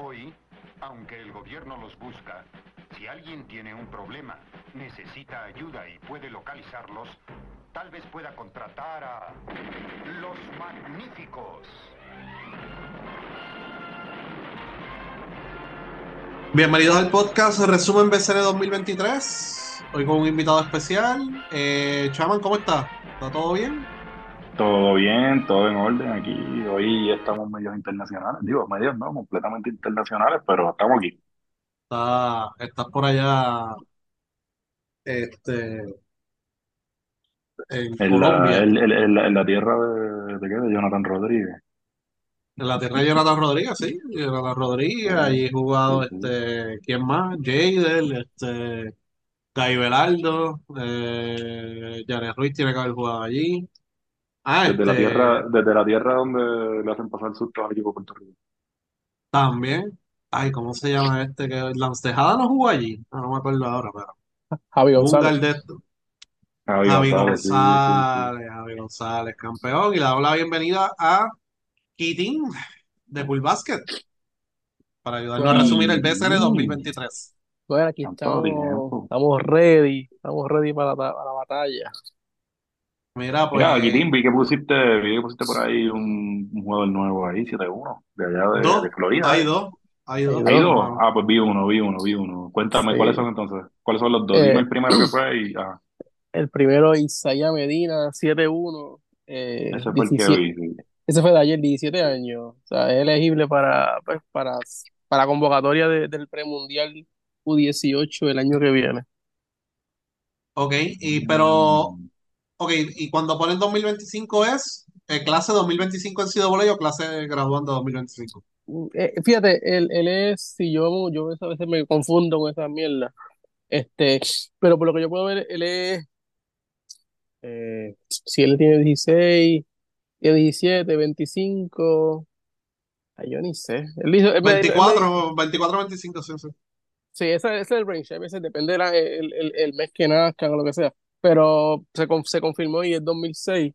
Hoy, aunque el gobierno los busca, si alguien tiene un problema, necesita ayuda y puede localizarlos, tal vez pueda contratar a los magníficos. Bienvenidos al podcast Resumen BCN 2023. Hoy con un invitado especial. Eh, Chaman, ¿cómo está? ¿Está todo bien? Todo bien, todo en orden aquí. Hoy estamos medios internacionales. Digo, medios no, completamente internacionales, pero estamos aquí. Está, estás por allá este, en En la, Colombia, en, en- en la, en la tierra de, ¿de qué? De Jonathan Rodríguez. en la tierra de Jonathan Rodríguez, sí. Jonathan Rodríguez, Sí, allí he jugado, sí. este, ¿quién más? Jadel, este, Guy Belardo, eh, Jared Ruiz tiene que haber jugado allí. Ah, Desde la este, tierra, desde la tierra donde le hacen pasar susto al equipo de Puerto Rico. también. Ay, ¿cómo se llama este? Que Lance Tejada no jugó allí. No, no me acuerdo ahora, pero Javi González. de. Javi Javi González, sí, sí, sí. González, Javi González, campeón. Y le damos la bienvenida a Keating de Bull Basket para ayudarnos a resumir el uh, 2023. bueno, aquí estamos, estamos ready, estamos ready para la, para la batalla. Mira, Mira, aquí pues, Tim, vi que pusiste, vi que pusiste por ahí un, un jugador nuevo ahí, 7-1, de allá de, de dos, Florida, hay ¿eh? dos, hay dos, ¿Hay dos. Ah, pues vi uno, vi uno, vi uno. Cuéntame, ¿cuáles Sí. son entonces? ¿Cuáles son los dos? Dime Eh, el primero que fue y... Ah, el primero, Isaiah Medina, 7-1, eh, ese fue el que 17, vi, sí. ese fue de ayer, 17 años. O sea, es elegible para, pues, para, para convocatoria de- del premundial U18 el año que viene. Ok, y pero, Mm, ok, y cuando ponen 2025 es eh, clase 2025 en CWA o clase graduando 2025. Eh, fíjate, él, él es, si yo, yo a veces me confundo con esa mierda, este, pero por lo que yo puedo ver, él es, eh, si él tiene 16, tiene 17, 25, ay, yo ni sé. Él él me, él me- 24, 24, 25, sí, sí. sí, ese, ese es el range, a veces depende de la- el, el, el mes que nazcan o lo que sea, pero se, con- se confirmó y es 2006,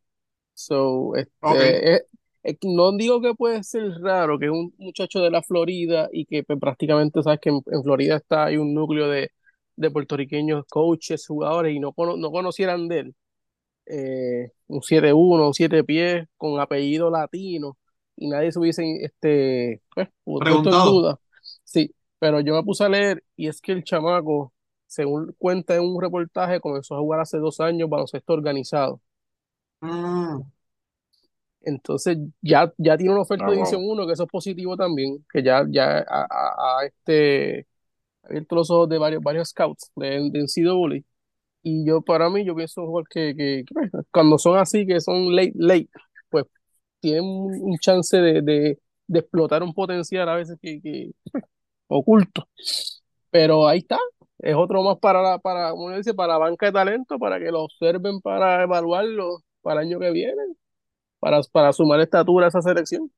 so, este, es- es que no digo que puede ser raro que un muchacho de la Florida y que pues, prácticamente sabes que en, en Florida está hay un núcleo de, de puertorriqueños, coaches, jugadores y no, cono- no conocieran de él. eh, un 7-1, un 7 pies con apellido latino y nadie se hubiese este, pues, puesto en preguntado. duda. Sí, pero yo me puse a leer y es que el chamaco, según cuenta en un reportaje, comenzó a jugar hace dos años baloncesto organizado. Mm, Entonces ya, ya tiene una oferta de División wow. 1, que eso es positivo también, que ya, ya ha, ha- ha, este, abierto los ojos de varios, varios scouts de, de NCAA. Y yo, para mí, yo pienso igual que, que, que, cuando son así, que son late, late, pues tienen un, un chance de, de, de explotar un potencial a veces que, que oculto. Pero ahí está, es otro más para la, para, como dice, para la banca de talento, para que lo observen para evaluarlo para el año que viene, para, para sumar estatura a esa selección.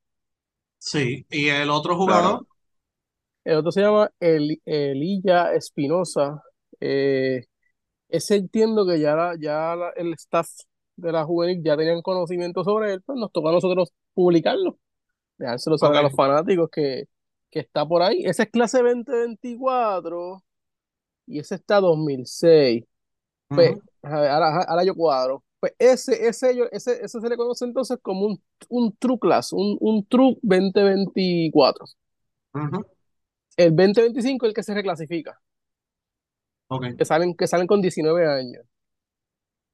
sí, y el otro Claro. jugador, El otro se llama El, Elilla Espinosa. Eh, ese entiendo que ya, la- ya la- el staff de la juvenil ya tenían conocimiento sobre él, pues nos toca a nosotros publicarlo, dejárselo saber a los fanáticos que, que está por ahí. Ese es clase 2024 y ese está 2006. Pues, a ver, ahora, ahora yo cuadro. Pues ese, ese, yo- ese, ese se le conoce entonces como un, un True Class, un, un True 2024. ujú, El 2025 es el que se reclasifica, que salen, que salen con 19 años.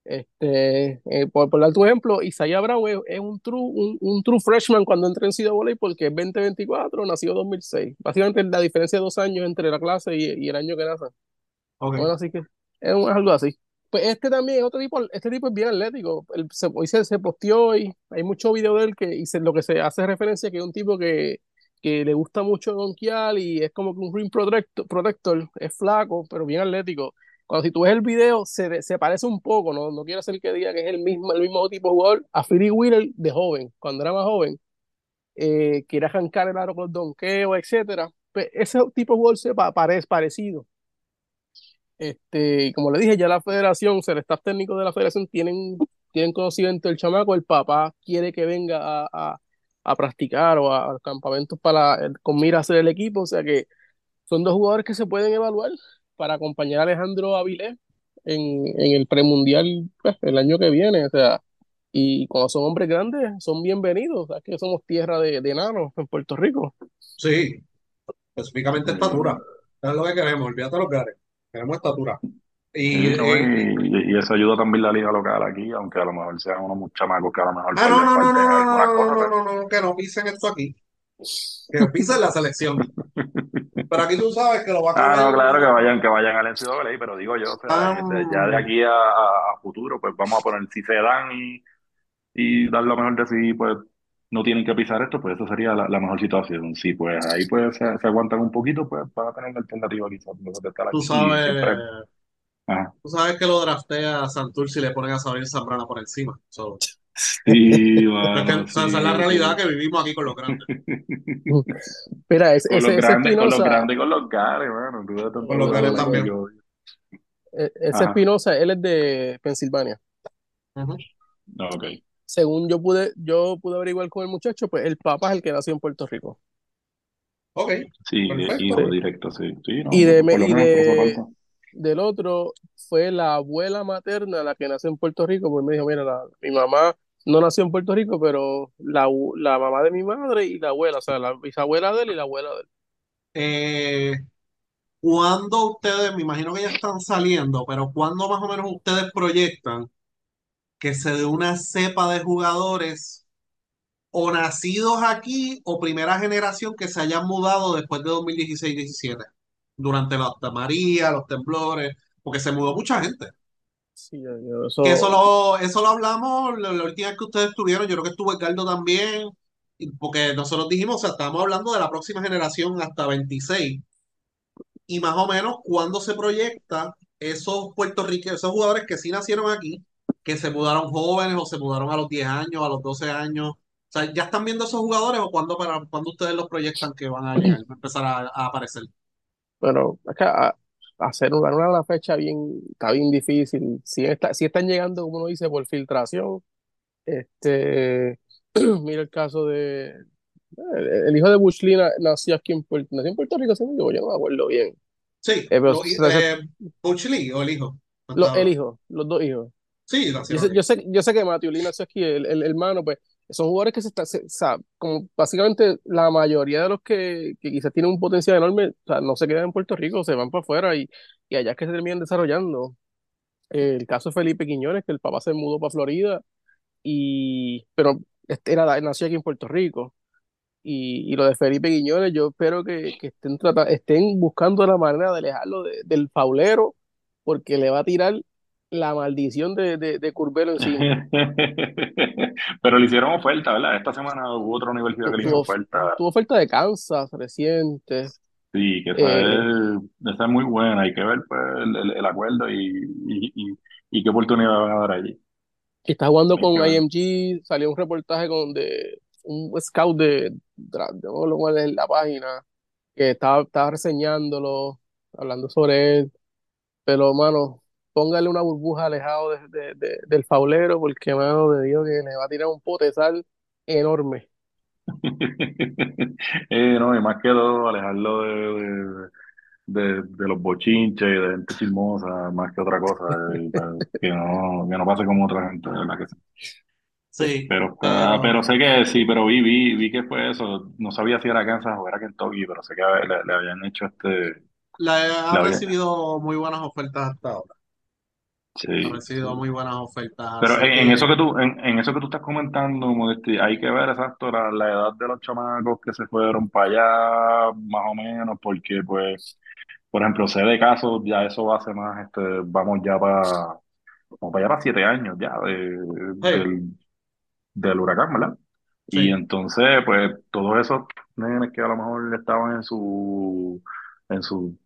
Este, eh, por, por dar tu ejemplo, Isaiah Brown es, es un true, un, un true freshman cuando entra en CWA porque es 2024, nació 2006. Básicamente la diferencia de dos años entre la clase y, y el año que nace. Ok. Bueno, así que es, un- es algo así. Pues este también otro tipo, este tipo es bien atlético. Él se, hoy se, se posteó y hay muchos videos de él que y se- lo que se hace referencia que es un tipo que, que le gusta mucho donkear y es como que un ring protector, protector, es flaco, pero bien atlético. Cuando si tú ves el video, se, se parece un poco, no, no quiero hacer que diga que es el mismo, el mismo tipo de jugador, a Philly Wheeler de joven, cuando era más joven, eh, quiere arrancar el aro con el donqueo, etcétera. Pues ese tipo de jugador se pa- parece parecido. Este, como le dije, ya la federación, o sea, el staff técnico de la federación tienen, tienen conocimiento del chamaco, el papá quiere que venga a, a, a practicar o a, los campamentos para, eh, con mira hacer el equipo. O sea que son dos jugadores que se pueden evaluar para acompañar a Alejandro Avilés en, en el premundial pues, el año que viene. O sea, y cuando son hombres grandes, son bienvenidos. O que somos tierra de, de enanos en Puerto Rico. Sí, específicamente estatura. Es lo que queremos, olvídate los gares. Queremos estatura. Y, Sí, no, eh, y, y eso ayuda también la liga local aquí, aunque a lo mejor sean unos chamacos que a lo mejor ah, pues, no, les no, no, no, falten no, algunas no, cosas, no, pero... no, no, que no pisen esto aquí. Que pisen la selección. Pero aquí tú sabes que lo va a Ah, no, claro, que vayan, que vayan al NCAA, pero digo yo, o sea, Ah, de- ya de aquí a, a- a futuro, pues vamos a poner, si se dan y, y dar lo mejor de sí, pues no tienen que pisar esto, pues eso sería la, la mejor situación. Sí, pues ahí pues se, se aguantan un poquito, pues van a tener una alternativa quizás, en vez de estar tú aquí sabes, siempre. Tú sabes que lo draftea a Santurce y le ponen a Sabrina Zambrana por encima. So, Sí, es que sí, esa es la realidad sí. que vivimos aquí con los grandes. Mira, ese, Con los ese, ese grandes, con los grandes y con los gares, mano. Tú de tanto Con los gares jugador, también. yo- eh, ese Espinosa, él es de Pensilvania. No, ok. Según yo pude, yo pude averiguar con el muchacho, pues el papá es el que nació en Puerto Rico. Ok, Sí, perfecto. directo, sí. Sí, no, Y de, por lo y menos de, del otro fue la abuela materna la que nació en Puerto Rico, pues me dijo, mira, la- mi mamá no nació en Puerto Rico, pero la, la mamá de mi madre y la abuela, o sea, la bisabuela de él y la abuela de él. Eh, ¿cuándo ustedes, me imagino que ya están saliendo, pero cuándo más o menos ustedes proyectan que se dé una cepa de jugadores o nacidos aquí o primera generación que se hayan mudado después de 2016-17? Durante la María, los temblores, porque se mudó mucha gente. Sí, yo- eso eso, lo, eso lo hablamos la, la última vez que ustedes estuvieron, yo creo que estuvo Edgardo también, porque nosotros dijimos, o sea, estábamos hablando de la próxima generación hasta 26, y más o menos cuándo se proyecta esos puertorriqueños, esos jugadores que sí nacieron aquí, que se mudaron jóvenes o se mudaron a los 10 años, a los 12 años. O sea, ¿ya están viendo esos jugadores o cuándo, para, cuándo ustedes los proyectan que van a llegar, a empezar a, a aparecer? bueno, acá a- hacer una, una fecha bien, está bien difícil. Si, está, si están llegando, como uno dice, por filtración, este, mira el caso de, el, hijo de Bush Lee na- nació aquí en Puerto, nació en Puerto Rico, ¿sí? Yo, no me acuerdo bien. Sí, Eh, pero lo- eh, Lee o el hijo. ¿Me lo- estás el hijo, los dos hijos. Sí, Yo sé, yo sé, yo sé que Matthew nació aquí, el, el hermano, pues son jugadores que se está, se- o sea, como básicamente la mayoría de los que, que quizás tienen un potencial enorme, o sea, no se quedan en Puerto Rico, se van para afuera y, y allá es que se terminan desarrollando. El caso de Felipe Quiñones, que el papá se mudó para Florida, y, pero este era, nació aquí en Puerto Rico. Y, y lo de Felipe Quiñones, yo espero que, que estén, estén buscando la manera de alejarlo de- del faulero, porque le va a tirar la maldición de, de, de Curbelo encima. Pero le hicieron oferta, ¿verdad? Esta semana hubo otra universidad que le hizo oferta. tuvo oferta de Kansas reciente. Sí, que esa eh, es, esa es muy buena. Hay que ver pues, el, el- acuerdo y, y, y, y qué oportunidad van a dar allí. está jugando Hay con. IMG, salió un reportaje con de un scout de, de, cual es la página, que estaba, estaba reseñándolo, hablando sobre él, pero mano, póngale una burbuja alejado de, de- de- del faulero, porque mano de Dios que le va a tirar un potesal enorme. Eh, no, y más que todo, alejarlo de, de, de, de los bochinches, de gente chismosa, más que otra cosa, eh, que no, que no pase como otra gente, de verdad que sí. Sí, Pero, está- pero pero sé que sí, pero vi, vi, vi que fue eso. No sabía si era Kansas o era Kentucky, pero sé que le, le habían hecho este, la, le ha recibido muy buenas ofertas hasta ahora. Sí, Ha recibido sí. muy buenas ofertas. Pero en, eso que tú, en, en eso que tú estás comentando, Modesti, hay que ver exacto la, la edad de los chamacos que se fueron para allá, más o menos, porque pues, por ejemplo, sé de casos, ya eso hace más, este, vamos ya para, vamos para allá para siete años ya de, sí, del, del huracán, ¿verdad? Y entonces, pues, todos esos nenes que a lo mejor estaban en su, en su,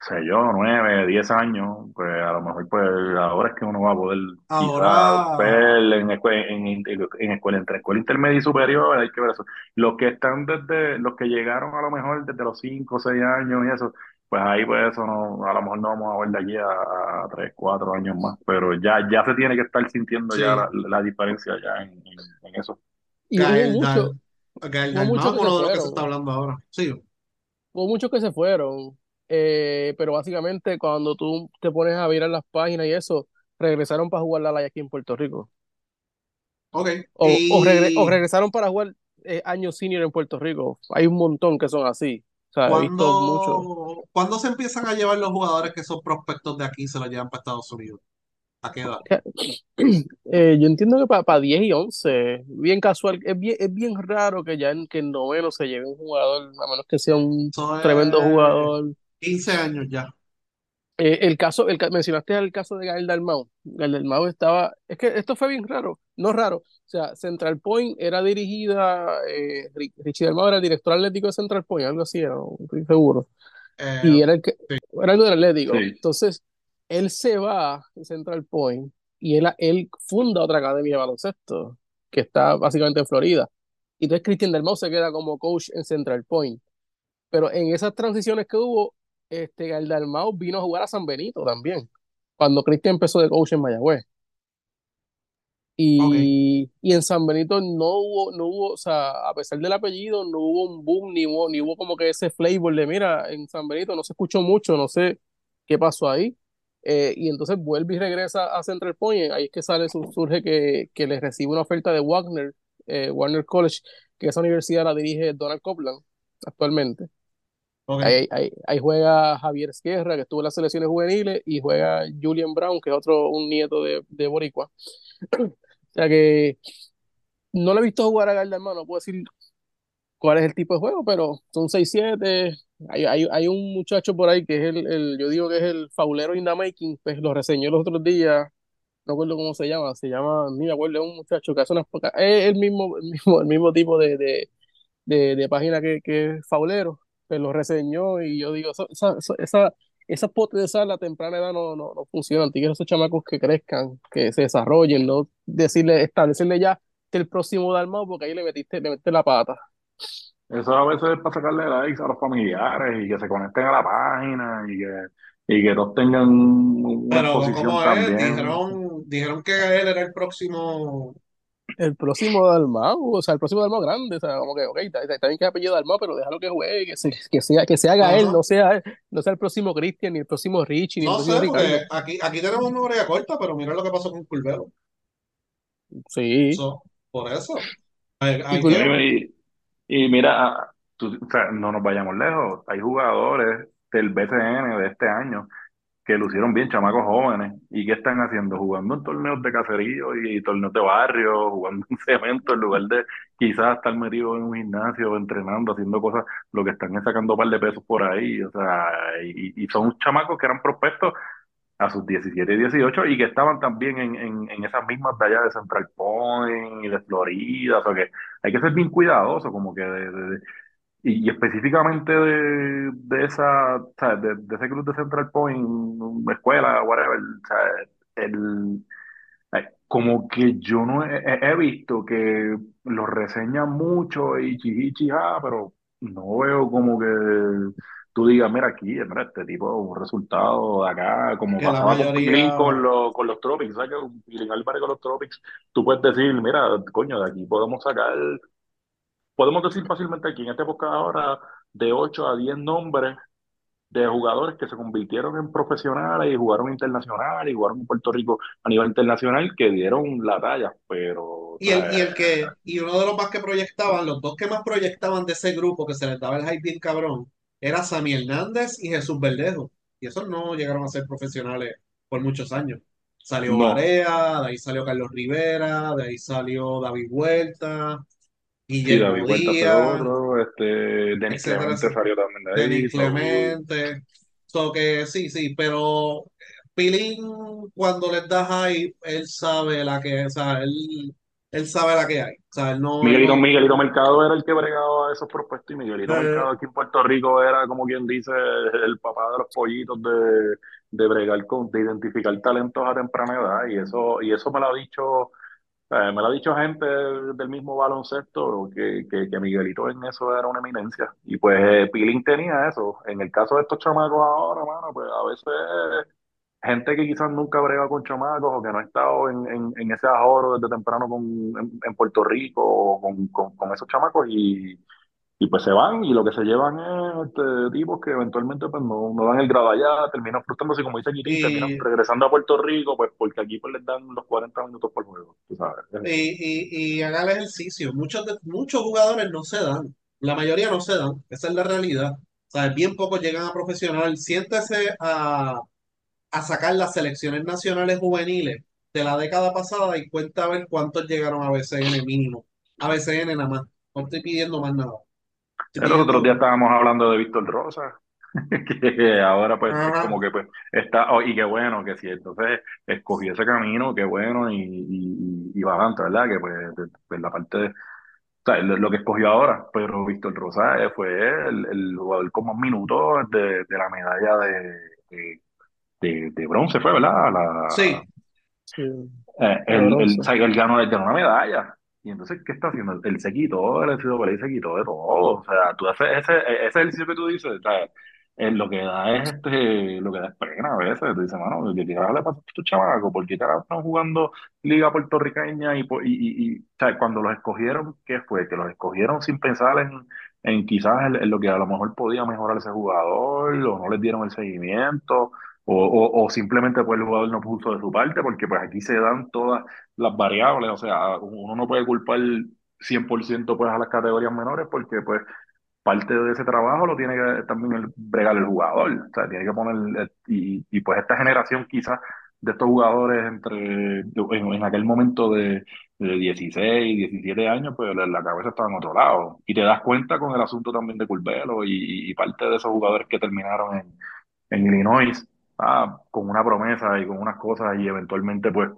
sé yo, nueve, diez años, pues a lo mejor, pues, ahora es que uno va a poder quizás ahora ver en, escue- en, en, escuela, entre escuela intermedia y superior, hay que ver eso. Los que están desde, los que llegaron a lo mejor desde los cinco o seis años y eso, pues ahí pues eso no, a lo mejor no vamos a ver de aquí a, a tres, cuatro años más, pero ya, ya se tiene que estar sintiendo ya la, la diferencia ya en, en, en eso. Y hubo Gael mucho, Hubo muchos Dalmau, que se uno de los que se fueron, está hablando ahora. Sí, hubo muchos que se fueron, eh, pero básicamente cuando tú te pones a mirar las páginas y eso, regresaron para jugar la Laya aquí en Puerto Rico. ok. O, o, regre- o ¿Y regresaron para jugar eh, año senior en Puerto Rico. Hay un montón que son así. O sea, he visto muchos. cuándo, se empiezan a llevar los jugadores que son prospectos de aquí y se los llevan para Estados Unidos? ¿A qué edad? Eh, yo entiendo que para 10 y 11, bien casual, es bien, es bien raro que ya en, que en noveno se lleve un jugador, a menos que sea un tremendo jugador. 15 años ya. Eh, el caso, el, mencionaste el caso de Gael Dalmau. Gael Dalmau estaba, es que esto fue bien raro, no raro. O sea, Central Point era dirigida, eh, Ri- Richie Dalmau era el director atlético de Central Point, algo así, era, no estoy seguro. Eh, Y era el que, sí. era algo del Atlético. Sí. Entonces, él se va de Central Point y él, él funda otra academia de baloncesto que está básicamente en Florida. Y entonces Cristian Dalmau se queda como coach en Central Point. Pero en esas transiciones que hubo, este, el Dalmau vino a jugar a San Benito también, cuando Cristian empezó de coach en Mayagüez. Y, y en San Benito no hubo, no hubo, o sea, a pesar del apellido, no hubo un boom, ni hubo, ni hubo como que ese flavor de, mira, en San Benito no se escuchó mucho, no sé qué pasó ahí. Eh, y entonces vuelve y regresa a Central Point, ahí es que sale, su- surge que, que le recibe una oferta de Wagner, eh, Wagner College, que esa universidad la dirige Donald Copeland actualmente. Ok. Ahí, ahí, juega Javier Esquerra, que estuvo en las selecciones juveniles, y juega Julian Brown, que es otro, un nieto de, de Boricua. O sea que no lo he visto jugar a Galdamar, no puedo decir cuál es el tipo de juego, pero son 6-7. Hay, hay, hay un muchacho por ahí que es el, el- yo digo que es el faulero in the making, pues lo reseñó los otros días, no recuerdo cómo se llama, se llama, ni me acuerdo, es un muchacho que hace unas pocas, es el mismo, el mismo, el mismo tipo de, de, de, de página que, que es faulero, pues lo reseñó y yo digo, esa, esa, esa, sal a temprana edad no, no, no funcionan, tienes esos chamacos que crezcan, que se desarrollen, no decirle, establecerle ya que el próximo Dalmau, porque ahí le metiste, le metiste la pata. Eso a veces es para sacarle likes a los familiares y que se conecten a la página y que, y que todos tengan una Pero exposición como es, también. dijeron, dijeron que Gael era el próximo. El próximo Dalmau, o sea, el próximo Dalmau grande, o sea, como que, ok, está, está bien que es apellido Dalmau, pero déjalo que juegue, que, se, que sea, que se haga él, no sea, no sea el próximo Cristian, ni el próximo Richie, ni el No próximo sé, Ricardo. porque aquí, aquí tenemos una memoria corta, pero mira lo que pasó con Curvelo. Sí. So, por eso. Hay, Y hay Cul- que- Y, y mira, tú- o sea, no nos vayamos lejos. Hay jugadores del BCN de este año que lucieron bien, chamacos jóvenes. ¿Y qué están haciendo? Jugando en torneos de caserío y, torneos de barrio, jugando en cemento en lugar de quizás estar metido en un gimnasio, entrenando, haciendo cosas. Lo que están es sacando un par de pesos por ahí. O sea, y, son chamacos que eran prospectos a sus 17 y 18 y que estaban también en, en, esas mismas allá de Central Point y de Florida, o sea que hay que ser bien cuidadoso como que y, y específicamente de, de esa, de, de ese club de Central Point, escuela, whatever, el, Como que yo no he, he- visto que lo reseñan mucho y chichi, ah, pero no veo como que tú digas, mira aquí, mira, este tipo, un resultado de acá, como Que pasaba con mayoría- Pilín con, los con los Tropics, ¿sabes? Que con con los Tropics, tú puedes decir, mira, coño, de aquí podemos sacar, podemos decir fácilmente aquí en esta época ahora, de 8 a 10 nombres de jugadores que se convirtieron en profesionales y jugaron internacional y jugaron en Puerto Rico a nivel internacional que dieron la talla, pero Y el, y el que, y uno de los más que proyectaban, los dos que más proyectaban de ese grupo que se les daba el hype bien cabrón, era Sammy Hernández y Jesús Verdejo. Y esos no llegaron a ser profesionales por muchos años. Salió No. Barea, de ahí salió Carlos Rivera, de ahí salió David Huerta, sí, Guillermo David Huerta fue Díaz, otro, este, Denis Clemente salió también de ahí, Denis Clemente. So que sí, sí, pero Pilín, cuando les da hype, él sabe la que, o sea, él, él sabe la que hay. O sea, él no, Miguelito, no- Miguelito Mercado era el que bregaba a esos prospectos y Miguelito Eh. Mercado aquí en Puerto Rico era como quien dice el papá de los pollitos de, de bregar con, de identificar talentos a temprana edad y eso, y eso me lo ha dicho, me lo ha dicho gente del mismo baloncesto que, que, que Miguelito en eso era una eminencia y pues eh, Pilín tenía eso. En el caso de estos chamacos ahora, mano, pues a veces gente que quizás nunca brega con chamacos o que no ha estado en, en, en ese ahorro desde temprano con, en, Puerto Rico o con, con esos chamacos y, y pues se van y lo que se llevan es este, tipos que eventualmente pues no, no dan el grado allá, terminan frustrándose, como dice Kirin, terminan regresando a Puerto Rico, pues porque aquí pues les dan los 40 minutos por juego, tú sabes. y, y, y haga el ejercicio. Muchos, de- muchos jugadores no se dan. La mayoría no se dan. Esa es la realidad. O sea, bien pocos llegan a profesional. Siéntese a, a sacar las selecciones nacionales juveniles de la década pasada y cuenta a ver cuántos llegaron a BCN mínimo. A BCN nada más. No estoy pidiendo más nada. Los otros días estábamos hablando de Víctor Rosa, que ahora pues es Ajá. como que pues está, oh, y qué bueno que si entonces escogió ese camino, qué bueno y, y, y va adelante, ¿verdad? Que pues, pues, la parte de, o sea, lo, que escogió ahora, pero Víctor Rosa eh, fue el, el jugador con más minutos de, de la medalla de, de, bronce, fue, ¿verdad? La, Sí, Sí, eh, él, bronce. o sea, él ganó, él ganó una medalla. Y entonces, ¿qué está haciendo? Él se quitó del ejercicio ahí, se quitó de todo. O sea, tú haces ese, ese ejercicio que tú dices, o lo que da es este, lo que da es pena a veces. Tú dices, mano, ¿qué carajo le pasa a estos chamacos? ¿Por qué carajo están jugando liga puertorriqueña? Y, y, y, o sea, cuando los escogieron, ¿qué fue? Que los escogieron sin pensar en, en quizás en, en lo que a lo mejor podía mejorar ese jugador, o no les dieron el seguimiento. O, o, o simplemente pues el jugador no puso de su parte, porque pues aquí se dan todas las variables, o sea, uno no puede culpar 100% pues a las categorías menores porque pues parte de ese trabajo lo tiene que también el, bregar el jugador, o sea, tiene que poner, y, y pues esta generación quizás de estos jugadores entre, en, en aquel momento de, de 16, 17 años, pues la, la cabeza estaba en otro lado, y te das cuenta con el asunto también de Curbelo y, y parte de esos jugadores que terminaron en, en Illinois, ah, con una promesa y con unas cosas y eventualmente pues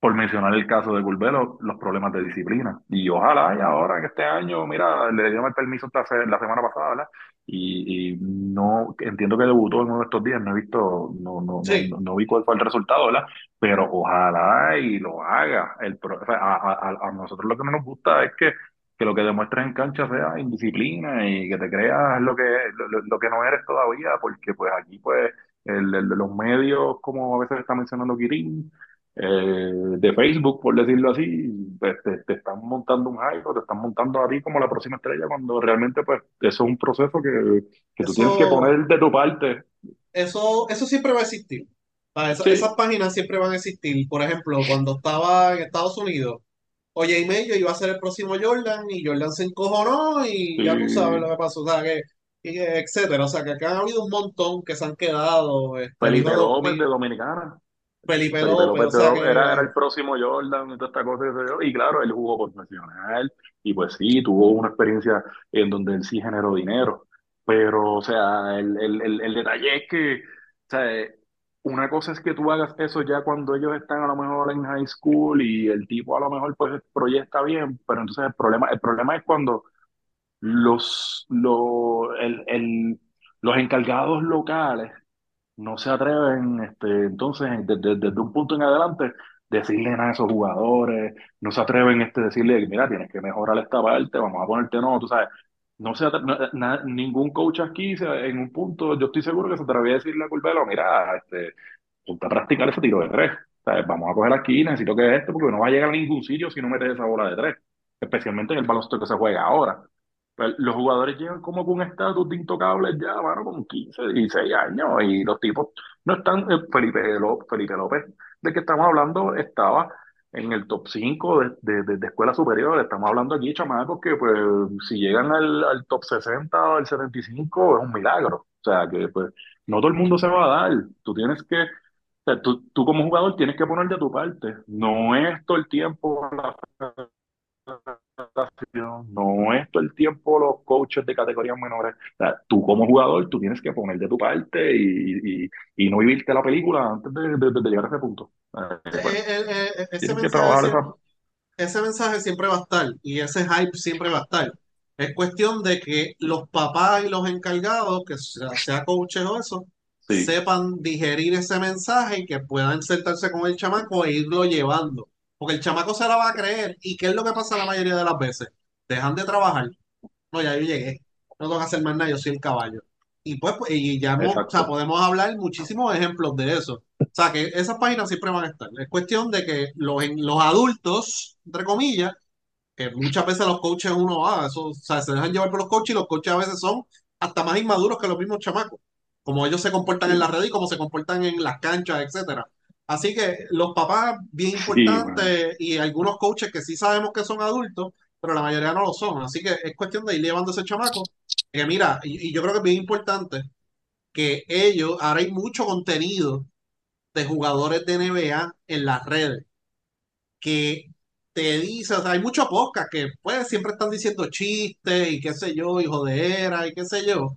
por mencionar el caso de Curbelo, los problemas de disciplina. Y ojalá y ahora en este año, mira, le dieron el permiso la semana pasada, ¿verdad? Y, y no, entiendo que debutó en uno de estos días, no he visto, no, no, sí. no, no vi cuál fue el resultado, ¿verdad? Pero ojalá y lo haga. El, o sea, a, a a nosotros lo que no nos gusta es que, que lo que demuestres en cancha sea indisciplina y que te creas lo que, lo, lo- que no eres todavía, porque pues aquí pues el, el- los medios, como a veces está mencionando Kirin, eh, de Facebook, por decirlo así, pues, te, te están montando un hype o te están montando a ti como la próxima estrella cuando realmente pues eso es un proceso que, que tú tienes que poner de tu parte. eso, eso siempre va a existir. Esas páginas siempre van a existir. Por ejemplo, cuando estaba en Estados Unidos, Oye, y medio iba a ser el próximo Jordan y Jordan se encojonó y ya tú sabes lo que pasó, o sea, que, y etcétera. O sea, que acá han habido un montón que se han quedado, este, Felipe López de Dominicana. Felipe Felipe López, o López sea Do- era, era que el próximo Jordan y toda esta cosa. Y claro, él jugó profesional y pues sí, tuvo una experiencia en donde él sí generó dinero. Pero, o sea, el, el, el, el detalle es que, o sea, una cosa es que tú hagas eso ya cuando ellos están a lo mejor en high school y el tipo a lo mejor pues proyecta bien, pero entonces el problema, el problema es cuando los, lo- el, el- los encargados locales no se atreven, este, entonces, desde, desde un punto en adelante, decirle a esos jugadores, no se atreven, este, decirle, mira, tienes que mejorar esta parte, vamos a ponerte no, tú sabes, no se na- ningún coach aquí, se- en un punto, yo estoy seguro que se atrevía a decirle a Curbelo, mira, este, ponte a practicar ese tiro de tres. Vamos a coger aquí, necesito que esto, porque no va a llegar a ningún sitio si no metes esa bola de tres, especialmente en el baloncesto que se juega ahora. Pues, Los jugadores llegan como con un estatus de intocables ya, mano, con 15, 16 años y los tipos no están. eh, Felipe López, Felipe López, del que estamos hablando, estaba en el top 5 de, de, de, escuela superior. Estamos hablando aquí chamacos que, pues, si llegan al, al top 60 o al 75, es un milagro. O sea, que, pues, no todo el mundo se va a dar. Tú tienes que. o sea, tú, tú como jugador tienes que poner de tu parte. No es todo el tiempo la no es todo el tiempo los coaches de categorías menores. O sea, tú como jugador, tú tienes que poner de tu parte y, y, y no vivirte la película antes de, de- de llegar a ese punto. eh, ese mensaje siempre, esa... ese mensaje siempre va a estar y ese hype siempre va a estar. Es cuestión de que los papás y los encargados, que sea, sea coaches o eso, Sí, sepan digerir ese mensaje y que puedan sentarse con el chamaco e irlo llevando. Porque el chamaco se la va a creer. ¿Y qué es lo que pasa la mayoría de las veces? Dejan de trabajar. No, ya yo llegué. No tengo que hacer más nada, yo soy el caballo. Y pues, pues, y ya hemos- o sea, podemos hablar muchísimos ejemplos de eso. O sea, que esas páginas siempre van a estar. Es cuestión de que los, en- los adultos, entre comillas, que muchas veces los coaches uno, ah, eso, o sea, se dejan llevar por los coaches y los coaches a veces son hasta más inmaduros que los mismos chamacos, como ellos se comportan en Sí, las redes y como se comportan en las canchas, etcétera. Así que los papás, bien sí, importantes, y algunos coaches que sí sabemos que son adultos, pero la mayoría no lo son. Así que es cuestión de ir llevando a ese chamaco. Que mira, y, y yo creo que es bien importante que ellos, ahora hay mucho contenido de jugadores de NBA en las redes que te dice, o sea, hay muchos podcasts que pues siempre están diciendo chistes y qué sé yo, y jodera y qué sé yo,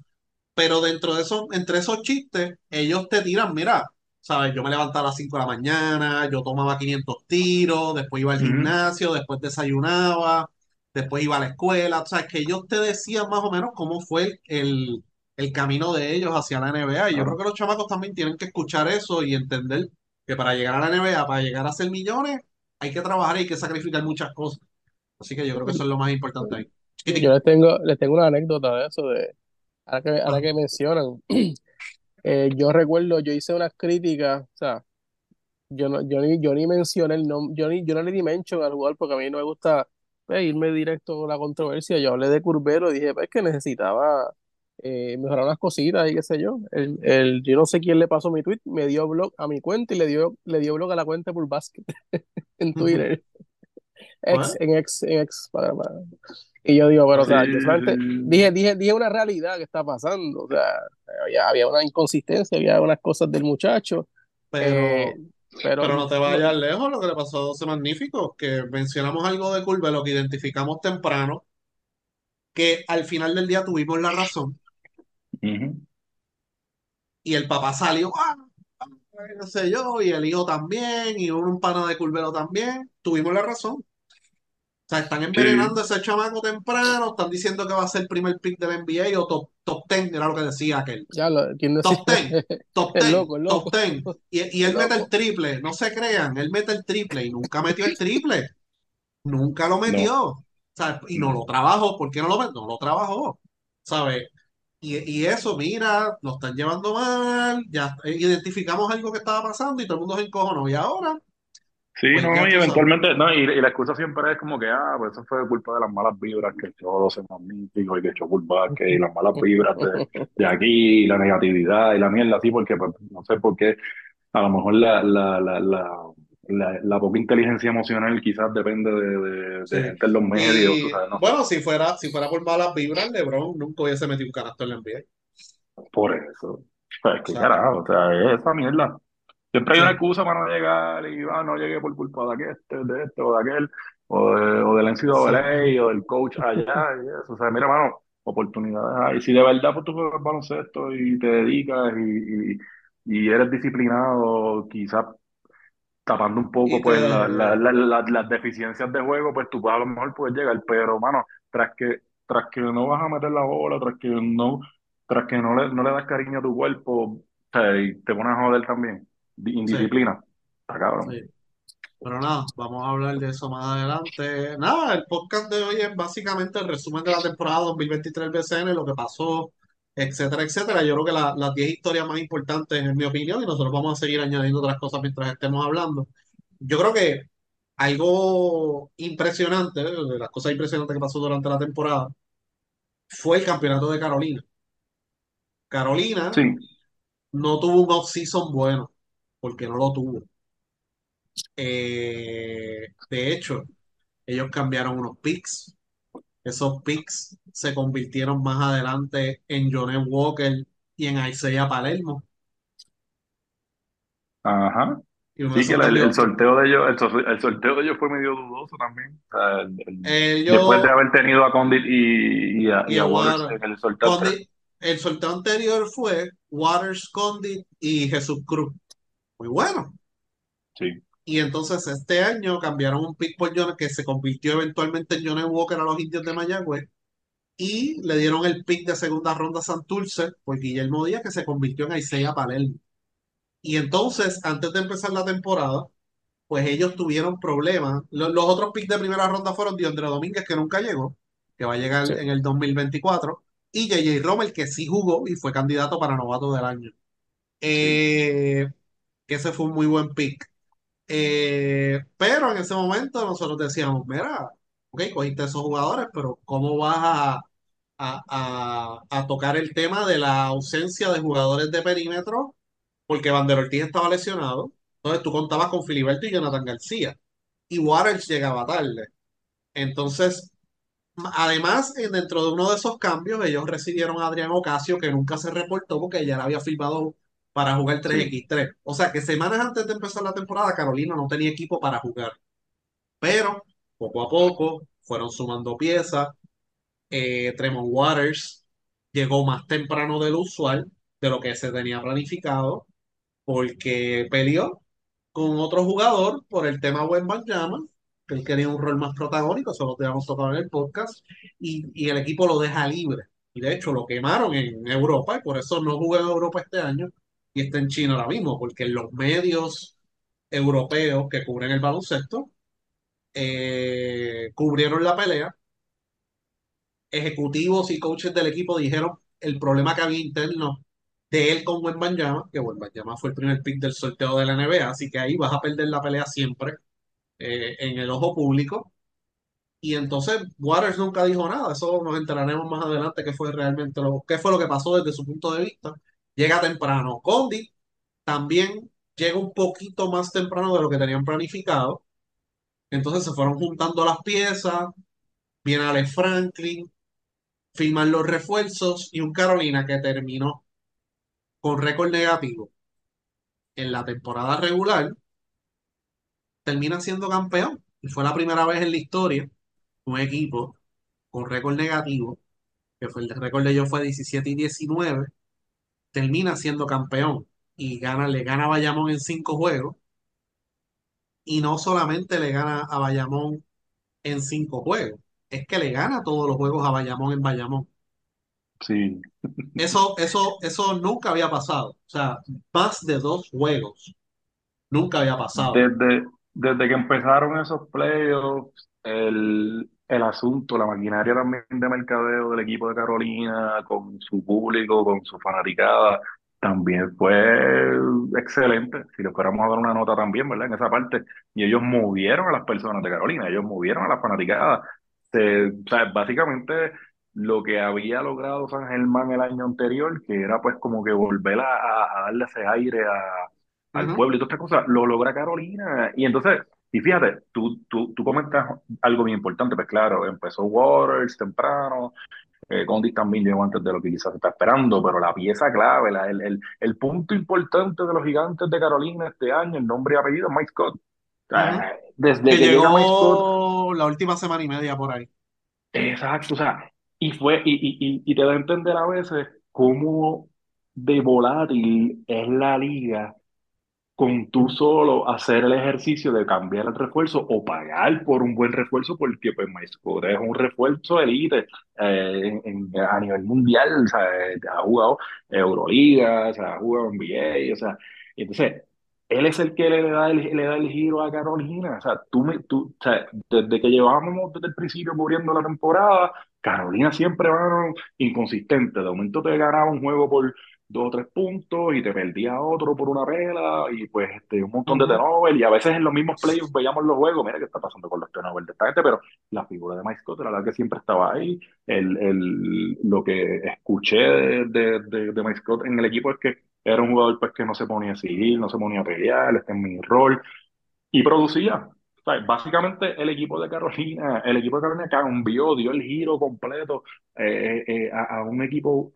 pero dentro de esos, entre esos chistes, ellos te tiran, mira, sabes, yo me levantaba a las 5 de la mañana, yo tomaba 500 tiros, después iba al gimnasio, después desayunaba, después iba a la escuela, o sea, que ellos te decían más o menos cómo fue el, el camino de ellos hacia la NBA, y yo creo que los chamacos también tienen que escuchar eso y entender que para llegar a la NBA, para llegar a ser millones, hay que trabajar y hay que sacrificar muchas cosas. Así que yo creo que eso es lo más importante ahí. Yo les tengo, les tengo una anécdota de eso, de, ahora que, ahora Ah, que mencionan. Eh, yo recuerdo, yo hice unas críticas, o sea, yo no, yo ni, yo ni mencioné el nombre, yo, ni, yo no le di mention al jugador porque a mí no me gusta pues, irme directo con la controversia. Yo hablé de Curbelo y dije pues, que necesitaba eh, mejorar unas cositas y qué sé yo. El, el, yo no sé quién le pasó mi tweet, me dio blog a mi cuenta y le dio, le dio blog a la cuenta por basket en Twitter, ex, en ex, en ex, para, para- Y yo digo, bueno, o Sí, sea, yo solamente sí. dije, dije, dije una realidad que está pasando, o sea, había, había una inconsistencia, había unas cosas del muchacho, eh, pero, pero pero no te no- vayas lejos lo que le pasó a 12 Magníficos, que mencionamos algo de Curve, lo que identificamos temprano, que al final del día tuvimos la razón. Y el papá salió, ah, no sé yo, y el hijo también, y un pana de Curvelo también, tuvimos la razón. O sea, están envenenando a Sí, ese chamaco temprano, están diciendo que va a ser el primer pick del NBA o top, top 10, era lo que decía aquel. ya lo, ¿quién decía? Top 10, top El 10, loco, el top loco, 10. Y, y el él mete el triple, no se crean, él mete el triple y nunca metió el triple, nunca lo no. metió. ¿sabes? Y no lo trabajó, ¿por qué no lo metió? No lo trabajó, ¿sabes? Y, y eso, mira, lo están llevando mal, ya identificamos algo que estaba pasando y todo el mundo se encojonó. Y ahora, Sí, pues no, y eventualmente, no, y, y la excusa siempre es como que, ah, pues eso fue culpa de las malas vibras que echó 12 magnífico y que echó Basket y las malas vibras de, de aquí, y la negatividad y la mierda así, porque pues, no sé por qué, a lo mejor la, la, la, la, la, la poca inteligencia emocional quizás depende de, de, de Sí. gente en los medios, Y sabes, no bueno, si fuera, si fuera por malas vibras, LeBron nunca hubiese metido un canasto en la NBA. por eso. Pues qué ¿sabes? carajo, o sea, es esa mierda. Siempre hay Sí. una excusa para no llegar y ah, no llegué por culpa de aquel, de este o de aquel, o, de, o del NCAA o del coach allá y eso. O sea, mira, mano, oportunidades hay. Si de verdad pues, tú juegas baloncesto y te dedicas y, y, y eres disciplinado, quizás tapando un poco Y pues la- la- te, la- la- las deficiencias de juego, pues tú a lo mejor puedes llegar, pero mano, tras que, tras que no vas a meter la bola, tras que no, tras que no le, no le das cariño a tu cuerpo, y te pones a joder también, di- sí, indisciplina, está cabrón. sí. Pero nada, vamos a hablar de eso más adelante. Nada, el podcast de hoy es básicamente el resumen de la temporada 2023 del BCN, lo que pasó, etcétera, etcétera. Yo creo que la- las 10 historias más importantes, en mi opinión, y nosotros vamos a seguir añadiendo otras cosas mientras estemos hablando. Yo creo que algo impresionante, ¿eh? de las cosas impresionantes que pasó durante la temporada, fue el campeonato de Carolina. Carolina Sí, no tuvo un off-season bueno, porque no lo tuvo. Eh, de hecho, ellos cambiaron unos picks. Esos picks se convirtieron más adelante en Johnny Walker y en Isaiah Palermo. ajá. Sí, que el, sorteo de ellos, el, sor- el sorteo de ellos fue medio dudoso también. El- ellos después de haber tenido a Condit y, y a, y y a a Waters Waters. en el sorteo. Condit- el sorteo anterior fue Waters, Condit y Jesús Cruz. Muy bueno. Sí. Y entonces este año cambiaron un pick por John que se convirtió eventualmente en Johnny Walker a los indios de Mayagüez. Y le dieron el pick de segunda ronda a Santurce por Guillermo Díaz, que se convirtió en Isaiah Palermo. Y entonces, antes de empezar la temporada, pues ellos tuvieron problemas. Los, los otros picks de primera ronda fueron Diondre Domínguez, que nunca llegó, que va a llegar Sí. en el 2024. y J.J. Romer, que sí jugó y fue candidato para novato del año. Eh, que ese fue un muy buen pick. Eh, pero en ese momento nosotros decíamos, mira, ok, cogiste esos jugadores, pero ¿cómo vas a, a, a- tocar el tema de la ausencia de jugadores de perímetro? Porque Vander Ortiz estaba lesionado. Entonces tú contabas con Filiberto y Jonathan García. Y Waters llegaba tarde. Entonces, además, en- dentro de uno de esos cambios, ellos recibieron a Adrián Ocasio, que nunca se reportó porque ya le había firmado para jugar Sí, 3x3. O sea que semanas antes de empezar la temporada, Carolina no tenía equipo para jugar. Pero poco a poco fueron sumando piezas. Eh, Tremont Waters llegó más temprano del usual, de lo que se tenía planificado, porque peleó con otro jugador por el tema Wembanyama, que él quería un rol más protagónico, eso lo habíamos tocado en el podcast, y, y el equipo lo deja libre. Y de hecho lo quemaron en Europa y por eso no jugó en Europa este año está en China ahora mismo, porque los medios europeos que cubren el baloncesto eh, cubrieron la pelea, ejecutivos y coaches del equipo dijeron el problema que había interno de él con Wembanyama, que Wembanyama fue el primer pick del sorteo de la NBA, así que ahí vas a perder la pelea siempre eh, en el ojo público. Y entonces Waters nunca dijo nada, eso nos enteraremos más adelante qué fue realmente lo, qué fue lo que pasó desde su punto de vista. Llega temprano. Condi también llega un poquito más temprano de lo que tenían planificado. Entonces se fueron juntando las piezas, viene Alex Franklin, firman los refuerzos y un Carolina que terminó con récord negativo en la temporada regular, termina siendo campeón. Y fue la primera vez en la historia un equipo con récord negativo, que fue el récord de ellos fue 17 y 19, termina siendo campeón y gana, le gana a Bayamón en cinco juegos. Y no solamente le gana a Bayamón en cinco juegos, es que le gana todos los juegos a Bayamón en Bayamón. sí. Eso, eso, eso nunca había pasado. O sea, más de dos juegos nunca había pasado. Desde, desde que empezaron esos playoffs, el, el asunto, la maquinaria también de mercadeo del equipo de Carolina, con su público, con su fanaticada, también fue excelente. Si le fuéramos a dar una nota también, ¿verdad? En esa parte, y ellos movieron a las personas de Carolina, ellos movieron a las fanaticadas. Se- o sea, básicamente lo que había logrado San Germán el año anterior, que era pues como que volver a, a- darle ese aire a al Ujú, pueblo y todas estas cosas, lo logra Carolina. Y entonces, y fíjate, tú, tú, tú comentas algo bien importante, pues claro, empezó Waters temprano, eh, también llegó antes de lo que quizás se está esperando, pero la pieza clave, la- el, el, el punto importante de los gigantes de Carolina este año, el nombre y apellido es Mike Scott. Desde Que que llega Mike Scott, llegó la última semana y media por ahí. exacto, o sea, y fue, y, y, y, y te da a entender a veces cómo de volátil es la liga con tú solo hacer el ejercicio de cambiar el refuerzo o pagar por un buen refuerzo, porque pues MySquad es un refuerzo elite eh, en- en- a nivel mundial, o sea, ha jugado Euroliga, o sea, ha jugado NBA, o sea, entonces él es el que le da el, le da el giro a Carolina, o sea, tú, me, tú, o sea, desde que llevábamos desde el principio cubriendo la temporada, Carolina siempre va inconsistente, de momento te ganaba un juego por dos o tres puntos y te perdía otro por una vela y pues este, un montón de Ujú, turnovers y a veces en los mismos playoffs veíamos los juegos, mira qué está pasando con los turnovers de esta gente, pero la figura de Mike Scott era la que siempre estaba ahí, el, el, lo que escuché de, de, de, de Mike Scott en el equipo es que era un jugador pues que no se ponía a seguir, no se ponía a pelear, este es mi rol. Y producía. Básicamente el equipo de Carolina, el equipo de Carolina cambió, dio el giro completo eh, eh, a, a un equipo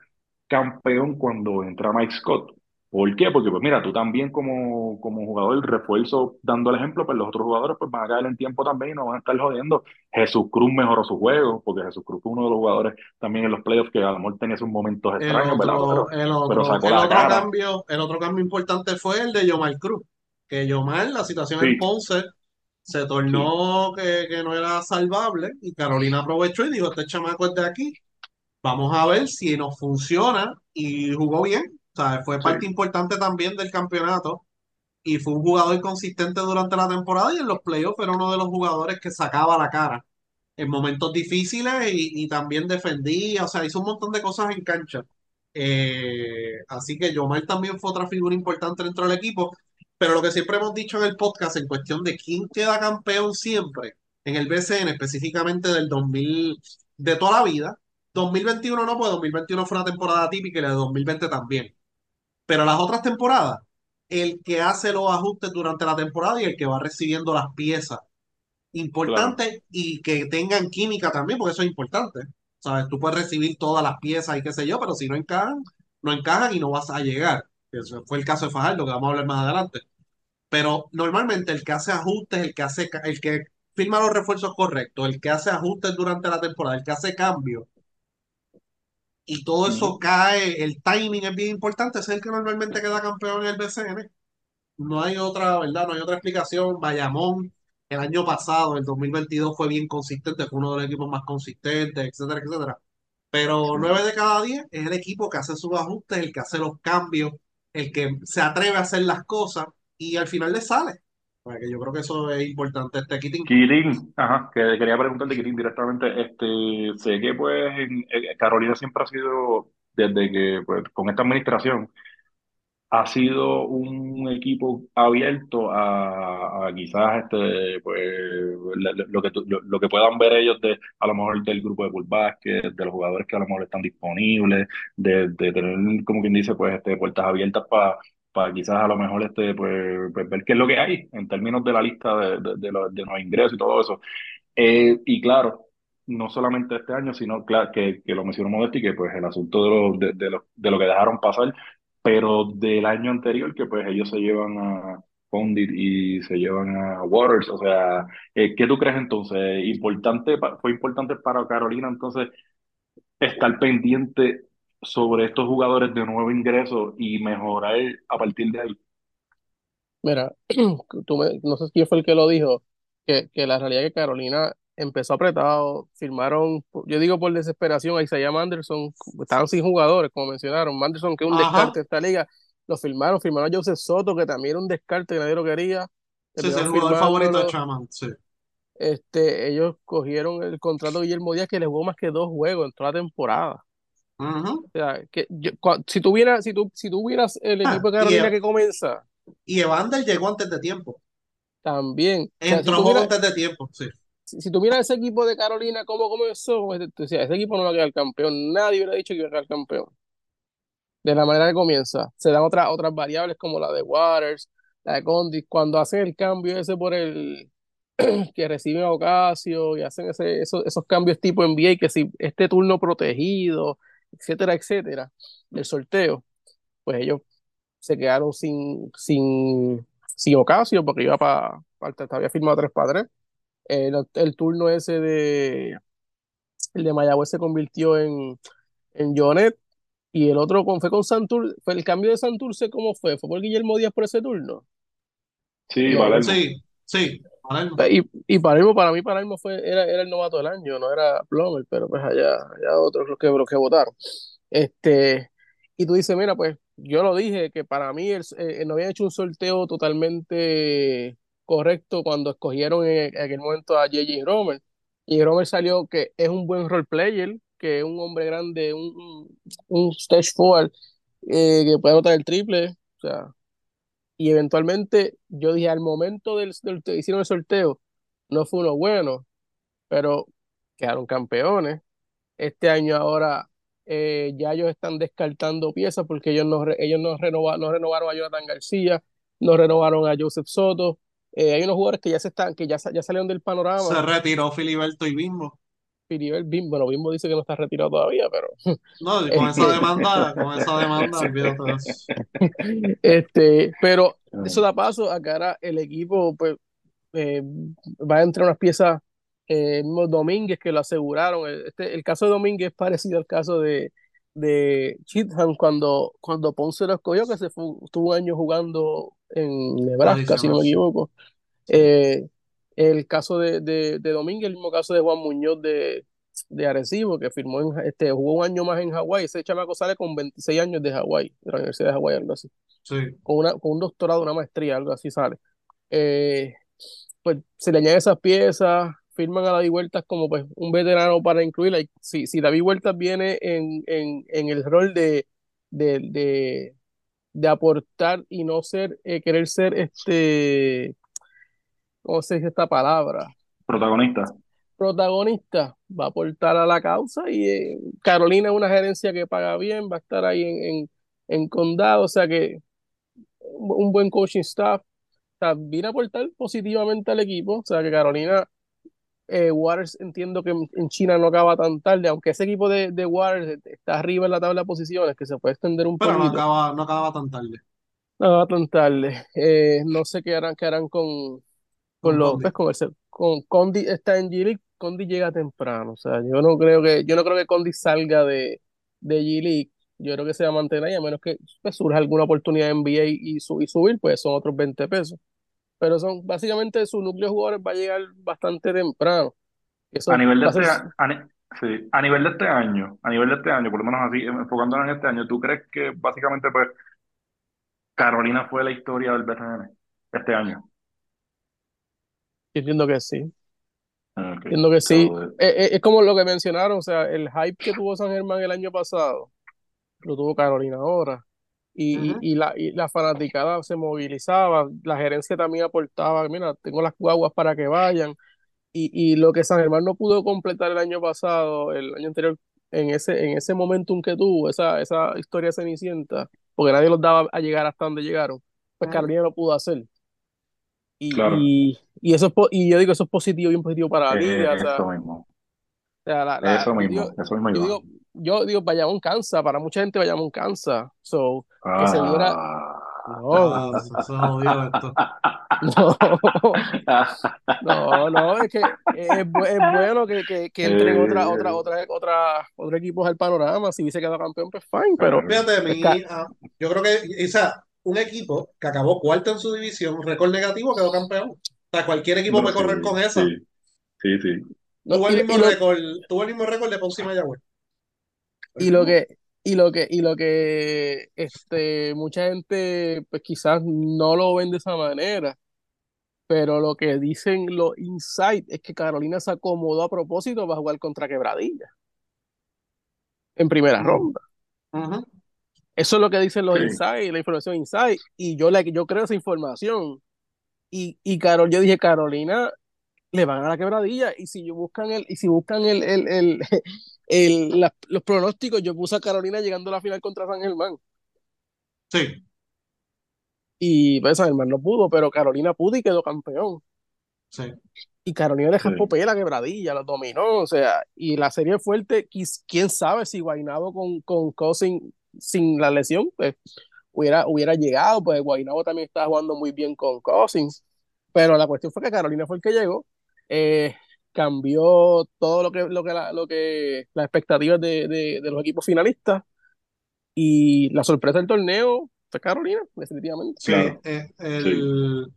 campeón cuando entra Mike Scott. ¿Por qué? Porque, pues mira, tú también como, como jugador, el refuerzo, dando el ejemplo, pues los otros jugadores pues van a caer en tiempo también y no van a estar jodiendo. Jesús Cruz mejoró su juego, porque Jesús Cruz fue uno de los jugadores también en los playoffs que a lo mejor tenía sus momentos El extraños, Pero, el pero otro, sacó el la otro cara. cambio, el otro cambio importante fue el de Yomar Cruz. Que Yomar, la situación en Ponce se sí, tornó que, que no era salvable y Carolina aprovechó y dijo, este chamaco es de aquí, vamos a ver si nos funciona y jugó bien. O sea, fue sí. parte importante también del campeonato y fue un jugador consistente durante la temporada y en los playoffs era uno de los jugadores que sacaba la cara en momentos difíciles y, y también defendía, o sea, hizo un montón de cosas en cancha. Eh, así que Yomar también fue otra figura importante dentro del equipo. Pero lo que siempre hemos dicho en el podcast en cuestión de quién queda campeón siempre, en el BCN específicamente del 2000, de toda la vida, 2021 no, pues 2021 fue una temporada típica y la de 2020 también. Pero las otras temporadas, el que hace los ajustes durante la temporada y el que va recibiendo las piezas importantes y que tengan química también, porque eso es importante. ¿Sabes? Tú puedes recibir todas las piezas y qué sé yo, pero si no encajan, no encajan y no vas a llegar. Eso fue el caso de Fajardo, que vamos a hablar más adelante. Pero normalmente el que hace ajustes, el que hace, el que firma los refuerzos correctos, el que hace ajustes durante la temporada, el que hace cambios, y todo eso cae, el timing es bien importante, es el que normalmente queda campeón en el BCN. No hay otra, ¿verdad? No hay otra explicación. Bayamón, el año pasado, el 2022, fue bien consistente, fue uno de los equipos más consistentes, etcétera, etcétera. Pero nueve de cada diez es el equipo que hace sus ajustes, el que hace los cambios, el que se atreve a hacer las cosas y al final le sale. Porque yo creo que eso es importante. Este ajá, que quería preguntarte directamente. Este, sé que pues en, en Carolina siempre ha sido, desde que pues, con esta administración, ha sido un equipo abierto a, a quizás este pues lo, que lo, que puedan ver ellos de a lo mejor del grupo de Bull Basket, de los jugadores que a lo mejor están disponibles, de, de tener como quien dice pues este puertas abiertas para para quizás a lo mejor este pues, pues, ver qué es lo que hay en términos de la lista de, de, de de los ingresos y todo eso. Eh, y claro, no solamente este año, sino cla- que, que lo mencionó Modesti, que pues el asunto de lo, de, de lo, de lo que dejaron pasar, pero del año anterior, que pues ellos se llevan a Condit y se llevan a Waters, o sea, eh, ¿qué tú crees entonces? Importante, fue importante para Carolina entonces estar pendiente sobre estos jugadores de nuevo ingreso y mejorar a partir de ahí. Mira, tú me- no sé quién fue el que lo dijo, que, que la realidad es que Carolina empezó apretado, firmaron, yo digo por desesperación, a Isaiah Manderson, estaban sin jugadores, como mencionaron, Manderson que es un Ajá. descarte de esta liga, lo firmaron, firmaron a Joseph Soto, que también era un descarte, que nadie lo quería, Sí, es el terminaron jugador favorito de firmándolo. Chaman. Sí. este, ellos cogieron el contrato de Guillermo Díaz, que le jugó más que dos juegos en toda la temporada. Ujú. O sea, que yo- si tuvieras, si tú, si tuvieras el Ah, equipo de Carolina E- que comienza, y Evander llegó antes de tiempo. también. O sea, si Entró miras, antes de tiempo. Sí. si, si miras ese equipo de Carolina, cómo comenzó, tú decías, ese equipo no va a quedar campeón. Nadie hubiera dicho que iba a quedar campeón. De la manera que comienza. Se dan otras, otras variables como la de Waters, la de Condit. Cuando hacen el cambio ese por el que reciben a Ocasio y hacen ese, esos, esos cambios tipo NBA, que si este turno protegido, etcétera, etcétera, del sorteo, pues ellos se quedaron sin, sin, sin Ocasio porque iba para, había firmado 3 para 3. El, el turno ese de el de Mayagüez se convirtió en, en Jonet y el otro con, fue con Santur, fue el cambio de Santurce, ¿cómo fue? ¿Fue por Guillermo Díaz por ese turno? Sí, Palermo. Sí, sí. Palermo. y, y Palermo, para mí Palermo fue, era, era el novato del año, no era Plomer, pero pues allá, allá otros los que, los que votaron. Este, y tú dices, mira, pues yo lo dije, que para mí el, eh, no habían hecho un sorteo totalmente correcto cuando escogieron en, aquel momento a J.J. Romer. Y Romer salió que es un buen role player, que es un hombre grande, un, un, un stage forward, eh, que puede anotar el triple, o sea, y eventualmente yo dije, al momento del, del que hicieron el sorteo, no fue uno bueno, pero quedaron campeones. Este año ahora eh, ya ellos están descartando piezas porque ellos no, ellos no, renova- no renovaron a Jonathan García, no renovaron a Joseph Soto. Eh, hay unos jugadores que ya se están, que ya, ya salieron del Se panorama. retiró Filiberto y Bimbo. Firibel Bimbo, bueno, Bimbo dice que no está retirado todavía, pero No, con esa este, demanda, con esa demanda, olvídate este, pero eso da paso a que ahora el equipo pues eh, va a entrar unas piezas, eh, el mismo Domínguez que lo aseguraron. El, este, el caso de Domínguez es parecido al caso de, de Cheatham cuando, cuando Ponce lo escogió, que se fue, estuvo un año jugando en Nebraska, si no me equivoco. Eh, el caso de, de, de Domínguez, el mismo caso de Juan Muñoz de, de Arecibo, que firmó en, este, jugó un año más en Hawái. Ese chamaco sale con 26 años de Hawái, de la Universidad de Hawái, algo así. Sí. Con, una, con un doctorado, una maestría, algo así sale. Eh, pues se le añaden esas piezas, firman a David Huertas como pues un veterano para incluirla. Si, si David Huertas viene en, en, en el rol de, de, de, de aportar y no ser, eh, querer ser este, ¿cómo se dice esta palabra? Protagonista. Protagonista, va a aportar a la causa y eh, Carolina es una gerencia que paga bien, va a estar ahí en, en, en condado, o sea que un buen coaching staff, o sea, viene a aportar positivamente al equipo, o sea que Carolina eh, Waters entiendo que en China no acaba tan tarde, aunque ese equipo de, de Waters está arriba en la tabla de posiciones, que se puede extender un Pero no acaba, no acaba tan tarde No acaba tan tarde. Eh, no sé qué harán, qué harán con, con los, Condi. pues, con, el, con Condi está en G-League, Condi llega temprano, o sea, yo no creo que, yo no creo que Condi salga de, de G-League. Yo creo que se va a mantener ahí, a menos que pues, surja alguna oportunidad en NBA y, su- y subir, pues son otros 20 pesos. Pero son, básicamente, su núcleo de jugadores va a llegar bastante temprano. Eso A nivel de a este, a, sí, a nivel de este año, a nivel de este año, por lo menos así, enfocándonos en este año, ¿tú crees que básicamente pues Carolina fue la historia del BCN este año? Yo entiendo que sí. Ah. Entiendo que sí. So, eh, Eh, es como lo que mencionaron, o sea, el hype que tuvo San Germán el año pasado, lo tuvo Carolina ahora. Y, la, y la fanaticada se movilizaba, la gerencia también aportaba, mira, tengo las guaguas para que vayan. Y, y lo que San Germán no pudo completar el año pasado, el año anterior, en ese, en ese momentum que tuvo, esa, esa historia cenicienta, porque nadie los daba a llegar hasta donde llegaron, pues. Carolina lo pudo hacer. Y, claro, y, y eso es, y yo digo, eso es positivo, bien positivo para la liga, o sea, eso mismo, o sea, la, la, eso yo mismo, digo, eso mismo yo digo, yo digo, Bayamón cansa, para mucha gente Bayamón cansa, so, que se diera, Ah. no, Ah, esto. no, no, no, es que es, es bueno que, que, que entren otra, otra, Eh, otra, otra, otros equipos al panorama, si hubiese quedado campeón, pues fine, pero. Fíjate, mi, ah, yo creo que, o sea, un equipo que acabó cuarto en su división, récord negativo, quedó campeón. O sea, cualquier equipo puede correr sí, con esa. sí, sí, Tuvo el y, mismo y lo, récord, tuvo el mismo récord de Ponce y Mayagüez. Y lo que, y lo que, y lo que, este, mucha gente, pues quizás no lo ven de esa manera, pero lo que dicen los insights es que Carolina se acomodó a propósito para jugar contra Quebradilla en primera ronda. ujú. Eso es lo que dicen los Sí, insights, la información inside, y yo, la, yo creo esa información. Y, y Carol, yo dije, Carolina le van a la quebradilla, y si yo buscan el, y si buscan el, el, el, el- la- los pronósticos, yo puse a Carolina llegando a la final contra San Germán. Sí, Y pues San Germán no pudo, pero Carolina pudo y quedó campeón. sí. Y Carolina le sí, jaspó pela a quebradilla, los dominó, o sea, y la serie fuerte, quién sabe si Guaynabo con, con Cousins sin la lesión, pues hubiera, hubiera llegado, pues Guaynabo también estaba jugando muy bien con Cousins, pero la cuestión fue que Carolina fue el que llegó, eh, cambió todo lo que, lo que, la, lo que las expectativas de, de, de los equipos finalistas, y la sorpresa del torneo fue Carolina, definitivamente. Sí, claro, eh, sí, el,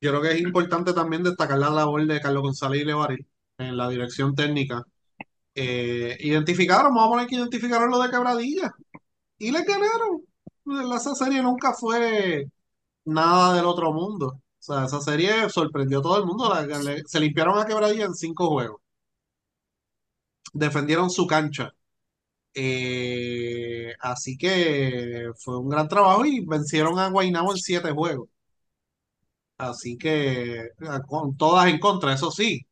yo creo que es importante también destacar la labor de Carlos González y Levaril en la dirección técnica. Eh, identificaron, vamos a poner que identificaron lo de Quebradilla y le ganaron. Esa serie nunca fue nada del otro mundo. O sea, esa serie sorprendió a todo el mundo. Se limpiaron a Quebradilla en cinco juegos. Defendieron su cancha. Eh, así que fue un gran trabajo y vencieron a Guaynabo en siete juegos. Así que con todas en contra, eso sí,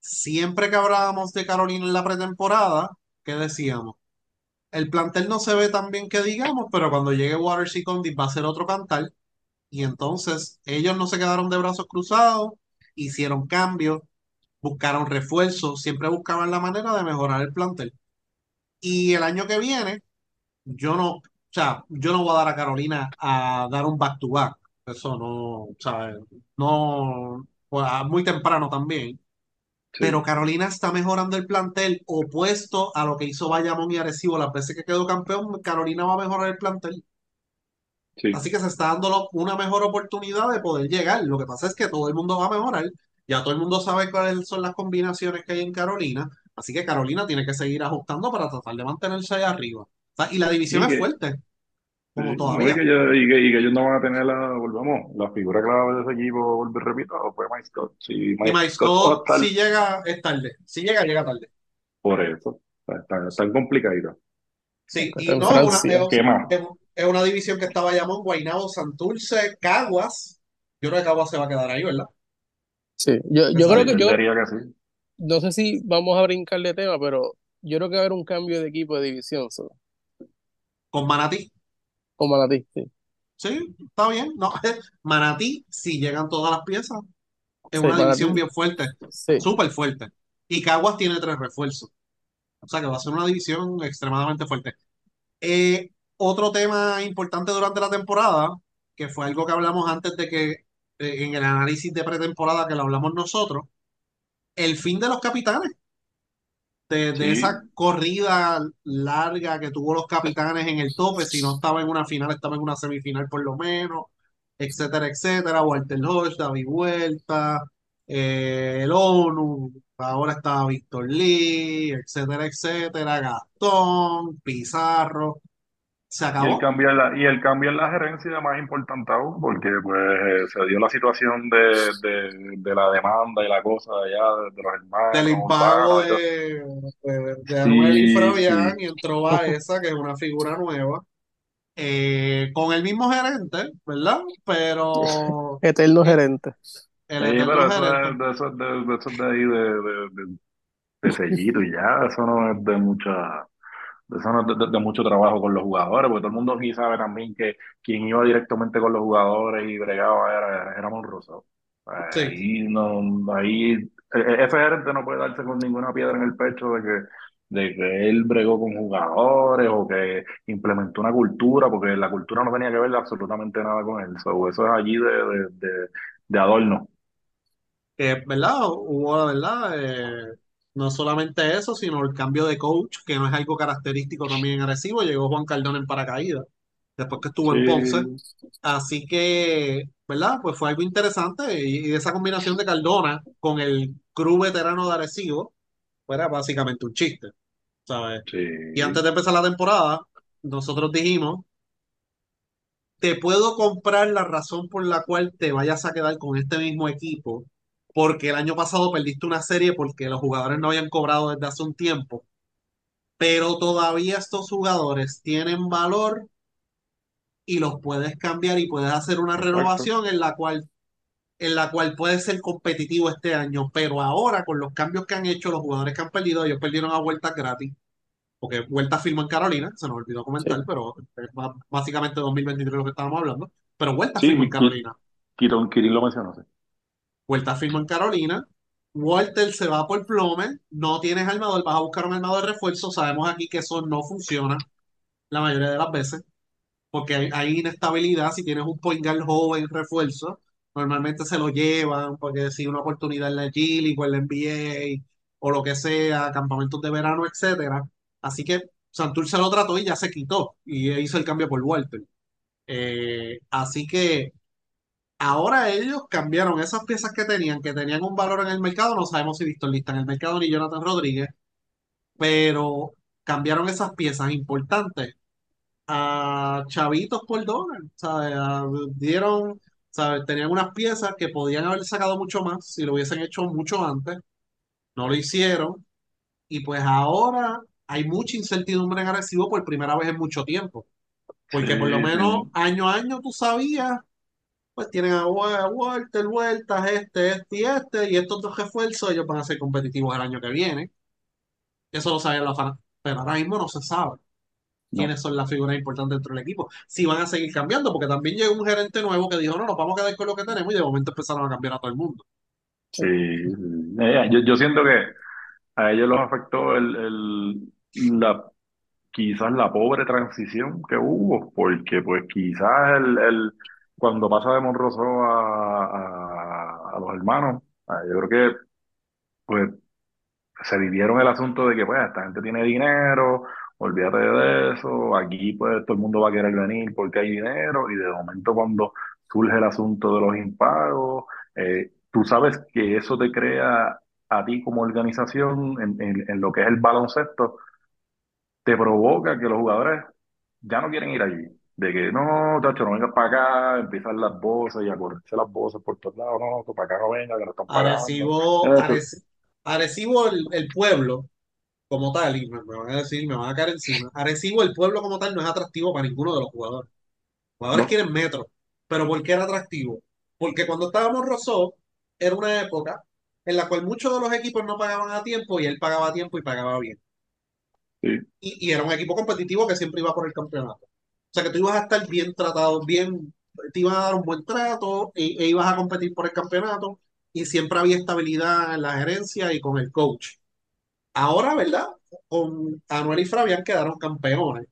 siempre que hablábamos de Carolina en la pretemporada, ¿qué decíamos? El plantel no se ve tan bien que digamos, pero cuando llegue Waters y Condit va a ser otro cantar. Y entonces ellos no se quedaron de brazos cruzados, hicieron cambios, buscaron refuerzos, siempre buscaban la manera de mejorar el plantel. Y el año que viene, yo no, o sea, yo no voy a dar a Carolina a dar un back to back. Eso no, ¿sabes? No, pues, a- muy temprano también. Pero Carolina está mejorando el plantel opuesto a lo que hizo Bayamón y Arecibo las veces que quedó campeón. Carolina va a mejorar el plantel. sí, Así que se está dando una mejor oportunidad de poder llegar. Lo que pasa es que todo el mundo va a mejorar. Ya todo el mundo sabe cuáles son las combinaciones que hay en Carolina. Así que Carolina tiene que seguir ajustando para tratar de mantenerse ahí arriba. O sea, y la división Sí, es que, fuerte. Como y que, yo- y, que, y que ellos no van a tener la, volvemos, la figura clave de ese equipo, vuelvo y repito, fue Mike Scott. Si Y Mike Mike Scott si llega, es tarde. Si llega, llega tarde. por eso, o sea, está, está complicadito. Sí, Está y no, es una, es, una división que está Bayamón, Guaynabo, Santurce, Caguas. Yo creo que Caguas se va a quedar ahí, ¿verdad? Sí, yo, yo creo que yo, diría que sí. no sé si vamos a brincar de tema, pero yo creo que va a haber un cambio de equipo de división, Con Manatí. Con Manatí, sí. Sí, está bien. No, Manatí, si llegan todas las piezas, es Sí, una división bien fuerte, sí. súper fuerte. Y Caguas tiene tres refuerzos. O sea que va a ser una división extremadamente fuerte. Eh, otro tema importante durante la temporada, que fue algo que hablamos antes de que, eh, en el análisis de pretemporada que lo hablamos nosotros, el fin de los capitanes, de, de Sí, esa corrida larga que tuvo los capitanes en el tope, si no estaba en una final, estaba en una semifinal por lo menos, etcétera, etcétera. Walter Hodge, David Huerta, eh, el ONU, ahora está Víctor Lee, etcétera, etcétera, Gastón, Pizarro. Se y el cambio en la, y el cambio en la gerencia más importante aún, porque pues eh, se dio la situación de, de, de la demanda y la cosa allá de, de los hermanos del impago y de, de, de Anuel y Sí, Fabián sí. y entró Baeza, que es una figura nueva, eh, con el mismo gerente, ¿verdad? Pero Eterno gerente. el Sí, eterno pero eso es de ahí de, de, de, de sellito y ya, eso no es de mucha, eso no es de, de- mucho trabajo con los jugadores, porque todo el mundo aquí sabe también que quien iba directamente con los jugadores y bregaba era, era Monroso. sí. Ahí no, ahí e- e- ese gerente no puede darse con ninguna piedra en el pecho de que, de que él bregó con jugadores o que implementó una cultura, porque la cultura no tenía que ver absolutamente nada con él. So, eso es allí de, de, de, de adorno. Eh, ¿verdad? Hubo, ¿verdad? Eh, no solamente eso, sino el cambio de coach, que no es algo característico también en Arecibo, llegó Juan Cardón en paracaídas, después que estuvo en Ponce. Sí, Así que, ¿verdad? Pues fue algo interesante y, y esa combinación de Cardona con el crew veterano de Arecibo, pues era básicamente un chiste, ¿sabes? Y antes sí. de empezar la temporada, nosotros dijimos, te puedo comprar la razón por la cual te vayas a quedar con este mismo equipo, porque el año pasado perdiste una serie porque los jugadores no habían cobrado desde hace un tiempo, pero todavía estos jugadores tienen valor y los puedes cambiar y puedes hacer una renovación en la cual en la cual puede ser competitivo este año, pero ahora con los cambios que han hecho los jugadores que han perdido, ellos perdieron a vueltas gratis, porque Vuelta firmó en Carolina, se nos olvidó comentar, Sí. pero es básicamente 2023 lo que estábamos hablando, pero Vuelta Sí, firmó en Carolina, Kirin, Kirin lo mencionó, sí. Vuelta firmó en Carolina, Walter se va por Plomer, no tienes armador, vas a buscar un armador de refuerzo, sabemos aquí que eso no funciona la mayoría de las veces, porque hay, inestabilidad. Si tienes un point guard joven refuerzo, normalmente se lo llevan porque si una oportunidad en la G o en la o lo que sea, campamentos de verano, etcétera. Así que Santurce lo trató y ya se quitó y hizo el cambio por Walter. Eh, así que ahora ellos cambiaron esas piezas que tenían, que tenían un valor en el mercado. No sabemos si Víctor Lista en el mercado ni Jonathan Rodríguez, pero cambiaron esas piezas importantes a chavitos por dólar, ¿sabes? A- Dieron, ¿sabes? Tenían unas piezas que podían haber sacado mucho más si lo hubiesen hecho mucho antes, no lo hicieron, y pues ahora hay mucha incertidumbre en Arecibo por primera vez en mucho tiempo, porque por lo menos año a año tú sabías, pues tienen a Wa- Walter, Vueltas, este, este y este, y estos dos refuerzos, ellos van a ser competitivos el año que viene, eso lo sabían los fanáticos, pero ahora mismo no se sabe. No. quiénes son las figuras importantes dentro del equipo. Si van a seguir cambiando, porque también llegó un gerente nuevo que dijo, no, nos vamos a quedar con lo que tenemos y de momento empezaron a cambiar a todo el mundo. Sí, sí. Eh, yo, yo siento que a ellos los afectó el, el, la, quizás la pobre transición que hubo, porque pues quizás el, el, cuando pasa de Monroso a, a, los hermanos, ah, yo creo que pues se vivieron el asunto de que pues esta gente tiene dinero, olvídate de eso, aquí pues todo el mundo va a querer venir porque hay dinero y de momento cuando surge el asunto de los impagos, eh, tú sabes que eso te crea a ti como organización en, en, en lo que es el baloncesto, te provoca que los jugadores ya no quieren ir allí. De que no, tacho, no vengas para acá, empiezan las voces y a correrse las voces por todos lados, no, no, para acá no venga, que no están pagando. Arecibo, Arecibo el, el pueblo como tal, y me, me van a decir, me van a caer encima. Arecibo el pueblo como tal no es atractivo para ninguno de los jugadores. Los jugadores ¿no? quieren metro. Pero ¿por qué era atractivo? Porque cuando estábamos Rosso, era una época en la cual muchos de los equipos no pagaban a tiempo y él pagaba a tiempo y pagaba bien. Sí, Y, y era un equipo competitivo que siempre iba por el campeonato. O sea que tú ibas a estar bien tratado, bien, te iban a dar un buen trato e, e ibas a competir por el campeonato y siempre había estabilidad en la gerencia y con el coach. Ahora, ¿verdad? Con Anuel y Fabián quedaron campeones.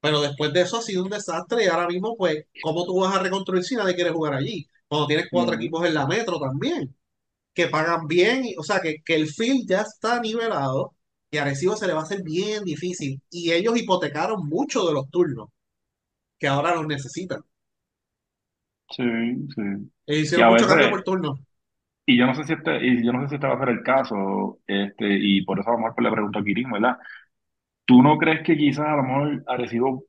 Pero después de eso ha sido un desastre y ahora mismo, pues, ¿cómo tú vas a reconstruir si nadie quiere jugar allí? Cuando tienes cuatro ujú, equipos en la metro también, que pagan bien, y- o sea, que, que el field ya está nivelado y a Arecibo se le va a hacer bien difícil. Y ellos hipotecaron mucho de los turnos, que ahora los necesitan. sí, sí. E hicieron mucho cambio por turno. y yo no sé si este, y yo no sé si este va a ser el caso, este, y por eso a lo mejor pues, le pregunto a Kirin, ¿verdad? ¿Tú no crees que quizás a lo mejor Arecibo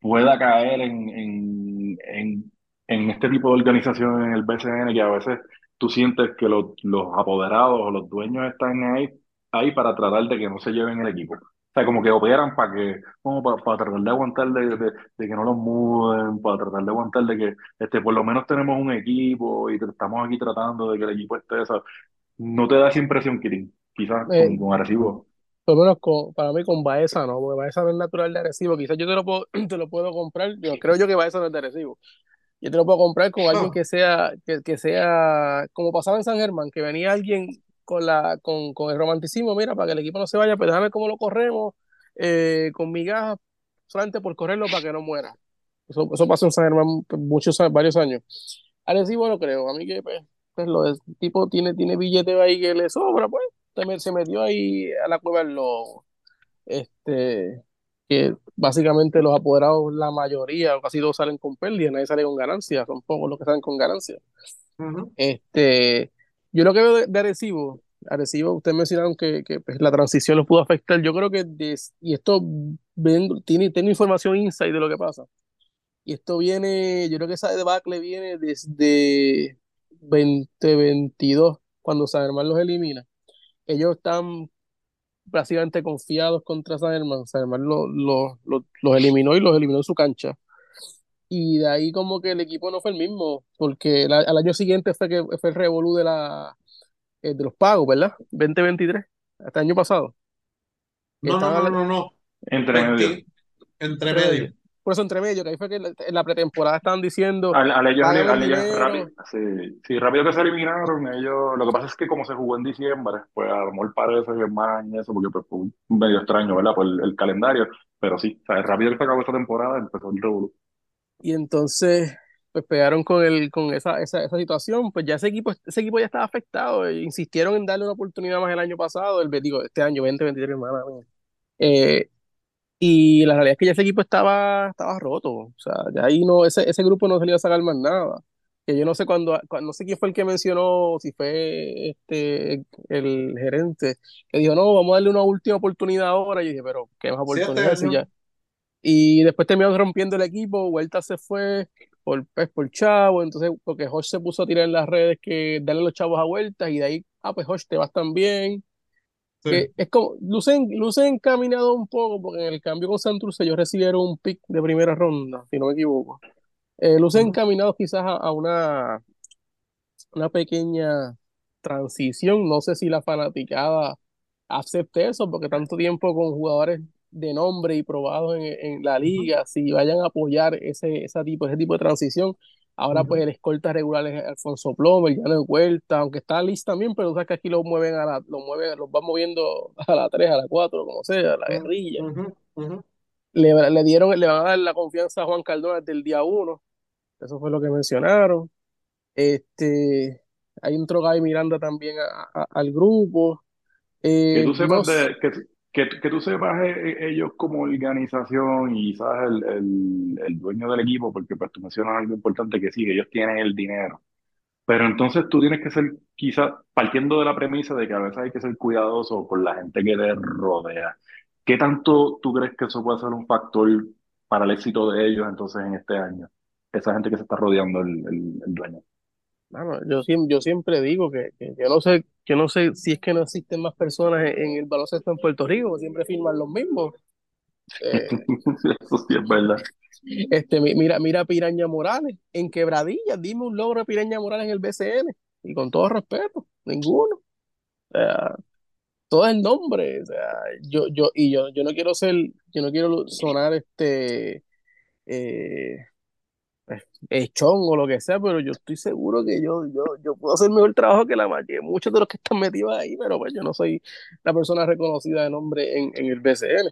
pueda caer en, en, en, en este tipo de organización en el BCN que a veces tú sientes que los, los apoderados o los dueños están ahí, ahí para tratar de que no se lleven el equipo. O sea, como que operan para que, como para, para tratar de aguantar de, de, de que no los muden, para tratar de aguantar de que este, por lo menos tenemos un equipo y te- estamos aquí tratando de que el equipo esté, o sea, ¿no te da esa impresión, Kirin? Quizás con, Eh, con Arecibo. por lo menos con- para mí con Baeza no, porque Baeza no es natural de Arecibo. Quizás yo te lo puedo, te lo puedo comprar. Yo creo yo que Baeza no es de Arecibo. Yo te lo puedo comprar con alguien que sea, que, que sea, como pasaba en San Germán, que venía alguien con la, con, con el romanticismo, mira, para que el equipo no se vaya, pero déjame cómo lo corremos, eh, con migajas, solamente por correrlo para que no muera. Eso, eso pasó en San Germán muchos, varios años. Arecibo no creo, a mí que pues, pues, lo tipo tiene, tiene billete ahí que le sobra, pues, también se metió ahí a la cueva del lobo. Este, que básicamente los apoderados, la mayoría, casi todos salen con pérdida, nadie sale con ganancia, son pocos los que salen con ganancia. ujú. Este, yo lo que veo de, de Arecibo, Arecibo, ustedes mencionaron que, que, pues, la transición los pudo afectar, yo creo que, y esto vengo- tiene, tengo información inside de lo que pasa, y esto viene, yo creo que esa debacle viene desde 2022, cuando San Germán los elimina. Ellos están básicamente confiados contra San Germán. San Germán lo- lo- lo- los eliminó y los eliminó en su cancha. Y de ahí como que el equipo no fue el mismo, porque el al año siguiente fue que fue el revolú de la eh, de los pagos, ¿verdad? 2023, hasta el año pasado. No, no, no, al- no, no. Entre medio. 20 entre entre medio. medio. Por eso entre medio, que ahí fue que la- en la pretemporada estaban diciendo, Al, al ellos, al el ellos rápido, sí, sí, rápido que se eliminaron, ellos, lo que pasa es que como se jugó en diciembre, pues a lo mejor parece que más y eso, porque pues, fue un- medio extraño, ¿verdad? Por el, el calendario, pero sí, o sea, rápido que se acabó esta temporada, empezó el revolú. Y entonces pues pegaron con el, con esa, esa, esa situación, pues ya ese equipo, ese equipo ya estaba afectado, e insistieron en darle una oportunidad más el año pasado, el, digo, este año 2023, madre mía. Eh, y la realidad es que ya ese equipo estaba, estaba roto, o sea, ya ahí no, ese, ese grupo no se le iba a sacar más nada. Que yo no sé cuándo, cuando, no sé quién fue el que mencionó, si fue este el gerente, que dijo, no, vamos a darle una última oportunidad ahora. Y yo dije, pero qué más Siete oportunidad si años. ya. Y después terminamos rompiendo el equipo, Vuelta se fue por, pues, por Chavo, entonces porque Josh se puso a tirar en las redes que darle los chavos a vueltas y de ahí, ah, pues Josh te vas también. Sí. Que es como, luce, luce encaminado un poco, porque en el cambio con Santurce ellos recibieron un pick de primera ronda, si no me equivoco. Eh, luce Ujú. encaminado quizás a, a una, una pequeña transición. No sé si la fanaticada acepte eso, porque tanto tiempo con jugadores de nombre y probados en, en la liga, si vayan a apoyar ese, ese tipo, ese tipo de transición. Ahora, pues el escolta regular es Alfonso Plomer, ya no es Huerta, aunque está Liz también, pero tú sabes que aquí lo mueven a la, lo mueven, los van moviendo a la 3, a la 4, como sea, a la guerrilla. Le, le dieron, le van a dar la confianza a Juan Cardona desde el día 1, eso fue lo que mencionaron. Este, ahí entró Gaby Miranda también a- a- al grupo. Que Eh, tú no sepas de, que, que, que tú sepas eh, eh, ellos como organización y sabes el, el, dueño del equipo, porque pues tú mencionas algo importante que sí, ellos tienen el dinero. Pero entonces tú tienes que ser, quizás, partiendo de la premisa de que a veces hay que ser cuidadoso con la gente que te rodea. ¿Qué tanto tú crees que eso puede ser un factor para el éxito de ellos entonces en este año. Esa gente que se está rodeando el, el dueño. Mano, yo, siempre, yo siempre digo que, que, yo no sé, que no sé si es que no existen más personas en, en el baloncesto en Puerto Rico, siempre firman los mismos. Eh, Eso sí es verdad. este, mi- mira, mira Piraña Morales, en Quebradillas, dime un logro de Piraña Morales en el BCN, y con todo respeto, ninguno. O sea, todo el nombre, o sea, yo, yo, y yo, yo no quiero ser, yo no quiero sonar este eh, echón o lo que sea, pero yo estoy seguro que yo, yo, yo puedo hacer mejor trabajo que la ma- que muchos de los que están metidos ahí, pero pues yo no soy la persona reconocida de nombre en, en el BCN.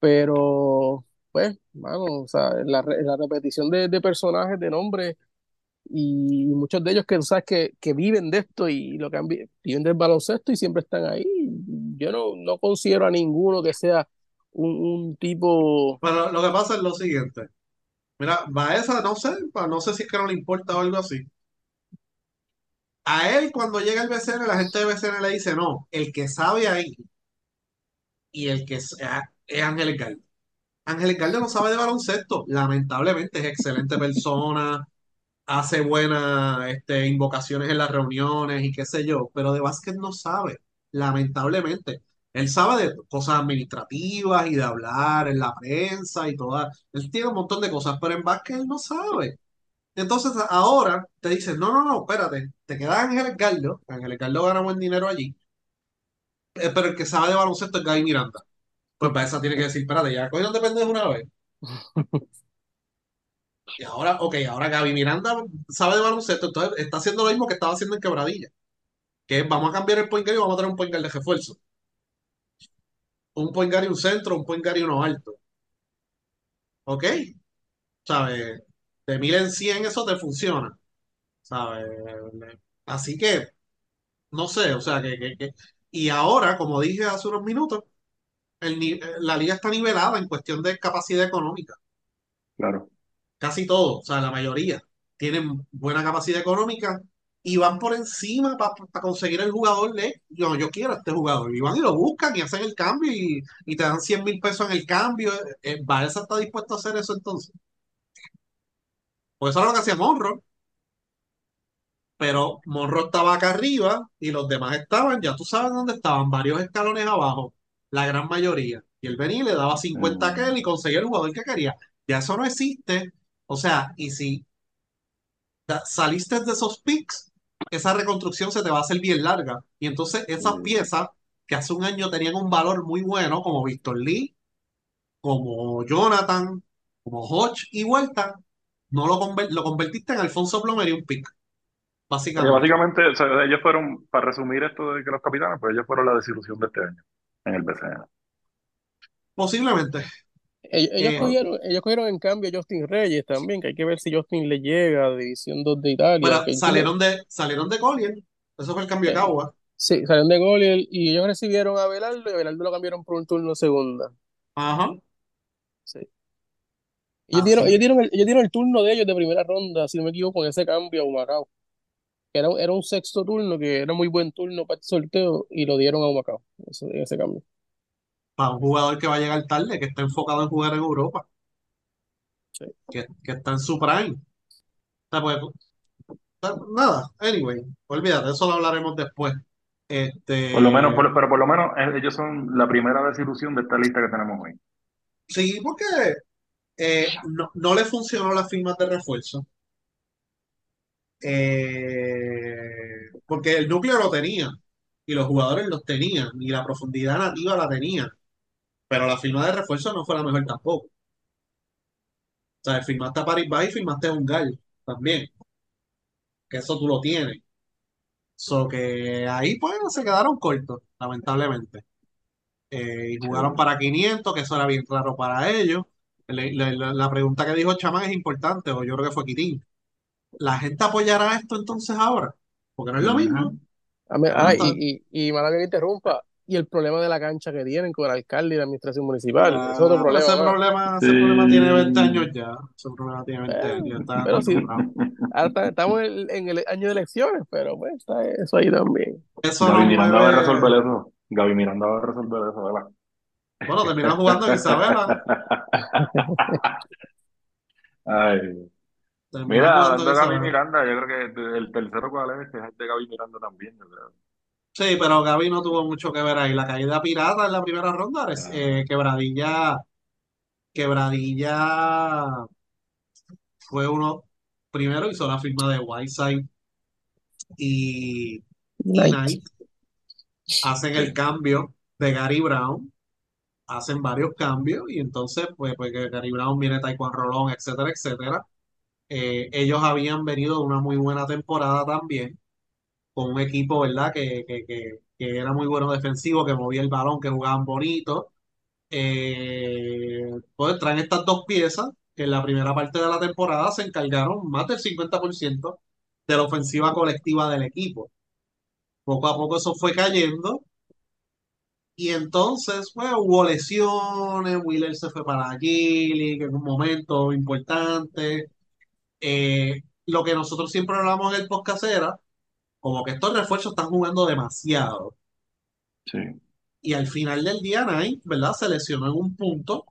Pero, pues, mano, o sea, la, la repetición de, de personajes, de nombres, y muchos de ellos que sabes que, que viven de esto y lo que han, vi- viven del baloncesto y siempre están ahí. Yo no, no considero a ninguno que sea un, un tipo. Pero lo que pasa es lo siguiente. Mira, Baeza, no sé, no sé si es que no le importa o algo así. A él, cuando llega el BCN, la gente de BCN le dice, no, el que sabe ahí y el que sea es Ángel Galdo. Ángel Galdo no sabe de baloncesto, lamentablemente es excelente persona, hace buenas este, invocaciones en las reuniones y qué sé yo, pero de básquet no sabe, lamentablemente. Él sabe de cosas administrativas y de hablar en la prensa y todas. Él tiene un montón de cosas, pero en básquet él no sabe. Entonces ahora te dicen, no, no, no, espérate, te queda Ángel Galdo, Ángel Galdo gana buen dinero allí, eh, pero el que sabe de baloncesto es Gaby Miranda. Pues para esa tiene que decir, espérate, ya cogieron de pendejo una vez. Y ahora, ok, ahora Gaby Miranda sabe de baloncesto, entonces está haciendo lo mismo que estaba haciendo en Quebradilla, que vamos a cambiar el point guard y vamos a tener un point guard de refuerzo. Un point guard y un centro, un point guard y uno alto. ¿Ok? ¿Sabes? De mil en cien eso te funciona. ¿Sabes? Así que, no sé, o sea, que, que, que- Y ahora, como dije hace unos minutos, el ni- la liga está nivelada en cuestión de capacidad económica. Claro. casi todos, o sea, la mayoría, tienen buena capacidad económica y van por encima para conseguir el jugador de, yo, yo quiero a este jugador, y van y lo buscan y hacen el cambio y, y te dan 100 mil pesos en el cambio. Eh, Baeza está dispuesto a hacer eso entonces. Pues eso era lo que hacía Monroe, pero Monroe estaba acá arriba y los demás estaban, ya tú sabes dónde estaban, varios escalones abajo, la gran mayoría. Y él venía y le daba 50 a aquel y conseguía el jugador que quería. Ya eso no existe. O sea, y si saliste de esos picks, esa reconstrucción se te va a hacer bien larga. Y entonces esas Mm. piezas que hace un año tenían un valor muy bueno, como Víctor Lee, como Jonathan, como Hodge y Vuelta, no lo, conver- lo convertiste en Alfonso Plomer y un pick, Porque básicamente. básicamente, o sea, ellos fueron, para resumir esto de que los capitanes, pues ellos fueron la desilusión de este año en el BCN. Posiblemente. Ellos, ellos Eh, cogieron, ellos cogieron en cambio a Justin Reyes también, que hay que ver si Justin le llega a División 2 de Italia. tiene- salieron de, salieron de Collier. Eso fue el cambio de Eh, Cagua. sí, salieron de gol y, el- ellos recibieron a Belardo y a Belardo lo cambiaron por un turno segunda. Ajá. Sí. Ellos dieron, ellos dieron el, ellos dieron el turno de ellos de primera ronda, si no me equivoco, en ese cambio a Humacao. Era, era un sexto turno que era muy buen turno para este sorteo y lo dieron a Humacao, ese, ese cambio. Para un jugador que va a llegar tarde, que está enfocado en jugar en Europa, Sí. que, que está en su prime. O sea, pues, Nada, anyway, olvídate, eso lo hablaremos después. Este, Por lo menos, por- pero por lo menos eh, ellos son la primera desilusión de esta lista que tenemos hoy. sí, porque eh, no, no le funcionó las firmas de refuerzo. Eh, porque el núcleo lo tenía y los jugadores los tenían y la profundidad nativa la tenían, pero la firma de refuerzo no fue la mejor tampoco. O sea, firmaste a Paris Bay y firmaste a un Gal también, que eso tú lo tienes. So que ahí pues se quedaron cortos, lamentablemente. Eh, y jugaron para 500, que eso era bien claro para ellos. Le- le- la, pregunta que dijo Chamán es importante, o yo creo que fue Quitín. ¿La gente apoyará esto entonces ahora? Porque no es lo mismo. Ah, ah, y, y, y mala que me interrumpa, y el problema de la cancha que tienen con el alcalde y la administración municipal, ese es otro Ah, problema. ese problema, ese Sí. problema tiene 20 años ya. Ese problema tiene 20 Eh, años, ya está pero sí, ahora está- estamos en, en el año de elecciones, pero pues está eso ahí también. Eso Gaby no Miranda va a resolver eso. Gaby Miranda va a resolver eso, ¿verdad? Bueno, terminaron jugando en Isabela. Ay. Mira, de Gaby. Miranda, yo creo que el tercero cuál es, que es el de Gaby Miranda también, yo creo. Sí, pero Gaby no tuvo mucho que ver ahí. La caída pirata en la primera ronda, es, eh, Quebradilla, Quebradilla fue uno, primero hizo la firma de Whiteside y, y Night. Knight, hacen el cambio de Gary Brown, hacen varios cambios y entonces pues, pues que Gary Brown viene Taekwondo Rolón, etcétera, etcétera. Eh, ellos habían venido de una muy buena temporada también, con un equipo, ¿verdad? Que, que, que, que era muy bueno defensivo, que movía el balón, que jugaban bonito. Eh, pues traen estas dos piezas que en la primera parte de la temporada se encargaron más del 50% de la ofensiva colectiva del equipo. Poco a poco eso fue cayendo y entonces pues, hubo lesiones, Wheeler se fue para Gili, que en un momento importante. Eh, lo que nosotros siempre hablamos en el podcast era como que estos refuerzos están jugando demasiado. sí, Y al final del día, Nike, ¿verdad? Se lesionó en un punto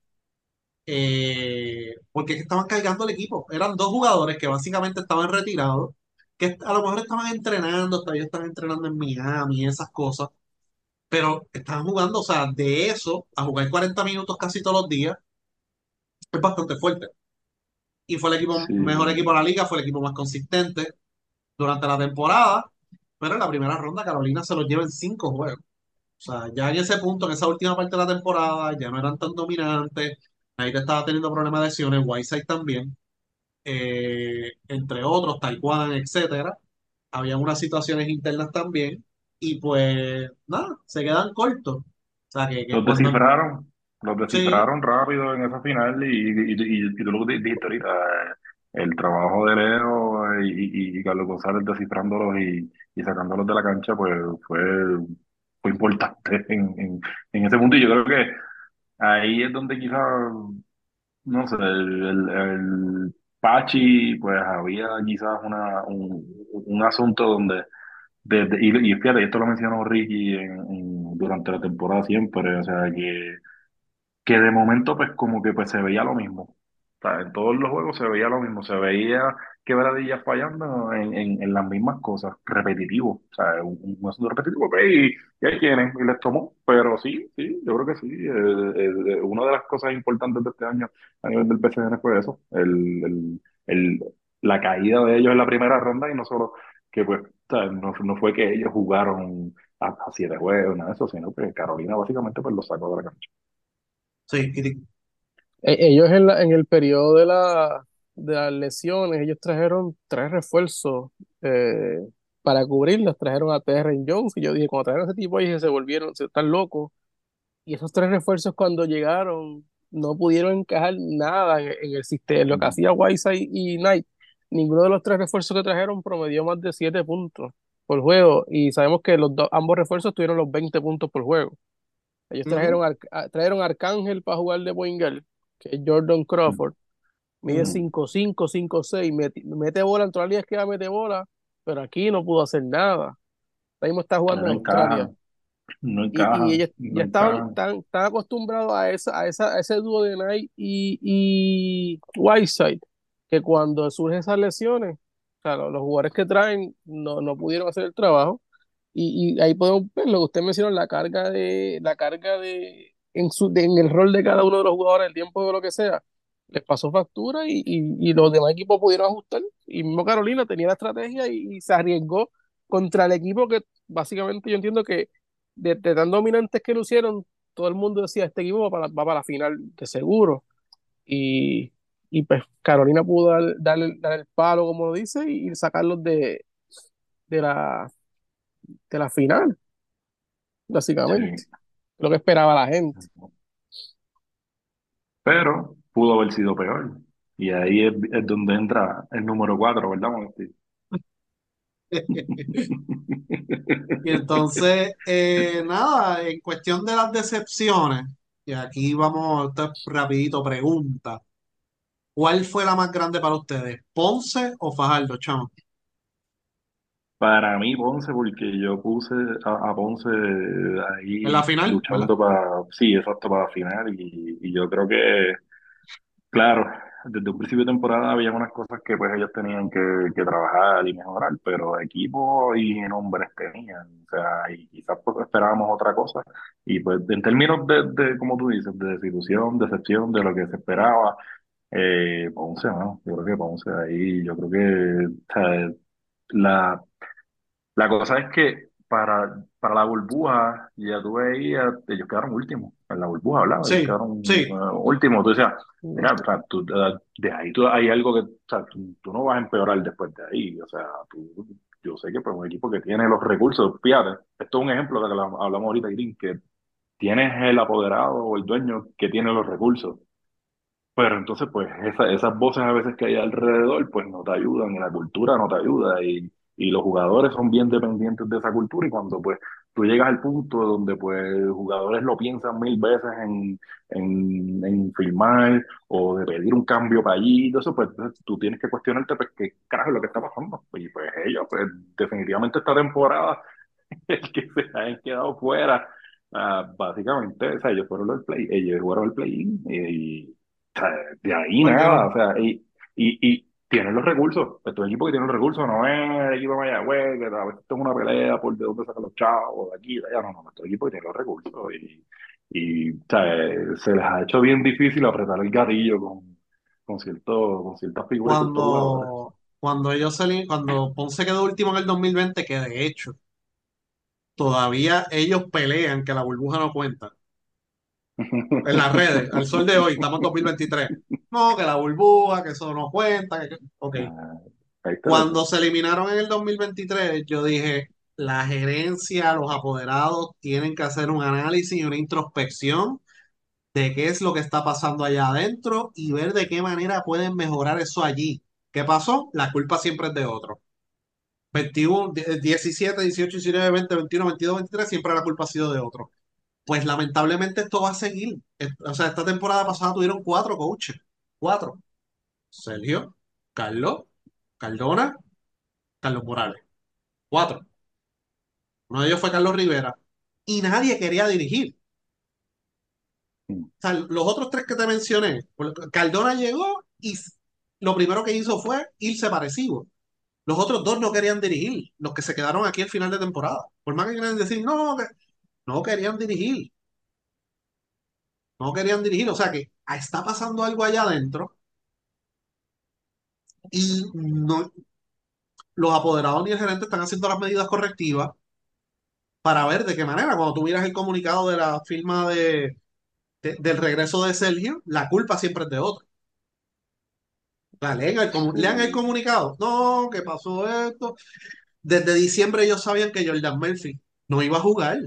eh, porque es que estaban cargando el equipo. Eran dos jugadores que básicamente estaban retirados, que a lo mejor estaban entrenando, todavía están entrenando en Miami, esas cosas, pero estaban jugando, o sea, de eso a jugar 40 minutos casi todos los días, es bastante fuerte. Y fue el equipo, sí, mejor equipo de la liga, fue el equipo más consistente durante la temporada, pero en la primera ronda Carolina se los lleva en cinco juegos. O sea, ya en ese punto, en esa última parte de la temporada, ya no eran tan dominantes. Ahí te estaba teniendo problemas de lesiones, Whiteside también, eh, entre otros, Taekwondo, etcétera. Habían unas situaciones internas también. Y pues, nada, se quedan cortos. O sea, que, que Los cuando. descifraron, los Sí, descifraron rápido en esa final y, y, y, y tú lo di- dijiste ahorita, eh, el trabajo de Leo y, y, y Carlos González descifrándolos y, y sacándolos de la cancha, pues fue, fue importante en, en, en ese punto y yo creo que ahí es donde quizás, no sé, el, el, Pachi, pues había quizás una, un, un asunto donde desde, y, fíjate, esto lo mencionó Ricky durante la temporada siempre, o sea, que que de momento pues como que pues se veía lo mismo. Sea, en todos los juegos se veía lo mismo, se veía quebradillas fallando en, en, en las mismas cosas, repetitivo, o sea, un, un asunto repetitivo, y, y ahí tienen, y les tomó, pero sí, sí, yo creo que sí, eh, eh, eh, una de las cosas importantes de este año a nivel del PCN fue eso, el, el, el, la caída de ellos en la primera ronda y no solo que pues, o sea, no, no fue que ellos jugaron a, a siete juegos, nada de eso, sino que Carolina básicamente pues los sacó de la cancha. sí, y- Ellos en, la- en el periodo de, la, de las lesiones, ellos trajeron tres refuerzos eh, para cubrirlas. Trajeron a Terren Jones y yo dije, cuando trajeron a ese tipo, ahí se volvieron, se están locos. Y esos tres refuerzos cuando llegaron no pudieron encajar nada en, en el sistema. Lo que hacía Whiteside y Knight, ninguno de los tres refuerzos que trajeron promedió más de 7 puntos por juego. Y sabemos que los dos, ambos refuerzos tuvieron los 20 puntos por juego. Ellos trajeron, a- trajeron a Arcángel para jugar de point guard, que es Jordan Crawford. Mide ujú. 5'5", 5'6", mete, mete bola, en todas las que mete bola, pero aquí no pudo hacer nada. Ahora mismo está jugando no en Australia. no Y, y encajan, ellos no ya estaban tan, tan acostumbrados a, esa, a, esa, a ese dúo de Knight y, y Whiteside, que cuando surgen esas lesiones, claro, los jugadores que traen no, no pudieron hacer el trabajo. Y, y ahí podemos ver lo que usted mencionó, la carga de, la carga de, en su, de- en el rol de cada uno de los jugadores, el tiempo de lo que sea, les pasó factura y, y, y los demás equipos pudieron ajustar. Y mismo Carolina tenía la estrategia y, y se arriesgó contra el equipo que básicamente yo entiendo que de, de tan dominantes que lo hicieron, todo el mundo decía, este equipo va para, va para la final de seguro. Y, y pues Carolina pudo dar, dar el, dar el palo, como dice, y sacarlos de, de la, de la final, básicamente. Sí. Lo que esperaba la gente. Pero pudo haber sido peor. Y ahí es, es donde entra el número cuatro, ¿verdad, Monty? Y entonces, eh, nada, en cuestión de las decepciones, y aquí vamos, esto es rapidito, pregunta. ¿Cuál fue la más grande para ustedes? ¿Ponce o Fajardo, chamo? Para mí, Ponce, porque yo puse a, a Ponce En la ahí luchando para, sí, exacto, para la final. Y, y yo creo que, claro, desde un principio de temporada había unas cosas que pues ellos tenían que, que trabajar y mejorar, pero equipo y nombres tenían. O sea, y quizás pues esperábamos otra cosa. Y pues en términos de, de, como tú dices, de desilusión, decepción, de lo que se esperaba, eh, Ponce, ¿no? Yo creo que Ponce ahí, yo creo que, o sea, la la cosa es que para, para la burbuja, ya tú veías, ellos quedaron últimos. En la burbuja hablaba, ellos Sí, quedaron sí. eh, últimos. Tú decías, mira, o sea, tú, eh, de ahí tú, hay algo que, o sea, tú, tú no vas a empeorar después de ahí. O sea, tú, yo sé que pues un equipo que tiene los recursos, fíjate, esto es un ejemplo de que hablamos ahorita, Green, que tienes el apoderado o el dueño que tiene los recursos. Pero entonces, pues, esa- esas voces a veces que hay alrededor, pues no te ayudan, y la cultura no te ayuda, y, y los jugadores son bien dependientes de esa cultura, y cuando pues tú llegas al punto donde pues jugadores lo piensan mil veces en, en, en firmar o de pedir un cambio para allí, y todo eso, pues entonces tú tienes que cuestionarte, pues, qué carajo es lo que está pasando. Y pues ellos, pues, definitivamente esta temporada, el que se hayan quedado fuera, ah, básicamente, o sea, ellos fueron los play, ellos jugaron el play-in, y sea, de ahí nada, o sea, y, y, y tienen los recursos. Esto es un equipo que tiene los recursos, no es el equipo de Mayagüez, que a veces tengo una pelea por de dónde sacan los chavos, de aquí, de allá, no, no, esto es un equipo que tiene los recursos y, y o sea, se les ha hecho bien difícil apretar el gatillo con, con, cierto, con ciertas figuras. Cuando, cuando ellos se, cuando Ponce quedó último en el 2020, que de hecho todavía ellos pelean que la burbuja no cuenta. En las redes, al sol de hoy, estamos en 2023. No, que la burbuja, que eso no cuenta. que- Ok. Ah, Cuando se eliminaron en el 2023, yo dije, la gerencia, los apoderados tienen que hacer un análisis y una introspección de qué es lo que está pasando allá adentro y ver de qué manera pueden mejorar eso allí. ¿Qué pasó? La culpa siempre es de otro. 21, 17, 18, 19, 20, 21, 22, 23, siempre la culpa ha sido de otro. Pues lamentablemente esto va a seguir. O sea, esta temporada pasada tuvieron cuatro coaches. Cuatro. Sergio, Carlos, Cardona, Carlos Morales. Cuatro. Uno de ellos fue Carlos Rivera. Y nadie quería dirigir. Mm, O sea, los otros tres que te mencioné, Cardona llegó y lo primero que hizo fue irse parecido. Los otros dos no querían dirigir, los que se quedaron aquí al final de temporada. Por más que quieran decir, no, que no querían dirigir, no querían dirigir. O sea que está pasando algo allá adentro y no, los apoderados ni el gerente están haciendo las medidas correctivas para ver de qué manera, cuando tú miras el comunicado de la firma de, de- del regreso de Sergio, la culpa siempre es de otro. Sea, lean el, lean el comunicado. No, ¿qué pasó esto? Desde diciembre ellos sabían que Jordan Murphy no iba a jugar,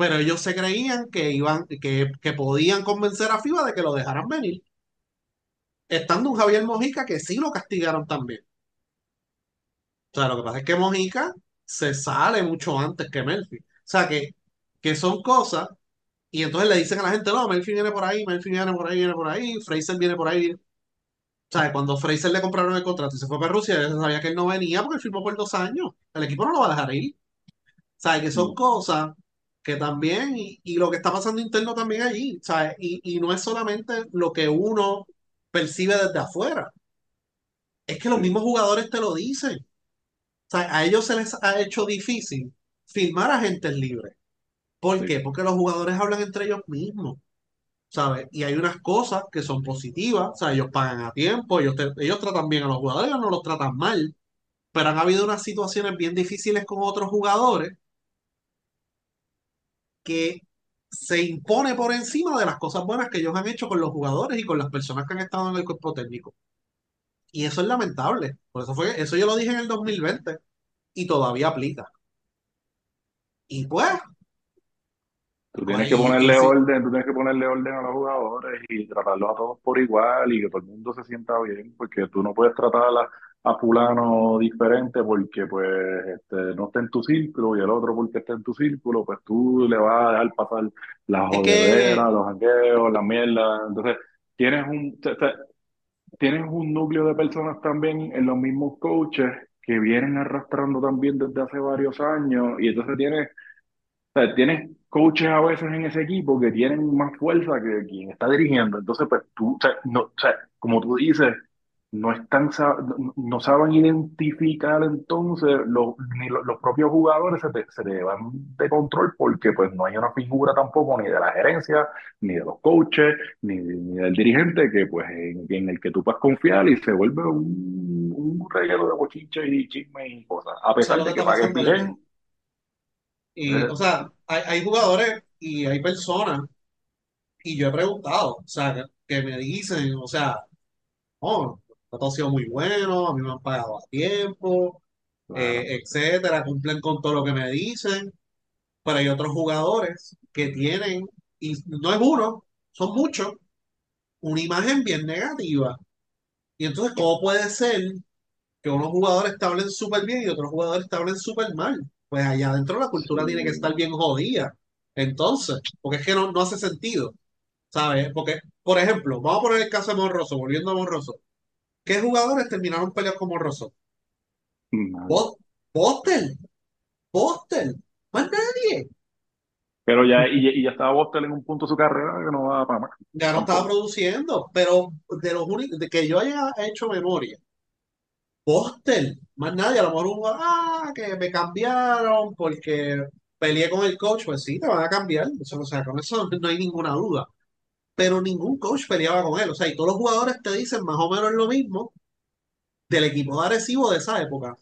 pero ellos se creían que iban, que, que podían convencer a FIBA de que lo dejaran venir. Estando un Javier Mojica que sí lo castigaron también. O sea, lo que pasa es que Mojica se sale mucho antes que Murphy. O sea, que, que son cosas, y entonces le dicen a la gente, no, Murphy viene por ahí, Murphy viene por ahí, viene por ahí, Fraser viene por ahí. O sea, cuando Fraser le compraron el contrato y se fue para Rusia, sabía que él no venía porque él firmó por dos años. El equipo no lo va a dejar ir. ¿Sabes? Que son cosas que también, y, y lo que está pasando interno también allí, ¿sabes? Y, y no es solamente lo que uno percibe desde afuera, es que los mismos jugadores te lo dicen. O sea, a ellos se les ha hecho difícil firmar agentes libres. ¿Por sí, qué? Porque los jugadores hablan entre ellos mismos, ¿sabes? Y hay unas cosas que son positivas, o sea, ellos pagan a tiempo, ellos, te- ellos tratan bien a los jugadores, ellos no los tratan mal, pero han habido unas situaciones bien difíciles con otros jugadores que se impone por encima de las cosas buenas que ellos han hecho con los jugadores y con las personas que han estado en el cuerpo técnico. Y eso es lamentable. Por eso fue, eso yo lo dije en el 2020 y todavía aplica. Y pues, Tú pues, tienes que y, y ponerle sí, orden, tú tienes que ponerle orden a los jugadores y tratarlos a todos por igual y que todo el mundo se sienta bien, porque tú no puedes tratar a, a fulano diferente porque pues este, no está en tu círculo y el otro porque está en tu círculo, pues tú le vas a dejar pasar la es que, jodedera, los jangueos, la mierda. Entonces, tienes un, tienes un núcleo de personas también en los mismos coaches que vienen arrastrando también desde hace varios años y entonces tienes, o sea, tienes coaches a veces en ese equipo que tienen más fuerza que quien está dirigiendo. Entonces, pues tú, o sea, no, o sea, como tú dices, no están, no, no saben identificar entonces los, ni los, los propios jugadores se te, se te van de control porque pues no hay una figura tampoco ni de la gerencia, ni de los coaches, ni, ni del dirigente que pues en, en el que tú puedas confiar y se vuelve un, un reguero de bochinches y chismes y cosas. A pesar de que paguen bien, Y, eh, o sea, hay, hay jugadores y hay personas, y yo he preguntado, o sea, que, que me dicen, o sea, oh, esto ha sido muy bueno, a mí me han pagado a tiempo, claro, eh, etcétera, cumplen con todo lo que me dicen, pero hay otros jugadores que tienen, y no es uno, son muchos, una imagen bien negativa. Y entonces, ¿cómo puede ser que unos jugadores te hablen súper bien y otros jugadores te hablen súper mal? Pues allá adentro la cultura tiene que estar bien jodida. Entonces, porque es que no, no hace sentido, ¿sabes? Porque, por ejemplo, vamos a poner el caso de Monroso, volviendo a Monroso. ¿Qué jugadores terminaron peleas con Monroso? Nadie. Bo- Boston, Boston, más nadie. Pero ya, y, y ya estaba Boston en un punto de su carrera que no va para más, Ya no estaba produciendo, pero de los únicos, de que yo haya hecho memoria, Boston, más nadie, a lo mejor un ah, que me cambiaron porque peleé con el coach, pues sí, te van a cambiar, eso, o sea, con eso no hay ninguna duda, pero ningún coach peleaba con él, o sea, y todos los jugadores te dicen más o menos lo mismo del equipo de Arecibo de esa época,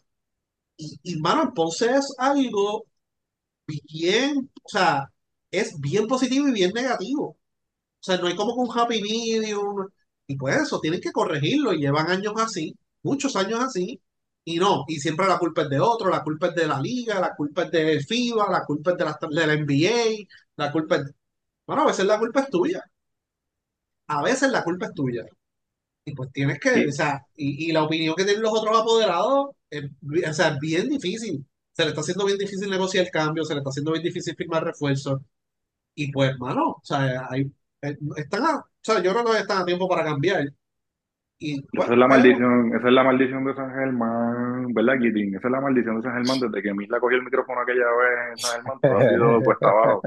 y, y mano, Ponce es algo bien, o sea, es bien positivo y bien negativo, o sea, no hay como un happy medium. Y pues eso, tienen que corregirlo. Y llevan años así, muchos años así. Y no, y siempre la culpa es de otro, la culpa es de la liga, la culpa es de FIBA, la culpa es de la, de la NBA, la culpa es... Bueno, a veces la culpa es tuya. A veces la culpa es tuya. Y pues tienes que, o sea, y, y la opinión que tienen los otros apoderados, es, o sea, es bien difícil. Se le está haciendo bien difícil negociar el cambio, se le está haciendo bien difícil firmar refuerzos. Y pues, mano, o sea, hay, eh, están a- o sea, yo creo que están a tiempo para cambiar. Y pues, esa es la bueno, maldición, esa es la maldición de San Germán, ¿verdad, Kitin? Esa es la maldición de San Germán desde que Misla cogió el micrófono aquella vez San Germán, todo ha sido puesta abajo.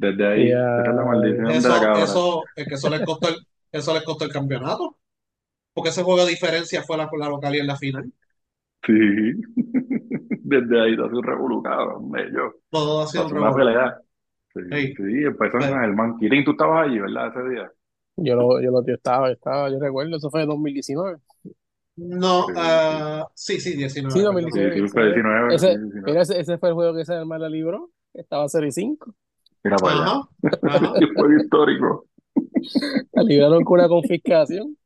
Desde ahí, esa es la maldición de la eso, cabra. eso, es que eso les costó el, eso les costó el campeonato. Porque ese juego de diferencia fue la, la local y en la final. Sí, desde ahí todo ha sido revolucado, hombre, yo. Todo ha sido una pelea. Sí, Ey, sí, empezó en San Germán. Tú estabas allí, ¿verdad? Ese día. yo lo, yo lo yo estaba, estaba, yo recuerdo, eso fue en 2019. no, Sí, sí. ah, sí, sí, Sí, 19, perdón. Sí, 2019, sí, fue 19. 19, sí, Ese, 19. mira, ese, ese fue el juego que San Germán la libró, estaba 0 y 5. Mira para allá. Ajá, juego histórico. Libraron con una confiscación.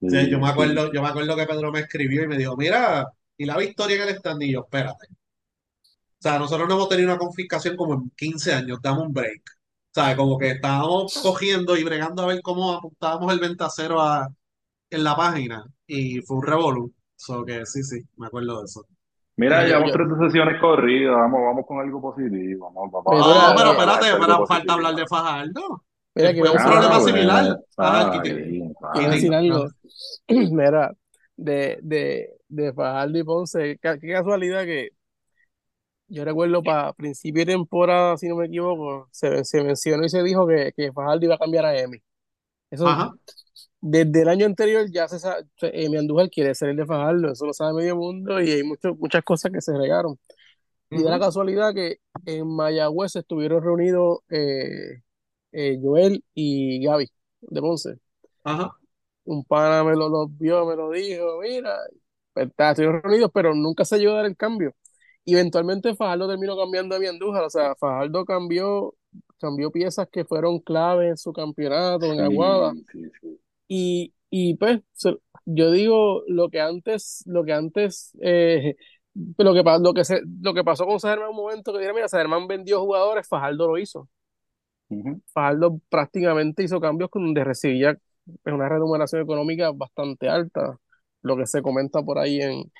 Sí, Sí, yo me acuerdo, yo me acuerdo que Pedro me escribió y me dijo, mira, y la victoria en el stand, y yo, espérate. O sea, nosotros no hemos tenido una confiscación como en 15 años, damos un break. O sea, como que estábamos cogiendo y bregando a ver cómo apuntábamos el ventacero a, en la página y fue un revolú. So que sí, sí, me acuerdo de eso. Mira, yo, llevamos yo, tres sesiones corridas, vamos, vamos con algo positivo, vamos, vamos, pero No, pero espérate, pero falta hablar de Fajardo. mira, Que fue un problema similar. Quiero decir algo. Mira, de, de, de Fajardo y Ponce, qué, qué casualidad que yo recuerdo para principio de temporada, si no me equivoco, se, se mencionó y se dijo que, que Fajardo iba a cambiar a Emi. Eso, Ajá. Desde el año anterior ya se sabe, Emi Andújar quiere ser el de Fajardo, eso lo sabe medio mundo y hay mucho, muchas cosas que se regaron. Y de la casualidad que en Mayagüez estuvieron reunidos eh, eh, Joel y Gaby de Ponce. Ajá. Un pana me lo, lo vio, me lo dijo, mira, pues, estuvieron reunidos, pero nunca se llegó a dar el cambio. Y eventualmente Fajardo terminó cambiando a mi Andújar, o sea, Fajardo cambió, cambió piezas que fueron clave en su campeonato, en Aguada. Sí, sí, sí. Y, y pues, yo digo, lo que antes, lo que antes, eh, lo que, lo que, se, lo que pasó con Sajerman en un momento que dijeron, mira, Sajerman vendió jugadores, Fajardo lo hizo. Ujú. Fajardo prácticamente hizo cambios con donde recibía una remuneración económica bastante alta, lo que se comenta por ahí en,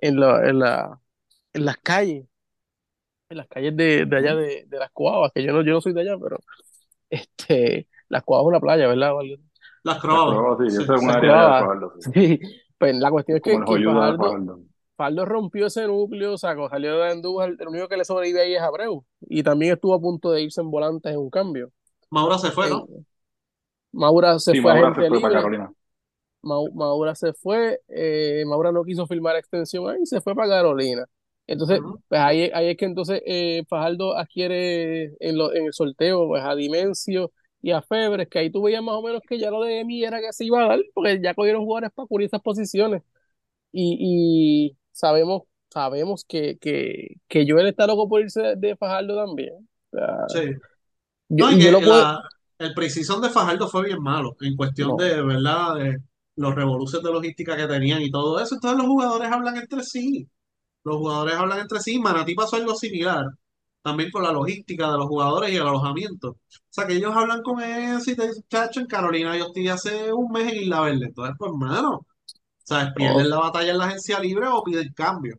en, la, en, la, en las calles, en las calles de, de allá de, de las Coabas, que yo no, yo no soy de allá, pero este, las Coabas es una playa, ¿verdad? Las pruebas, sí, Sí, eso es un área de Fajardo, sí. sí. Pues la cuestión es que, que Fajardo, Fajardo. Fajardo rompió ese núcleo, sacó, salió de Andújar, el único que le sobrevive ahí es Abreu. Y también estuvo a punto de irse en volantes en un cambio. Maura se fue, ¿no? Eh, Maura se Sí, fue a Maura gente se fue para. Carolina. Mau- Maura se fue, eh, Maura no quiso firmar extensión ahí, se fue para Carolina. Entonces, pues ahí, ahí es que entonces eh, Fajardo adquiere en, lo- en el sorteo pues, a Dimensio y a Febres, que ahí tú veías más o menos que ya lo de Emi era que se iba a dar, porque ya cogieron jugadores para cubrir esas posiciones. Y, y sabemos, sabemos que, que, que Joel está loco por irse de, de Fajardo también. O sea, Sí. yo, No, yo que lo puedo. la- el preseason de Fajardo fue bien malo en cuestión No, de, ¿verdad? De los revoluciones de logística que tenían y todo eso. Entonces los jugadores hablan entre sí. Los jugadores hablan entre sí. Manatí pasó algo similar también con la logística de los jugadores y el alojamiento. O sea, que ellos hablan con eso y te dicen, chacho, en Carolina yo estoy hace un mes en Isla Verde. Entonces, pues, hermano, ¿sabes? Pierden no, la batalla en la agencia libre o piden cambio.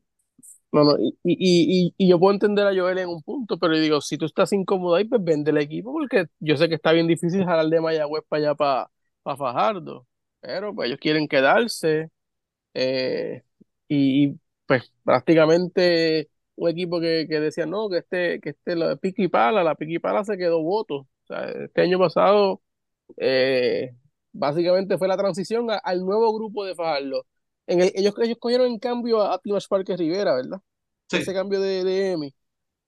No, no, y, y, y, y yo puedo entender a Joel en un punto, pero yo digo, si tú estás incómodo ahí, pues vende el equipo, porque yo sé que está bien difícil jalar de Mayagüez para allá, para, para Fajardo, pero pues ellos quieren quedarse, eh, y, pues prácticamente un equipo que, que decía, no, que este, que este, la Piqui Pala, la Piqui Pala se quedó voto, o sea, este año pasado, eh, básicamente fue la transición a- al nuevo grupo de Fajardo. En el, ellos, ellos cogieron en cambio a Atlas Parque Rivera, ¿verdad? ese cambio de, de Emi.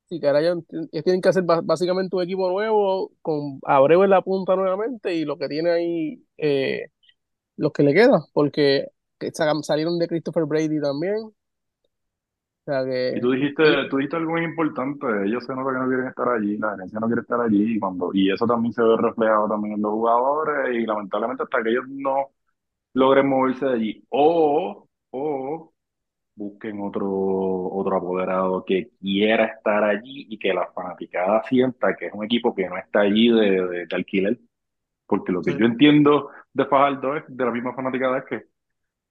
Sí, ellos tienen que hacer básicamente un equipo nuevo con Abreu en la punta nuevamente y lo que tiene ahí, eh, los que le quedan, porque que sa- salieron de Christopher Brady también. Sea Y que tú dijiste, tú dijiste algo muy importante, ellos se nota que no quieren estar allí, la gerencia no quiere estar allí, y cuando, y eso también se ve reflejado también en los jugadores, y lamentablemente hasta que ellos no logren moverse de allí, o, o busquen otro, otro apoderado que quiera estar allí y que la fanaticada sienta que es un equipo que no está allí de, de, de alquiler, porque lo que Sí. yo entiendo de Fajardo es, de la misma fanaticada es que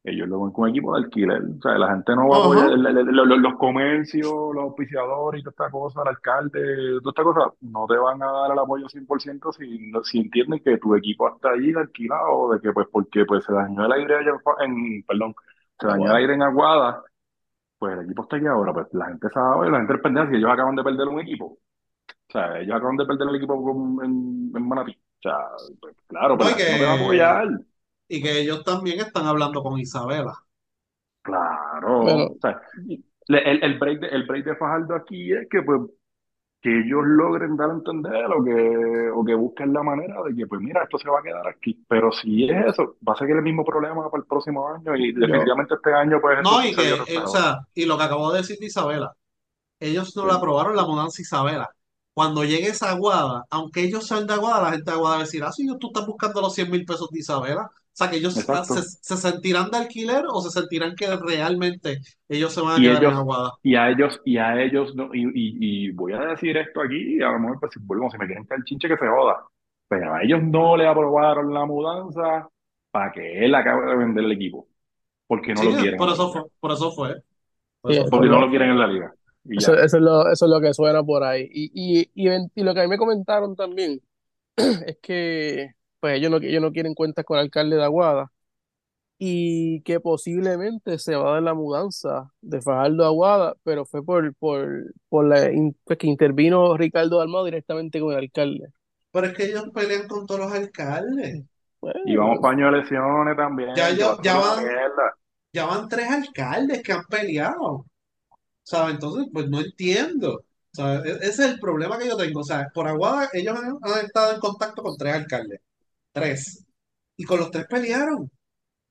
ellos lo ven con equipo de alquiler. O sea, la gente no va a el- el- el- los, comercios, los auspiciadores y toda esta cosa, el alcalde, toda esta cosa, no te van a dar el apoyo 100% si, no- si entienden que tu equipo está allí de alquilado, de que pues porque pues se dañó el aire allá en, perdón, se dañó el Aguada. aire en Aguada, pues el equipo está aquí ahora, pues la gente sabe, la gente es pendeja, si ellos acaban de perder un equipo, o sea, ellos acaban de perder el equipo con- en, en Manatí, o sea, pues, claro, No, la gente no te va a que, apoyar. Y que ellos también están hablando con Isabela. Claro, Bueno, o sea, el, el break de, el break de Fajardo aquí es que pues que ellos logren dar a entender o que, o que busquen la manera de que pues mira, esto se va a quedar aquí. Pero si es eso, va a ser el mismo problema para el próximo año y yo, definitivamente este año pues No, y que, eh, o sea, y lo que acabó de decir de Isabela, ellos no Sí, le aprobaron la mudanza a Isabela. Cuando llegue esa Aguada, aunque ellos sean de Aguada, la gente de Aguada va a decir, ah, sí, tú estás buscando los 100 mil pesos de Isabela. O sea, que ellos se, se sentirán de alquiler o se sentirán que realmente ellos se van a Y quedar en ellos, Aguada. y a ellos, y a ellos, no, y, y, y voy a decir esto aquí, y a lo mejor pues si, vuelvo, si me quieren caer chinche que se joda. Pero a ellos no le aprobaron la mudanza para que él acabe de vender el equipo, porque no Sí, lo quieren por en eso fue, por eso fue, por sí, eso eso Porque no lo, quieren en la liga. Eso, eso es lo, eso es lo que suena por ahí. Y, y, y, y lo que a mí me comentaron también es que pues ellos no, ellos no quieren cuentas con el alcalde de Aguada y que posiblemente se va a dar la mudanza de Fajardo a Aguada, pero fue por, por, por la in- pues, que intervino Ricardo Dalmado directamente con el alcalde. Pero es que ellos pelean con todos los alcaldes. Y vamos Bueno, para año de elecciones también, Ya, ya van, ya van tres alcaldes que han peleado. ¿Sabes? Entonces, pues no entiendo. ¿Sabes? E- Ese es el problema que yo tengo. O sea, por Aguada ellos han, han estado en contacto con tres alcaldes. Tres. Y con los tres pelearon.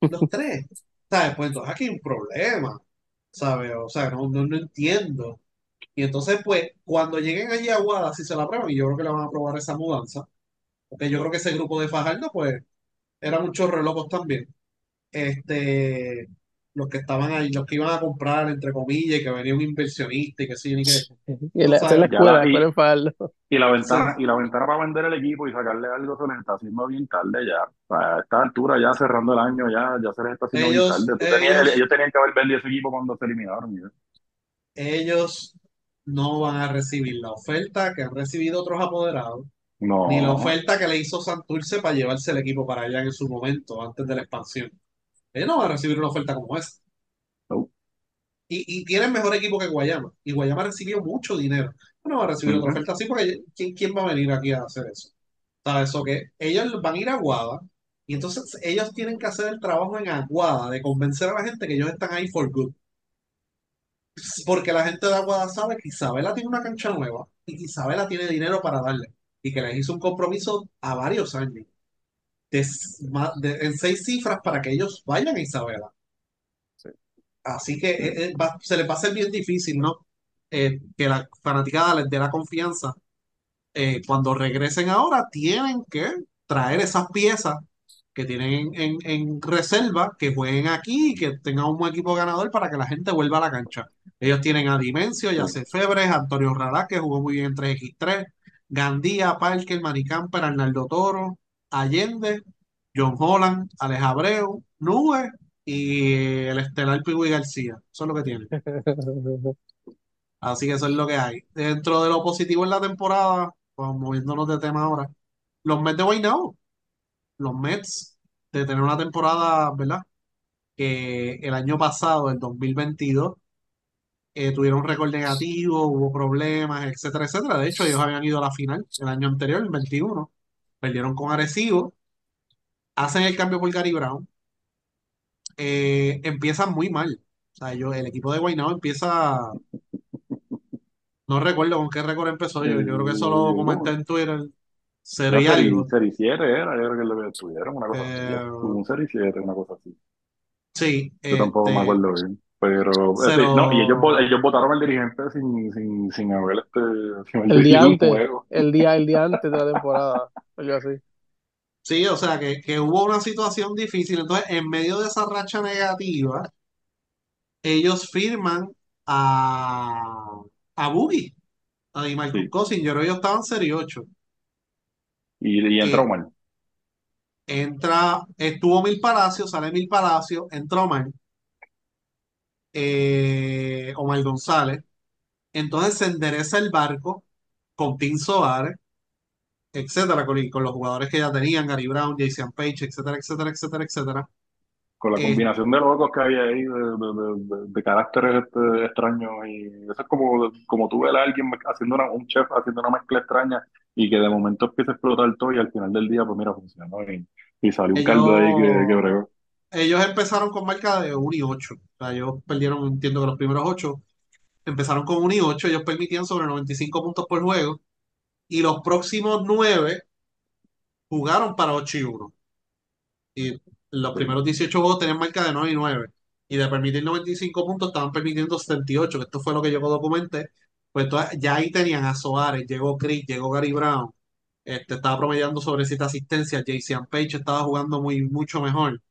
Los tres. ¿Sabes? Pues entonces aquí hay un problema. ¿Sabes? O sea, no, no, no entiendo. Y entonces, pues, cuando lleguen allí a Aguada, si se la aprueban, y yo creo que le van a aprobar esa mudanza, porque yo creo que ese grupo de Fajardo, pues, eran muchos relojos también. Este, los que estaban ahí, los que iban a comprar, entre comillas, y que venía un inversionista y que sí, ni que, y la- hacer escuela, la, la escuela y, la ventana, y la ventana para vender el equipo y sacarle algo se les está haciendo bien tarde ya. A esta altura, ya cerrando el año, ya, ya se les está haciendo bien ellos, tarde. Tú tenías, ellos, tenían que haber vendido ese equipo cuando se eliminaron. ya. ellos no van a recibir la oferta que han recibido otros apoderados, ni la oferta que le hizo Santurce para llevarse el equipo para allá en su momento, antes de la expansión. Ellos no van a recibir una oferta como esa. no. Y, y tienen mejor equipo que Guayama. Y Guayama recibió mucho dinero. No va a recibir otra oferta así porque ¿quién, quién va a venir aquí a hacer eso? ¿Sabes? Eso que ellos van a ir a Aguada y entonces ellos tienen que hacer el trabajo en Aguada de convencer a la gente que ellos están ahí for good. Porque la gente de Aguada sabe que Isabela tiene una cancha nueva y que Isabela tiene dinero para darle. Y que les hizo un compromiso a varios años. De, de- en seis cifras para que ellos vayan a Isabela. Sí. Así que eh, eh, va- se les va a hacer bien difícil, ¿no? Eh, que la fanaticada les dé la confianza. Eh, cuando regresen ahora, tienen que traer esas piezas que tienen en, en reserva, que jueguen aquí y que tengan un buen equipo ganador para que la gente vuelva a la cancha. Ellos tienen a Dimensio, Sí. Yace Febres, Antonio Ralá, que jugó muy bien en 3x3, Gandía, Parker, Maricamper, Arnaldo Toro, Allende, John Holland, Alex Abreu, Nube y el estelar Pigui García. Eso es lo que tienen. Así que eso es lo que hay. Dentro de lo positivo en la temporada, pues moviéndonos de tema ahora, los Mets de Guaynabo, los Mets de tener una temporada, ¿verdad? Que el año pasado, el 2022, eh, tuvieron un récord negativo, hubo problemas, etcétera, etcétera. De hecho, ellos habían ido a la final el año anterior, el 21, perdieron con Arecibo, hacen el cambio por Gary Brown, eh, empiezan muy mal. O sea, yo, el equipo de Guaynabo empieza, no recuerdo con qué récord empezó, yo, yo creo que eso lo Eh, comenté en Twitter, cero Era y serie, algo. serie 7 era, yo creo que lo que tuvieron, una cosa así, Eh, un serie 7, una cosa así. sí, Yo tampoco me este, acuerdo bien. Pero, este, no, y ellos, ellos votaron al dirigente sin, sin, sin haber, este, sin El día un antes, el día, el día antes de la temporada, algo así. sí, o sea, que, que hubo una situación difícil. Entonces, en medio de esa racha negativa, ellos firman a, a Boogie, a Sí. Cousins. Yo creo que ellos estaban serie 8. Y, y entró Eh, mal. entra, estuvo Mil Palacios, sale Mil Palacios, entra Omar, eh, Omar González. Entonces se endereza el barco con Tim Soares, etcétera, con, con los jugadores que ya tenían, Gary Brown, Jason Page, etcétera, etcétera, etcétera, etcétera. Con la Eh, combinación de locos que había ahí, de, de, de, de- caracteres este, extraños. Y eso es como, como tú ves a alguien haciendo una, un chef haciendo una mezcla extraña y que de momento empieza a explotar todo y al final del día, pues mira, funcionó. Y, y salió un caldo ahí que, que ellos, bregó. ellos empezaron con marca de 1 y 8. O sea, ellos perdieron, entiendo que los primeros 8 empezaron con 1 y 8. Ellos permitían sobre 95 puntos por juego. Y los próximos 9 jugaron para 8 y 1. Y los primeros 18 juegos tenían marca de 9 y 9. Y de permitir 95 puntos estaban permitiendo 78, que esto fue lo que yo documenté. Pues entonces, ya ahí tenían a Soares, llegó Chris, llegó Gary Brown, este, estaba promediando sobre 7 asistencias, Jason Page estaba jugando muy, mucho mejor.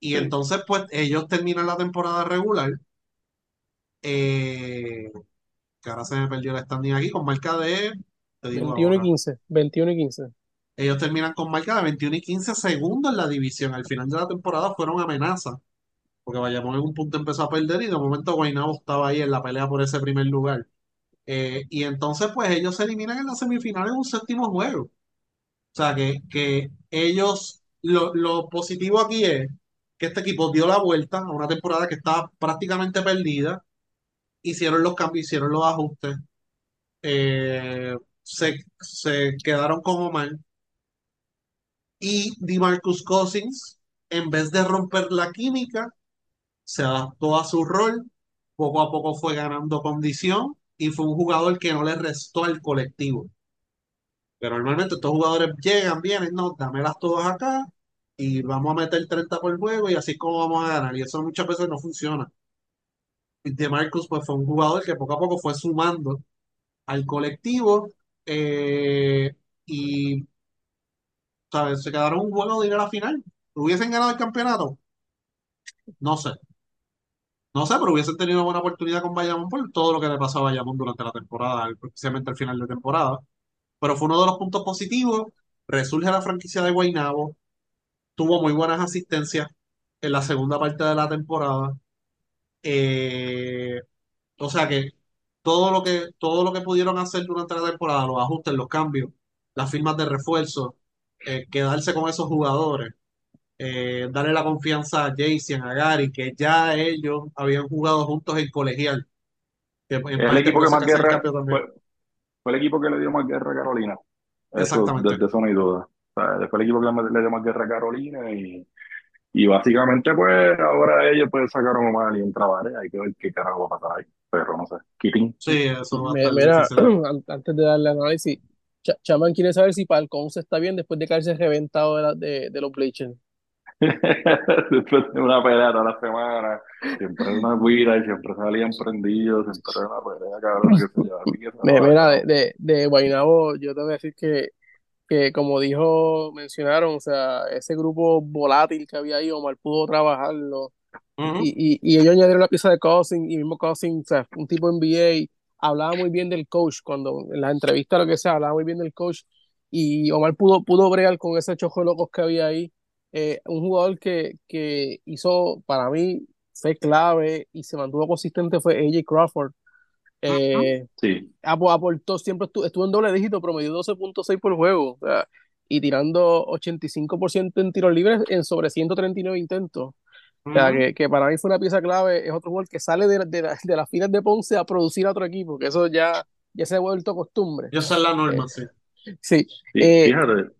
Y sí. entonces, pues ellos terminan la temporada regular, eh, que ahora se me perdió el standing aquí, con marca de, te digo 21 y ahora, 15, 21 y 15. ellos terminan con marca de 21 y 15 segundos en la división. Al final de la temporada fueron amenazas porque Bayamón en un punto empezó a perder y de momento Guaynabo estaba ahí en la pelea por ese primer lugar. Eh, y entonces pues ellos se eliminan en la semifinal en un séptimo juego. O sea que, que ellos, lo, lo positivo aquí es que este equipo dio la vuelta a una temporada que estaba prácticamente perdida, hicieron los cambios, hicieron los ajustes, eh, se, se quedaron con Omar y DeMarcus Cousins, en vez de romper la química, se adaptó a su rol, poco a poco fue ganando condición y fue un jugador que no le restó al colectivo. Pero normalmente estos jugadores llegan, vienen, no, dámelas todas acá y vamos a meter 30 por juego y así como vamos a ganar. Y eso muchas veces no funciona. Y DeMarcus pues fue un jugador que poco a poco fue sumando al colectivo eh, y ¿sabes? se quedaron un juego de ir a la final. ¿Hubiesen ganado el campeonato? No sé. No sé, pero hubiesen tenido una buena oportunidad con Bayamón por todo lo que le pasó a Bayamón durante la temporada, especialmente al final de temporada. Pero fue uno de los puntos positivos. Resurge la franquicia de Guaynabo. Tuvo muy buenas asistencias en la segunda parte de la temporada. Eh, o sea que todo lo que, todo lo que pudieron hacer durante la temporada, los ajustes, los cambios, las firmas de refuerzo, eh, quedarse con esos jugadores, eh, darle la confianza a Jason, a Gary, que ya ellos habían jugado juntos en colegial, que en el equipo que más que guerra, fue, fue el equipo que le dio más guerra a Carolina. Eso, de, Exactamente. de eso no hay duda. O sea, fue el equipo que le dio más guerra a Carolina y, y básicamente pues ahora ellos pues sacaron mal y entra Vare. Hay que ver qué carajo va a pasar ahí. Pero no sé. Keating. Sí, eso va a Mira, an- antes de darle análisis, Cha- Chaman quiere saber si Falcón está bien después de caerse reventado de, la- de, de los Bleachers. Después de una pelea toda la semana, siempre era una guira y siempre salían prendidos, siempre era una pelea, cabrón, que se llevaba que se Mira, de, de Guaynabo, yo te voy a decir que, que como dijo, mencionaron, o sea, ese grupo volátil que había ahí, Omar pudo trabajarlo. Ujú. Y, y, y ellos añadieron la pieza de Cousins, y mismo Cousins, o sea, un tipo NBA, hablaba muy bien del coach, cuando en las entrevistas, lo que sea, hablaba muy bien del coach, y Omar pudo, pudo bregar con ese chojo de locos que había ahí. Eh, un jugador que, que hizo, para mí, fue clave y se mantuvo consistente fue AJ Crawford. Eh, Sí, apo- aportó, siempre estuvo, estuvo en doble dígito, promedió 12.6 por juego, o sea, y tirando 85% en tiros libres en sobre 139 intentos. O sea, que, que para mí fue una pieza clave. Es otro jugador que sale de, de, la- de las filas de Ponce a producir a otro equipo, que eso ya, ya se ha vuelto costumbre. Y esa es la Eh, norma, sí. sí, sí, eh, fíjate,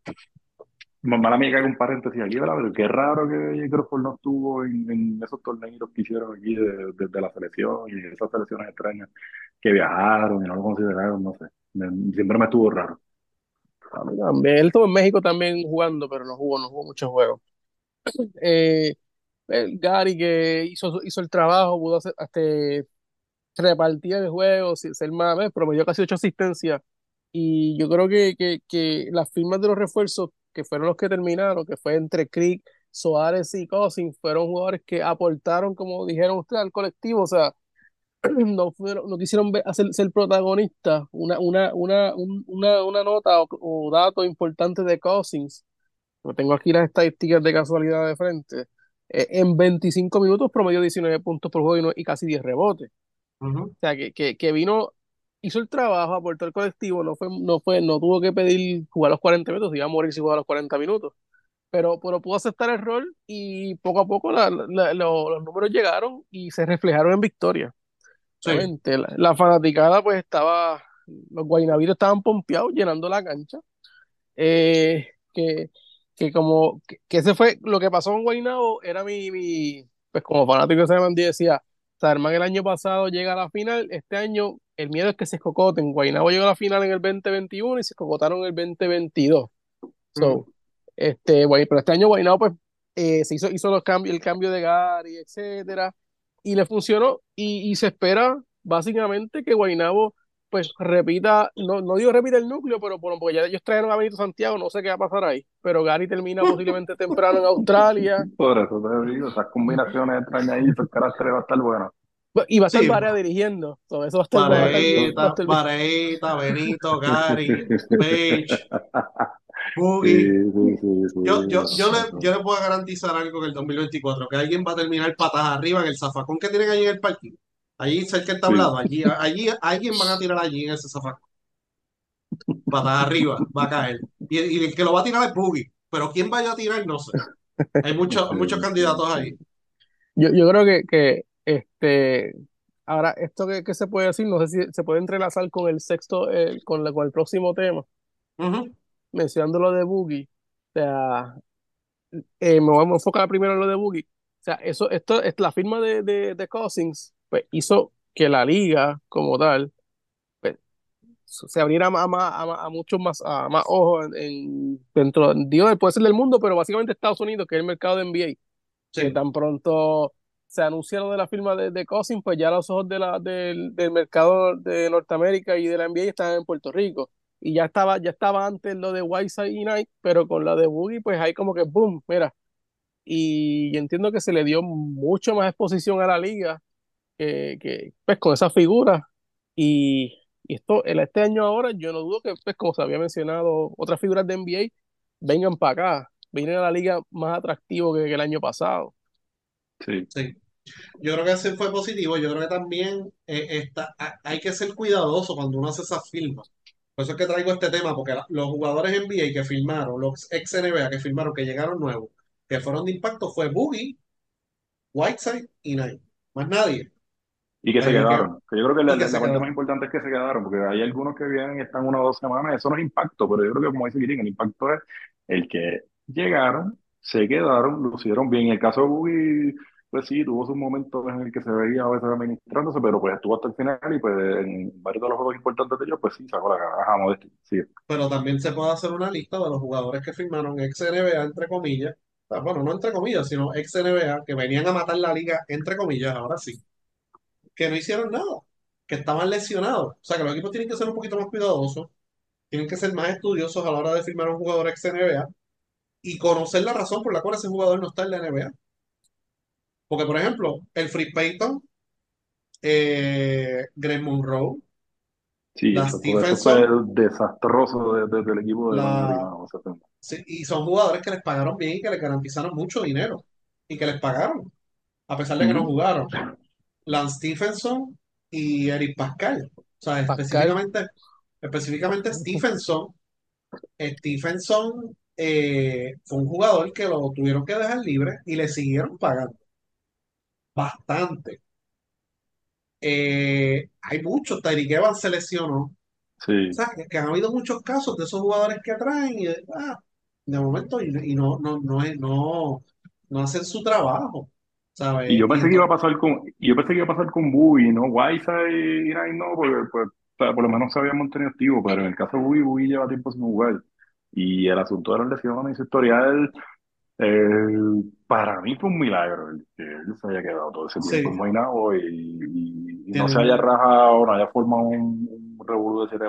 mala mía que haga un paréntesis aquí, ¿verdad? Pero qué raro que. Crawford no estuvo en, esos torneos que hicieron aquí de- desde la selección y esas selecciones extrañas que viajaron y no lo consideraron, no sé. Me- siempre me estuvo raro. también. Él estuvo en México también jugando, pero no jugó, no jugó muchos juegos. Eh, el Gary que hizo, hizo el trabajo, pudo hacer, hasta repartir el juego, ser más, ¿ves? promedió casi ocho asistencias. Y yo creo que, que, que las firmas de los refuerzos, que fueron los que terminaron, que fue entre Crick, Soares y Cousins, fueron jugadores que aportaron, como dijeron ustedes, al colectivo. O sea, no, fueron, no quisieron ver- hacer, ser protagonistas. Una, una, una, un- una, una nota o, o dato importante de Cousins, no tengo aquí las estadísticas de casualidad de frente. eh, en 25 minutos promedió 19 puntos por juego y, no- y casi 10 rebotes. O sea, que, que, que vino, hizo el trabajo, aportó al colectivo, no fue, no fue, no tuvo que pedir jugar los 40 minutos, iba a morir si jugaba los 40 minutos. Pero, pero pudo aceptar el rol y poco a poco la- la- lo- los números llegaron y se reflejaron en victoria. Sí. La, la fanaticada pues estaba, los guaynabiros estaban pompeados llenando la cancha. Eh, que, que como, que, que ese fue lo que pasó en Guaynabo, era mi, mi pues como fanático de Seman decía, Sarman el año pasado llega a la final, este año el miedo es que se escocoten. Guaynabo llegó a la final en el 2021 y se escocotaron en el 2022. So, Ujú. este, pero este año Guaynabo pues eh, se hizo, hizo los cambios, el cambio de Gary, etcétera, y le funcionó y, y se espera básicamente que Guaynabo pues repita, no, no digo repita el núcleo, pero bueno, porque ya ellos trajeron a Benito Santiago, no sé qué va a pasar ahí, pero Gary termina posiblemente temprano en Australia Por eso te digo, esas combinaciones extrañas ahí, esos caracteres va a estar bueno. Y va a estar Sí, Barea dirigiendo, so, eso va a estar, Pareita, estar bien. Pareita, Benito, Gary, Page, Boogie. sí, sí, sí. Yo, yo, yo, le, yo le puedo garantizar algo en el 2024, que alguien va a terminar patas arriba en el zafacón que tienen allí en el parking. Allí cerca del Sí. tablado, allí, allí, alguien van a tirar allí en ese zafacón. Patas arriba, va a caer. Y, y el que lo va a tirar es Boogie. Pero quién vaya a tirar, no sé. Hay muchos, muchos candidatos ahí. Yo, yo creo que, que este, ahora esto que, que se puede decir, no sé si se puede entrelazar con el sexto, eh, con, la- con el próximo tema, mencionando lo de Boogie. O sea, eh, me voy a enfocar primero en lo de Boogie. O sea, eso, esto es la firma de, de, de Cousins, pues hizo que la liga como tal pues, se abriera a, a, a, a muchos más, a más ojos en, en- dentro, digo, puede ser del mundo, pero básicamente Estados Unidos, que es el mercado de NBA que Sí. tan pronto se anunciaron de la firma de, de Cousins, pues ya los ojos de la, del, del mercado de Norteamérica y de la NBA estaban en Puerto Rico. Y ya estaba, ya estaba antes lo de Whiteside y Knight, pero con la de Boogie, pues hay como que boom, mira. Y yo entiendo que se le dio mucho más exposición a la liga que, que pues con esa figura. Y, y esto, el, este año ahora, yo no dudo que, pues como se había mencionado, otras figuras de NBA vengan para acá, vienen a la liga más atractivo que, que el año pasado. Sí. Sí. Yo creo que ese fue positivo. Yo creo que también eh, está, ha- hay que ser cuidadoso cuando uno hace esas firmas. Por eso es que traigo este tema, porque los jugadores NBA que firmaron, los ex NBA que firmaron, que llegaron nuevos, que fueron de impacto fue Boogie, Whiteside y Knight. Más nadie. Y que se Pero quedaron. Que yo creo que la, que la parte más importante es que se quedaron, porque hay algunos que vienen y están una o dos semanas, eso no es impacto, pero yo creo que como dice Kirin, el impacto es el que llegaron, se quedaron, lucieron bien. En el caso de Boogie, pues sí, tuvo sus momentos en el que se veía a veces administrándose, pero pues estuvo hasta el final y pues en varios de los juegos importantes de ellos, pues sí, sacó la cara. Ajá, Modesti, sí. Pero también se puede hacer una lista de los jugadores que firmaron ex NBA, entre comillas. Bueno, no entre comillas, sino ex NBA, que venían a matar la liga, entre comillas, ahora sí. Que no hicieron nada, que estaban lesionados. O sea, que los equipos tienen que ser un poquito más cuidadosos, tienen que ser más estudiosos a la hora de firmar un jugador ex NBA y conocer la razón por la cual ese jugador no está en la NBA. Porque, por ejemplo, el Free Payton, eh, Greg Monroe, Sí, La eso, fue- eso fue Stephenson, desastroso de- de- del equipo de la- sea, Sí, y son jugadores que les pagaron bien y que les garantizaron mucho dinero. Y que les pagaron, a pesar de que no jugaron. Lance Stephenson y Eric Pascal. O sea, Pascal. específicamente, específicamente Stephenson. Stephenson eh, fue un jugador que lo tuvieron que dejar libre y le siguieron pagando. Bastante. Eh, hay muchos. Tyreek Evans se lesionó. Sí. O sea, que, que han habido muchos casos de esos jugadores que traen y de, ah, de momento y, y no, no, no, es- no, no hacen su trabajo, ¿sabes? Y yo Y pensé que iba a pasar con, y yo pensé que iba a pasar con Bui, ¿no? Whiteside y Knight no, porque pues, por lo menos se había mantenido activo, pero en el caso de Bui, Bui lleva tiempo sin jugar. Y el asunto de las lesiones y su historial, eh, para mí fue un milagro el que él se haya quedado todo ese tiempo sí, en y, y- y no se haya rajado, no haya formado un, un revolú de siete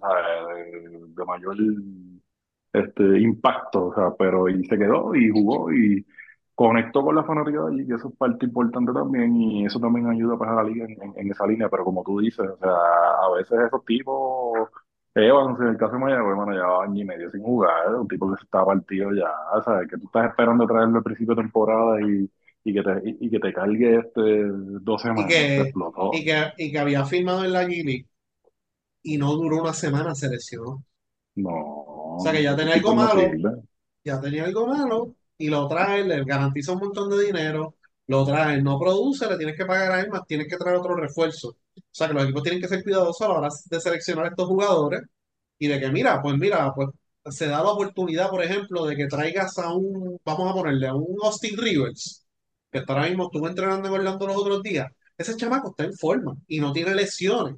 ¿sabes? De, de mayor este, impacto, o sea, pero y se quedó y jugó y conectó con la fanática de allí, que eso es parte importante también, y eso también ayuda pues, a la liga en, en- en esa línea, pero como tú dices, o sea, a veces esos tipos, Evans, en el caso de Mayagüez, bueno, llevaba año y medio sin jugar, un tipo que se estaba partido ya, ¿sabes? Que tú estás esperando traerlo al principio de temporada y, y que te, y, y que te cargue este dos semanas, se que, explotó. y que, y que había firmado en la G League y no duró una semana, se lesionó. O sea, que No, ya tenía algo no malo, sirve. ya tenía algo malo y lo trae, le garantiza un montón de dinero, lo trae, no produce, le tienes que pagar a él, más tienes que traer otro refuerzo. O sea, que los equipos tienen que ser cuidadosos a la hora de seleccionar a estos jugadores y de que, mira, pues mira, pues se da la oportunidad, por ejemplo, de que traigas a un, vamos a ponerle, a un Austin Rivers, que está ahora mismo estuvo entrenando en Orlando los otros días. Ese chamaco está en forma y no tiene lesiones.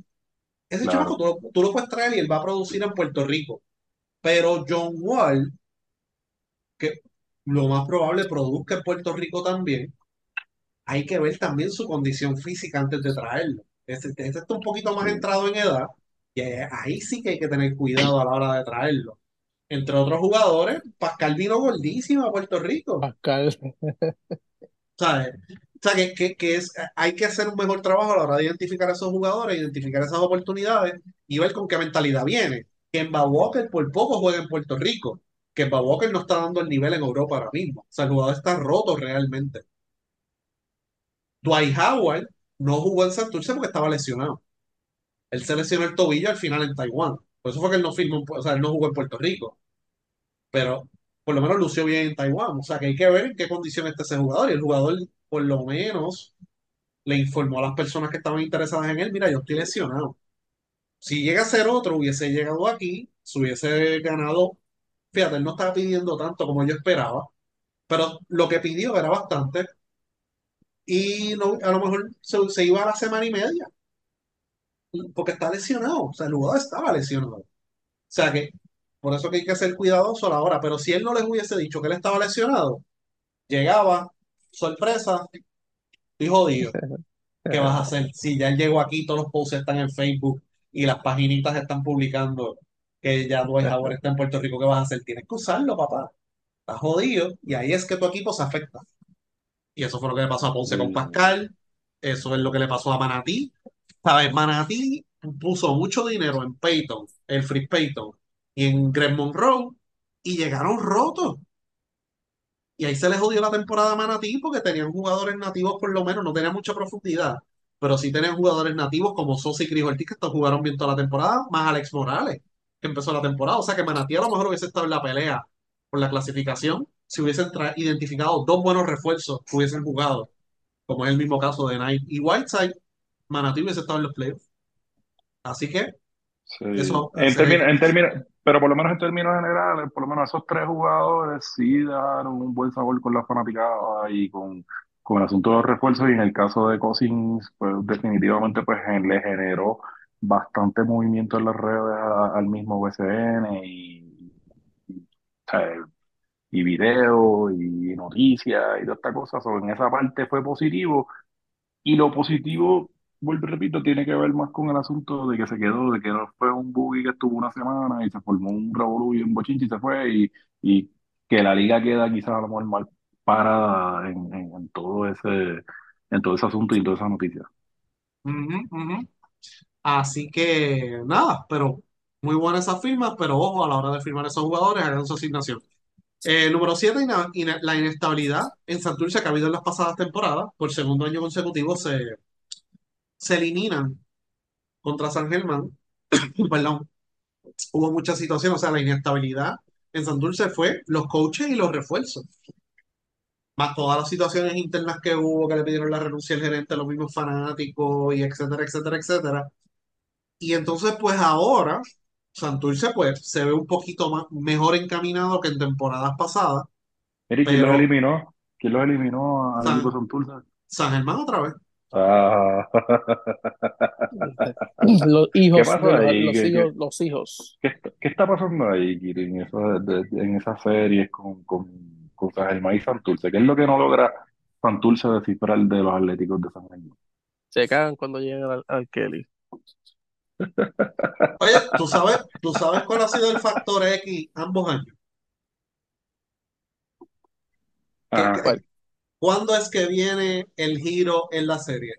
Ese chamaco tú, lo- tú lo puedes traer y él va a producir en Puerto Rico. Pero John Wall, que lo más probable produzca en Puerto Rico también, hay que ver también su condición física antes de traerlo. Este, este está un poquito más entrado en edad y ahí sí que hay que tener cuidado a la hora de traerlo. Entre otros jugadores, Pascal vino gordísimo a Puerto Rico. Pascal. ¿Sabes? O sea, que, que, que es, hay que hacer un mejor trabajo a la hora de identificar a esos jugadores, identificar esas oportunidades y ver con qué mentalidad viene. Kemba Walker por poco juega en Puerto Rico. Kemba Walker no está dando el nivel en Europa ahora mismo. O sea, el jugador está roto realmente. Dwight Howard no jugó en Santurce porque estaba lesionado. Él se lesionó el tobillo al final en Taiwán. Por eso fue que él no firmó, o sea, él no jugó en Puerto Rico. Pero por lo menos lució bien en Taiwán. O sea, que hay que ver en qué condición está ese jugador. Y el jugador, por lo menos, le informó a las personas que estaban interesadas en él, mira, yo estoy lesionado. Si llega a ser otro, hubiese llegado aquí, se hubiese ganado. Fíjate, él no estaba pidiendo tanto como yo esperaba, pero lo que pidió era bastante y no- a lo mejor se, se iba a la semana y media, porque está lesionado, o sea, el jugador estaba lesionado. O sea que, por eso que hay que ser cuidadoso a la hora, pero si él no les hubiese dicho que él estaba lesionado, llegaba, sorpresa, y jodido. ¿Qué vas a hacer? Si ya él llegó aquí, todos los posts están en Facebook y las paginitas están publicando que ya Dwight Howard está en Puerto Rico, ¿qué vas a hacer? Tienes que usarlo, papá. Está jodido y ahí es que tu equipo se afecta. Y eso fue lo que le pasó a Ponce con Sí. Pascal, eso es lo que le pasó a Manatí. ¿Sabes? Manatí puso mucho dinero en Peyton, el Free Peyton, y en Greg Monroe, y llegaron rotos. Y ahí se les jodió la temporada a Manatí porque tenían jugadores nativos por lo menos, no tenían mucha profundidad, pero sí tenían jugadores nativos como Sosa y Chris Ortiz que estos jugaron bien toda la temporada, más Alex Morales, que empezó la temporada. O sea que Manatí a lo mejor hubiese estado en la pelea por la clasificación si hubiesen identificado dos buenos refuerzos que hubiesen jugado, como es el mismo caso de Knight y Whiteside, Manatí hubiese estado en los playoffs. Así que Sí. eso En términos, en términos, pero por lo menos en términos generales, por lo menos esos tres jugadores sí dejaron un buen sabor con la fanaticada y con, con el asunto de los refuerzos. Y en el caso de Cousins, pues definitivamente pues le generó bastante movimiento en las redes a- al mismo BCN y, y, o sea, y video y noticias y toda esta cosa. So, en esa parte fue positivo. Y lo positivo, vuelvo y repito, tiene que ver más con el asunto de que se quedó, de que no fue un buggy que estuvo una semana y se formó un revolú y un bochinche y se fue, y, y que la liga queda quizás a lo mejor mal parada en, en, en todo ese, en todo ese asunto y en toda esa noticia. Ujú, ujú. Así que nada, pero muy buenas esas firmas, pero ojo a la hora de firmar esos jugadores, hagan su asignación. Eh, número 7, la inestabilidad en Santurce que ha habido en las pasadas temporadas, por segundo año consecutivo se, se eliminan contra San Germán. Perdón, hubo muchas situaciones, o sea, la inestabilidad en Santurce fue los coaches y los refuerzos. Más todas las situaciones internas que hubo, que le pidieron la renuncia al gerente, los mismos fanáticos, y etcétera, etcétera, etcétera. Y entonces, pues ahora, Santurce, pues, se ve un poquito más, mejor encaminado que en temporadas pasadas, Eric, ¿quién los pero eliminó? ¿Quién los eliminó al equipo de San, Santurce? San Germán otra vez. Ah. Los ¿Qué hijos, pasó bueno, ahí? los ¿Qué, hijos, qué, los hijos. qué está, qué está pasando ahí, Kiri, en, eso de- de- en esas series con, con, con San Germán y Santurce? ¿Qué es lo que no logra Santurce descifrar de los Atléticos de San Germán? Se cagan cuando llegan al, al Kelly. Oye, ¿tú sabes, tú sabes cuál ha sido el factor X ambos años? ¿Qué- Ajá. qué- ¿Cuál? ¿Cuándo es que viene el giro en la serie?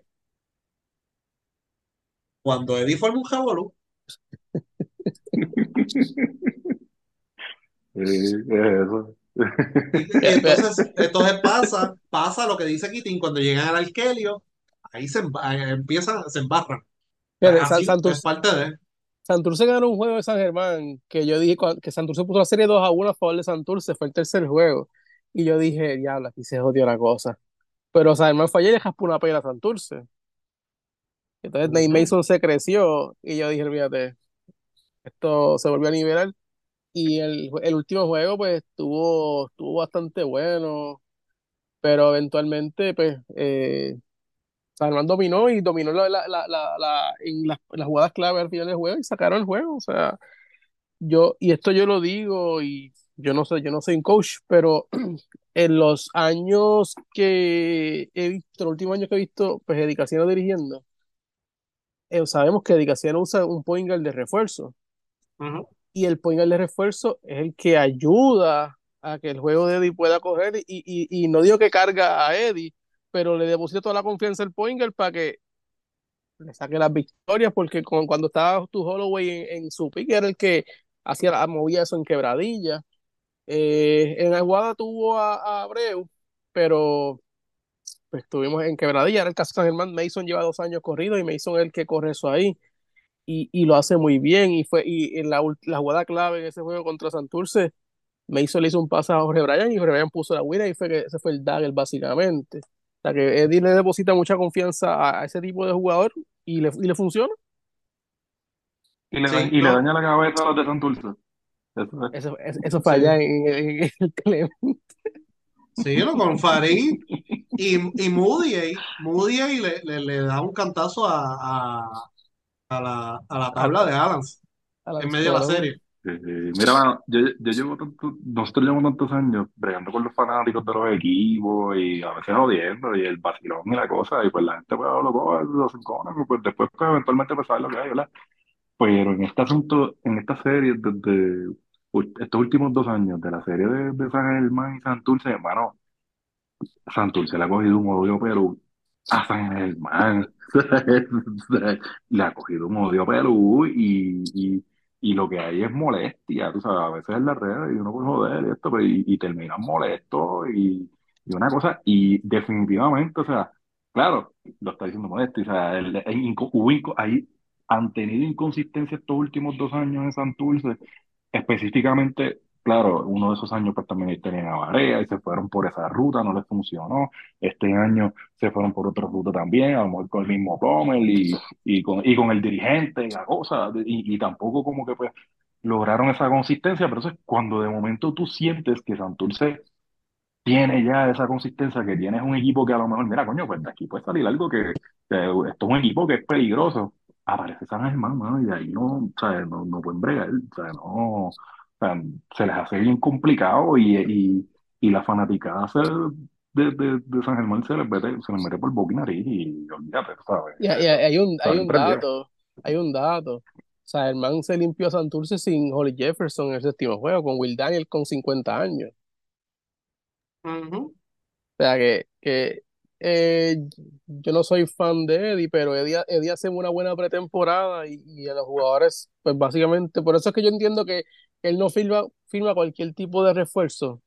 Cuando Eddie forma un jabolú. Sí, es eso. Y, y entonces, entonces pasa, pasa lo que dice Kitin cuando llegan al Arkelio, ahí se emba- ahí empiezan, se embarran. Fíjate, San- Santurce, parte de. Santurce ganó un juego de San Germán que yo dije que Santurce puso la serie 2 a 1 a favor de Santurce, fue el tercer juego. Y yo dije, diablo, aquí se jodió la cosa. Pero San Germán falló y le jaspó una pela a Santurce. Entonces Nate. Mason se creció y yo dije, fíjate, esto se volvió a nivelar. Y el, el último juego, pues, estuvo, estuvo bastante bueno, pero eventualmente, pues, eh, Germán dominó y dominó la, la, la, en las, las jugadas clave al final del juego y sacaron el juego. O sea, yo, y esto yo lo digo y yo no sé, yo no soy un coach, pero en los años que he visto, los últimos años que he visto, pues, Edicaciano dirigiendo, eh, sabemos que Edicaciano usa un point guard de refuerzo. Y el point guard de refuerzo es el que ayuda a que el juego de Eddie pueda correr y, y, y no digo que carga a Eddie, pero le deposita toda la confianza al point guard para que le saque las victorias, porque con- cuando estaba tu Holloway en, su pick era el que hacía movía eso en quebradilla. Eh, en Aguada tuvo a, Abreu, pero pues estuvimos en quebradilla, era el caso de San Germán, Mason lleva dos años corrido y Mason es el que corre eso ahí y, y lo hace muy bien. Y fue y en la, la jugada clave en ese juego contra Santurce, Mason le hizo un pase a Jorge Bryan y Jorge Bryan puso la winner y fue que ese fue el dagger básicamente. O sea que Eddie le deposita mucha confianza a, a ese tipo de jugador y le, y le funciona. Y le, Sí, y le daña la cabeza a los de Santurce. Eso es. Eso, eso, fue Sí. allá en, en- en el Clemente. Sí, ¿no? Con Farid y, y Moody ahí. Moody ahí le, le, le da un cantazo a, a, a la, a la tabla de Adams en medio de la serie. Sí. Mira, mano, yo, yo llevo tanto, nosotros llevamos tantos años bregando con los fanáticos de los equipos y a veces jodiendo y el vacilón y la cosa, y pues la gente pues lo coge, los encojones, pues después pues eventualmente pues sabe lo que hay, ¿verdad? Pero en este asunto, en esta serie, desde estos últimos dos años de la serie de, de San Germán y Santurce, hermano, Santurce le ha cogido un odio, pero a San Germán le ha cogido un odio, Perú y, y, y lo que hay es molestia, tú sabes, a veces en las redes y uno por joder y esto, pero y, y terminan molestos y, y una cosa, y definitivamente, o sea, claro, lo está diciendo molesto, o sea, el, el han tenido inconsistencia estos últimos dos años en Santurce, específicamente claro, uno de esos años pues también tenían a Barea y se fueron por esa ruta, no les funcionó. Este año se fueron por otra ruta también, a lo mejor con el mismo Rommel y, y, con, y con el dirigente y la cosa, y, y tampoco como que pues lograron esa consistencia, pero eso es cuando de momento tú sientes que Santurce tiene ya esa consistencia, que tienes un equipo que a lo mejor, mira, coño, pues de aquí puede salir algo que, que esto es un equipo que es peligroso. Aparece San Germán, mano, y de ahí no, o sea, no, no pueden bregar, o sea, no, sea, se les hace bien complicado y, y, y la fanaticada se, de, de, de San Germán se les mete, se les mete por boca y nariz y olvídate, ¿sabes? Y, y hay un, hay un dato, hay un dato. O sea, el man se limpió a Santurce sin Holly Jefferson en el séptimo juego, con Will Daniel con 50 años. O sea, que, que eh, yo no soy fan de Eddie, pero Eddie, Eddie hace una buena pretemporada y, y a los jugadores, pues básicamente, por eso es que yo entiendo que él no firma, firma cualquier tipo de refuerzo,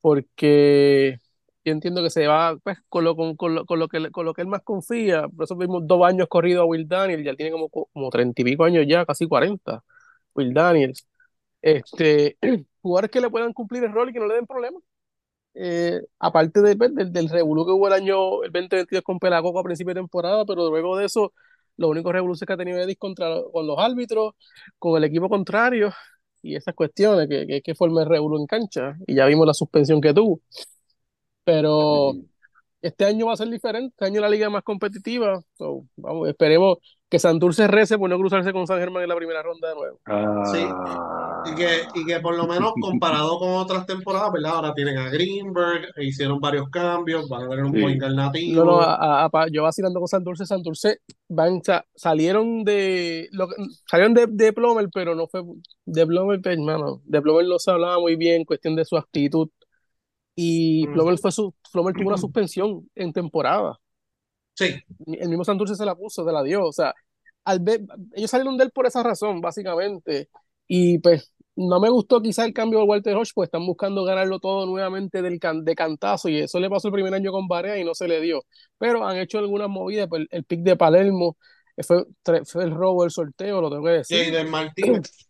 porque yo entiendo que se va pues, con, lo, con, lo, con lo que, con lo que él más confía. Por eso vimos dos años corrido a Will Daniel, ya tiene como, como 30 y pico años ya, casi 40, Will Daniels. Este, jugadores que le puedan cumplir el rol y que no le den problemas. Eh, aparte de- pues, del, del revolú que hubo el año, el 2022 con Pelagoco a principio de temporada, pero luego de eso, los únicos revoluciones que ha tenido Edis contra, con los árbitros, con el equipo contrario y esas cuestiones que, que, que forma el revolú en cancha. Y ya vimos la suspensión que tuvo. Pero Sí. este año va a ser diferente, este año la liga es más competitiva. So, vamos, esperemos que Santurce rece por no cruzarse con San Germán en la primera ronda de nuevo. Sí, Ah, y que, y que por lo menos comparado con otras temporadas, ¿verdad? Ahora tienen a Greenberg, e hicieron varios cambios, van a tener un Sí. point No, no, alternativo. a- a- yo vacilando con Santurce, Santurce van, sa- salieron de lo, salieron de, de Plomer, pero no fue de Plomer, pues, hermano, de Plomer no se hablaba muy bien, cuestión de su actitud. Y Plomer Ujú. fue su, Plomer tuvo una suspensión en temporada. Sí, El mismo Santurce se la puso, se la dio. O sea, al ver, ellos salieron de él por esa razón, básicamente. Y pues no me gustó quizá el cambio de Walter Hodge, pues están buscando ganarlo todo nuevamente del can- de cantazo. Y eso le pasó el primer año con Barea y no se le dio. Pero han hecho algunas movidas, pues, el, el pick de Palermo eh, fue, fue el robo del sorteo, lo tengo que decir. Jaden Martínez.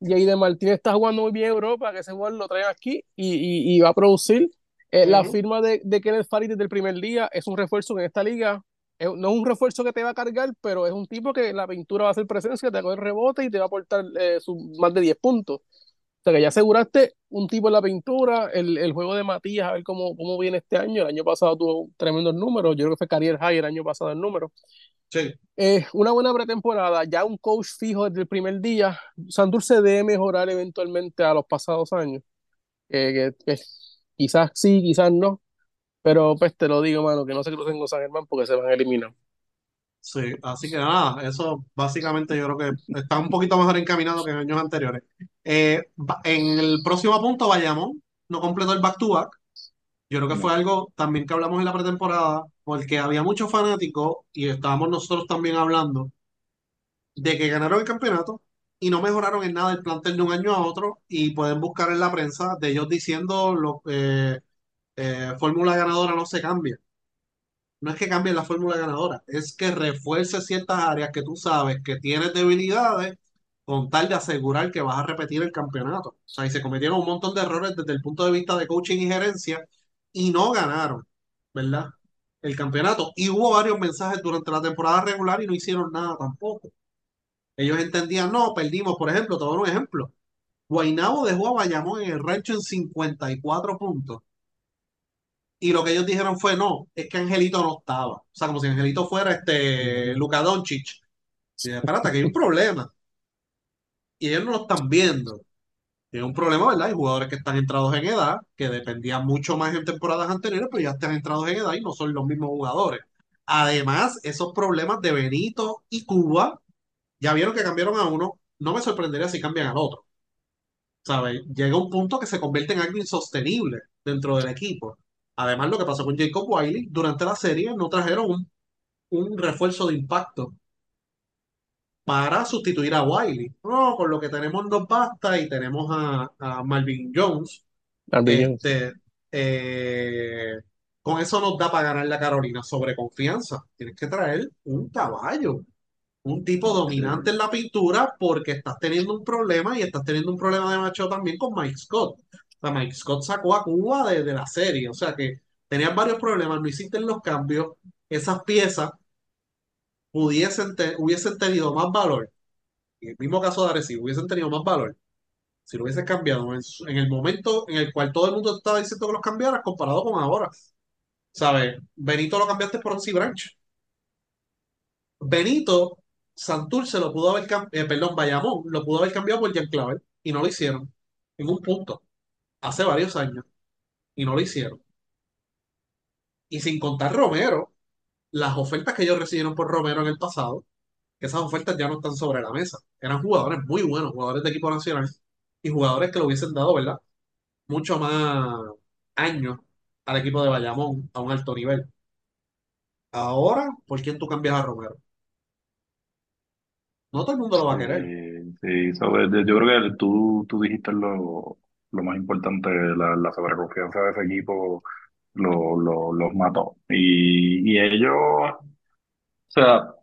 Y de Martínez está jugando muy bien en Europa, que ese jugador lo trae aquí y, y, y va a producir. Eh, la firma de, de Kenneth Farid desde el primer día es un refuerzo que en esta liga es- no es un refuerzo que te va a cargar, pero es un tipo que la pintura va a hacer presencia, te va a coger rebote y te va a aportar eh, su- más de 10 puntos. O sea que ya aseguraste un tipo en la pintura, el, el juego de Matías, a ver cómo, cómo viene este año. El año pasado tuvo tremendos números, yo creo que fue career high el año pasado el número. Sí, Eh, una buena pretemporada, ya un coach fijo desde el primer día. Santurce debe mejorar eventualmente a los pasados años. Eh, que, que quizás sí, quizás no. Pero pues te lo digo, mano, que no se crucen con San Germán porque se van a eliminar. sí. Así que nada, eso básicamente yo creo que está un poquito mejor encaminado que en años anteriores. Eh, en el próximo punto, Bayamón no completó el back-to-back. Yo creo que fue algo también que hablamos en la pretemporada, porque había muchos fanáticos y estábamos nosotros también hablando de que ganaron el campeonato y no mejoraron en nada el plantel de un año a otro y pueden buscar en la prensa de ellos diciendo lo que eh, fórmula ganadora no se cambia. No es que cambie la fórmula ganadora, es que refuerce ciertas áreas que tú sabes que tienes debilidades con tal de asegurar que vas a repetir el campeonato. O sea, y se cometieron un montón de errores desde el punto de vista de coaching y gerencia y no ganaron, ¿verdad? El campeonato. Y hubo varios mensajes durante la temporada regular y no hicieron nada tampoco. Ellos entendían, no, perdimos, por ejemplo, te voy a dar un ejemplo. Guaynabo dejó a Bayamón en el rancho en 54 puntos. Y lo que ellos dijeron fue, no, es que Angelito no estaba. O sea, como si Angelito fuera este Luka Doncic. Espérate, que hay un problema. Y ellos no lo están viendo. Tiene un problema, ¿verdad? Hay jugadores que están entrados en edad, que dependían mucho más en temporadas anteriores, pero ya están entrados en edad y no son los mismos jugadores. Además, esos problemas de Benito y Cuba, ya vieron que cambiaron a uno, no me sorprendería si cambian al otro. ¿Sabes? Llega un punto que se convierte en algo insostenible dentro del equipo. Además, lo que pasó con Jacob Wiley, durante la serie no trajeron un, un refuerzo de impacto para sustituir a Wiley. No, con lo que tenemos nos basta y tenemos a, a Marvin Jones. Marvin Jones. Este, eh, con eso nos da para ganar la Carolina sobre confianza. Tienes que traer un caballo. un tipo dominante en la pintura porque estás teniendo un problema y estás teniendo un problema de macho también con Mike Scott. Mike Scott sacó a Cuba de, la serie, o sea que tenían varios problemas, no hiciste los cambios, esas piezas hubiesen tenido más valor, en el mismo caso de Arecibo, hubiesen tenido más valor si lo hubieses cambiado en, el momento en el cual todo el mundo estaba diciendo que los cambiaras comparado con ahora. ¿Sabes? Benito lo cambiaste por Oncy Branch. Benito Santurce lo pudo haber cambiado, perdón, Bayamón lo pudo haber cambiado por Jean Clavel y no lo hicieron en un punto, hace varios años, y no lo hicieron. Y sin contar Romero, las ofertas que ellos recibieron por Romero en el pasado, esas ofertas ya no están sobre la mesa. Eran jugadores muy buenos, jugadores de equipo nacional y jugadores que le hubiesen dado, ¿verdad? Mucho más años al equipo de Bayamón a un alto nivel. Ahora, ¿por quién tú cambias a Romero? No todo el mundo lo va a querer. Sí, yo creo que tú, tú dijiste lo, lo más importante, la, la sobreconfianza de ese equipo lo, lo- los mató. Y, y ellos, o sea,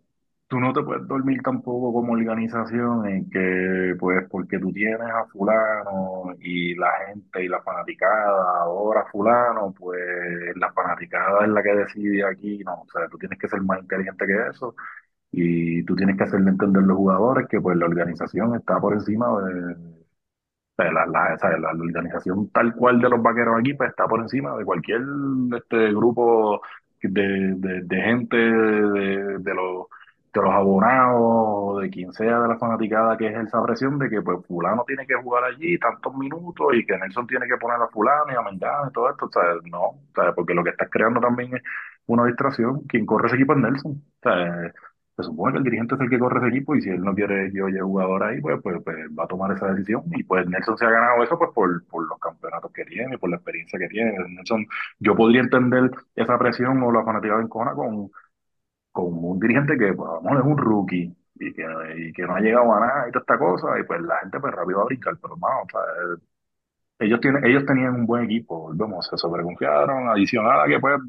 tú no te puedes dormir tampoco como organización en que, pues, porque tú tienes a fulano y la gente y la fanaticada adora a fulano, pues la fanaticada es la que decide aquí, no, o sea, tú tienes que ser más inteligente que eso y tú tienes que hacerle entender a los jugadores que pues la organización está por encima de, sea, la, la, la- organización tal cual de los vaqueros aquí pues, está por encima de cualquier este grupo de, de, gente, de, de los, de los abonados, de quien sea de la fanaticada que es esa presión de que pues fulano tiene que jugar allí tantos minutos y que Nelson tiene que poner a fulano y a Mengano y todo esto, o sea, no, o sea, porque lo que estás creando también es una distracción. Quien corre ese equipo es Nelson. O sea, se supone que el dirigente es el que corre ese equipo y si él no quiere que haya jugador ahí, pues, pues, pues va a tomar esa decisión. Y pues Nelson se ha ganado eso pues por, por los campeonatos que tiene, por la experiencia que tiene. Nelson, yo podría entender esa presión o la fanaticada encona con, con un dirigente que, pues, vamos, es un rookie y que, y que no ha llegado a nada y toda esta cosa, y pues la gente pues rápido va a brincar, pero hermano, o sea, ellos, tienen, ellos tenían un buen equipo, volvemos, se sobreconfiaron, adicional a que pues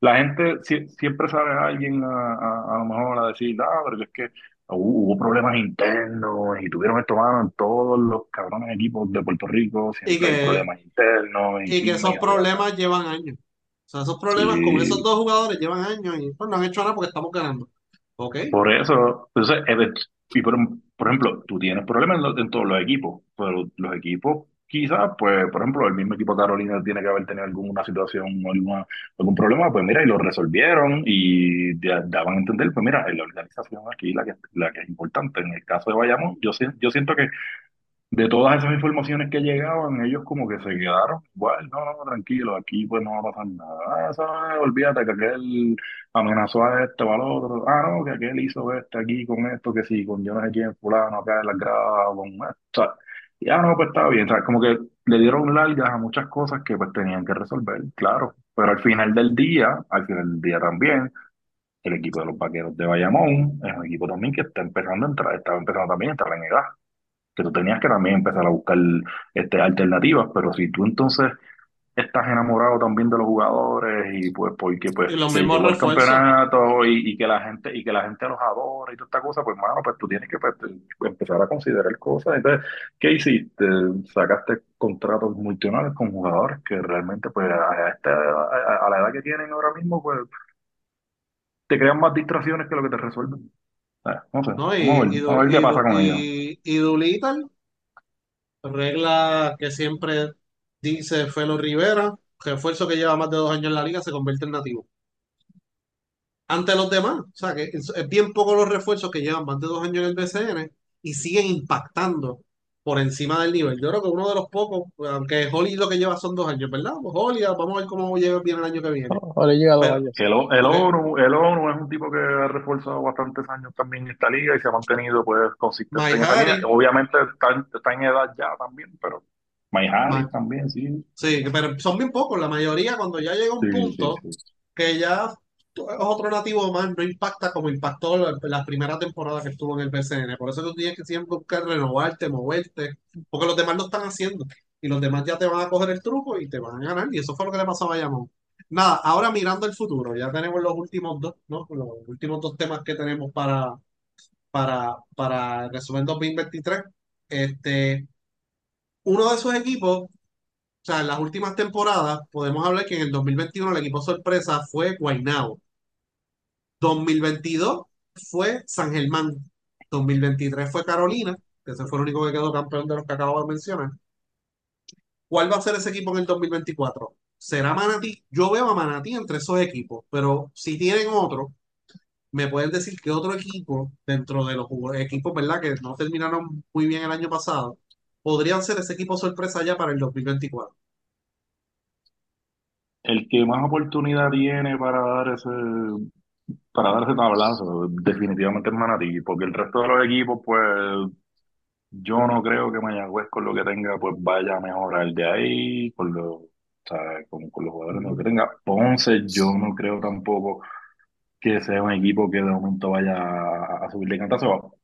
la gente sie- siempre sale a alguien a, a, a lo mejor a decir, ah, pero es que hubo, hubo problemas internos y tuvieron esto mano en todos los cabrones equipos de Puerto Rico, Y siempre hay que, problemas internos y y que esos y problemas llevan años. O sea, esos problemas con esos dos jugadores llevan años y pues no han hecho nada porque estamos ganando. ¿Ok? por eso, entonces, y por, por ejemplo, tú tienes problemas en, lo- en todos los equipos, pero los equipos quizás, pues, por ejemplo, el mismo equipo Carolina tiene que haber tenido alguna situación o alguna, algún problema, pues mira, y lo resolvieron y da- daban a entender, pues mira, es la organización aquí la que, la que es importante. En el caso de Bayamón, yo, yo siento que de todas esas informaciones que llegaban, ellos como que se quedaron, igual, no, no, tranquilo, aquí pues no va a pasar nada. Ah, eh, olvídate que aquel amenazó a este o al otro. Ah, no, que aquel hizo este aquí con esto, que sí, con yo no sé quién, fulano, acá en las gradas, con esto. Y ah, no, pues estaba bien. O sea, como que le dieron largas a muchas cosas que pues tenían que resolver, claro. Pero al final del día, al final del día también, el equipo de los Vaqueros de Bayamón es un equipo también que está empezando a entrar, estaba empezando también a entrar en edad que tú tenías que también empezar a buscar este, alternativas, pero si tú entonces estás enamorado también de los jugadores y pues porque pues Y los mismos el campeonato y, y que la gente y que la gente los adora y toda esta cosa, pues mano, pues tú tienes que pues, empezar a considerar cosas. Entonces, ¿qué hiciste? Sacaste contratos multinacionales con jugadores que realmente pues a, esta- a, a la edad que tienen ahora mismo pues te crean más distracciones que lo que te resuelven. Eh, no sé, ¿No? Y, a ver, y, a ver qué pasa con ellos. y, y Doolittle, regla que siempre dice Felo Rivera, refuerzo que lleva más de dos años en la liga, se convierte en nativo. ante los demás. O sea, que es, es bien poco los refuerzos que llevan más de dos años en el BCN y siguen impactando por encima del nivel. Yo creo que uno de los pocos, aunque Holly lo que lleva son dos años, ¿verdad? Pues Holly, vamos a ver cómo lleva bien el año que viene. Ahora llega dos años. El, el ONU, el ONU es un tipo que ha reforzado bastantes años también en esta liga y se ha mantenido pues consistente en esta liga. Obviamente está, está en edad ya también, pero Ma- también, sí. sí, pero son bien pocos. La mayoría, cuando ya llega un Sí, punto sí. que ya eres otro nativo más, no impacta como impactó la, la primera temporada que estuvo en el BCN. Por eso tú tienes que siempre buscar renovarte, moverte, porque los demás lo están haciendo. Y los demás ya te van a coger el truco y te van a ganar. Y eso fue lo que le pasó a Bayamón. Nada, ahora mirando el futuro, ya tenemos los últimos dos, ¿no? Los últimos dos temas que tenemos para, para, para resumen 2023. Este, uno de esos equipos, o sea, en las últimas temporadas, podemos hablar que en el 2021 el equipo sorpresa fue Guaynabo. 2022 fue San Germán. 2023 fue Carolina, que ese fue el único que quedó campeón de los que acabo de mencionar. ¿Cuál va a ser ese equipo en el 2024? ¿Será Manatí? Yo veo a Manatí entre esos equipos, pero si tienen otro, me pueden decir que otro equipo dentro de los equipos, ¿verdad? Que no terminaron muy bien el año pasado, podrían ser ese equipo sorpresa ya para el 2024. El que más oportunidad tiene para dar ese, para dar ese tablazo, definitivamente es Manatí, porque el resto de los equipos, pues, yo no creo que Mayagüez con lo que tenga, pues vaya a mejorar de ahí, con, lo, o sea, con, con los jugadores que tenga. Ponce, yo no creo tampoco que sea un equipo que de momento vaya a, a subir de cantazo.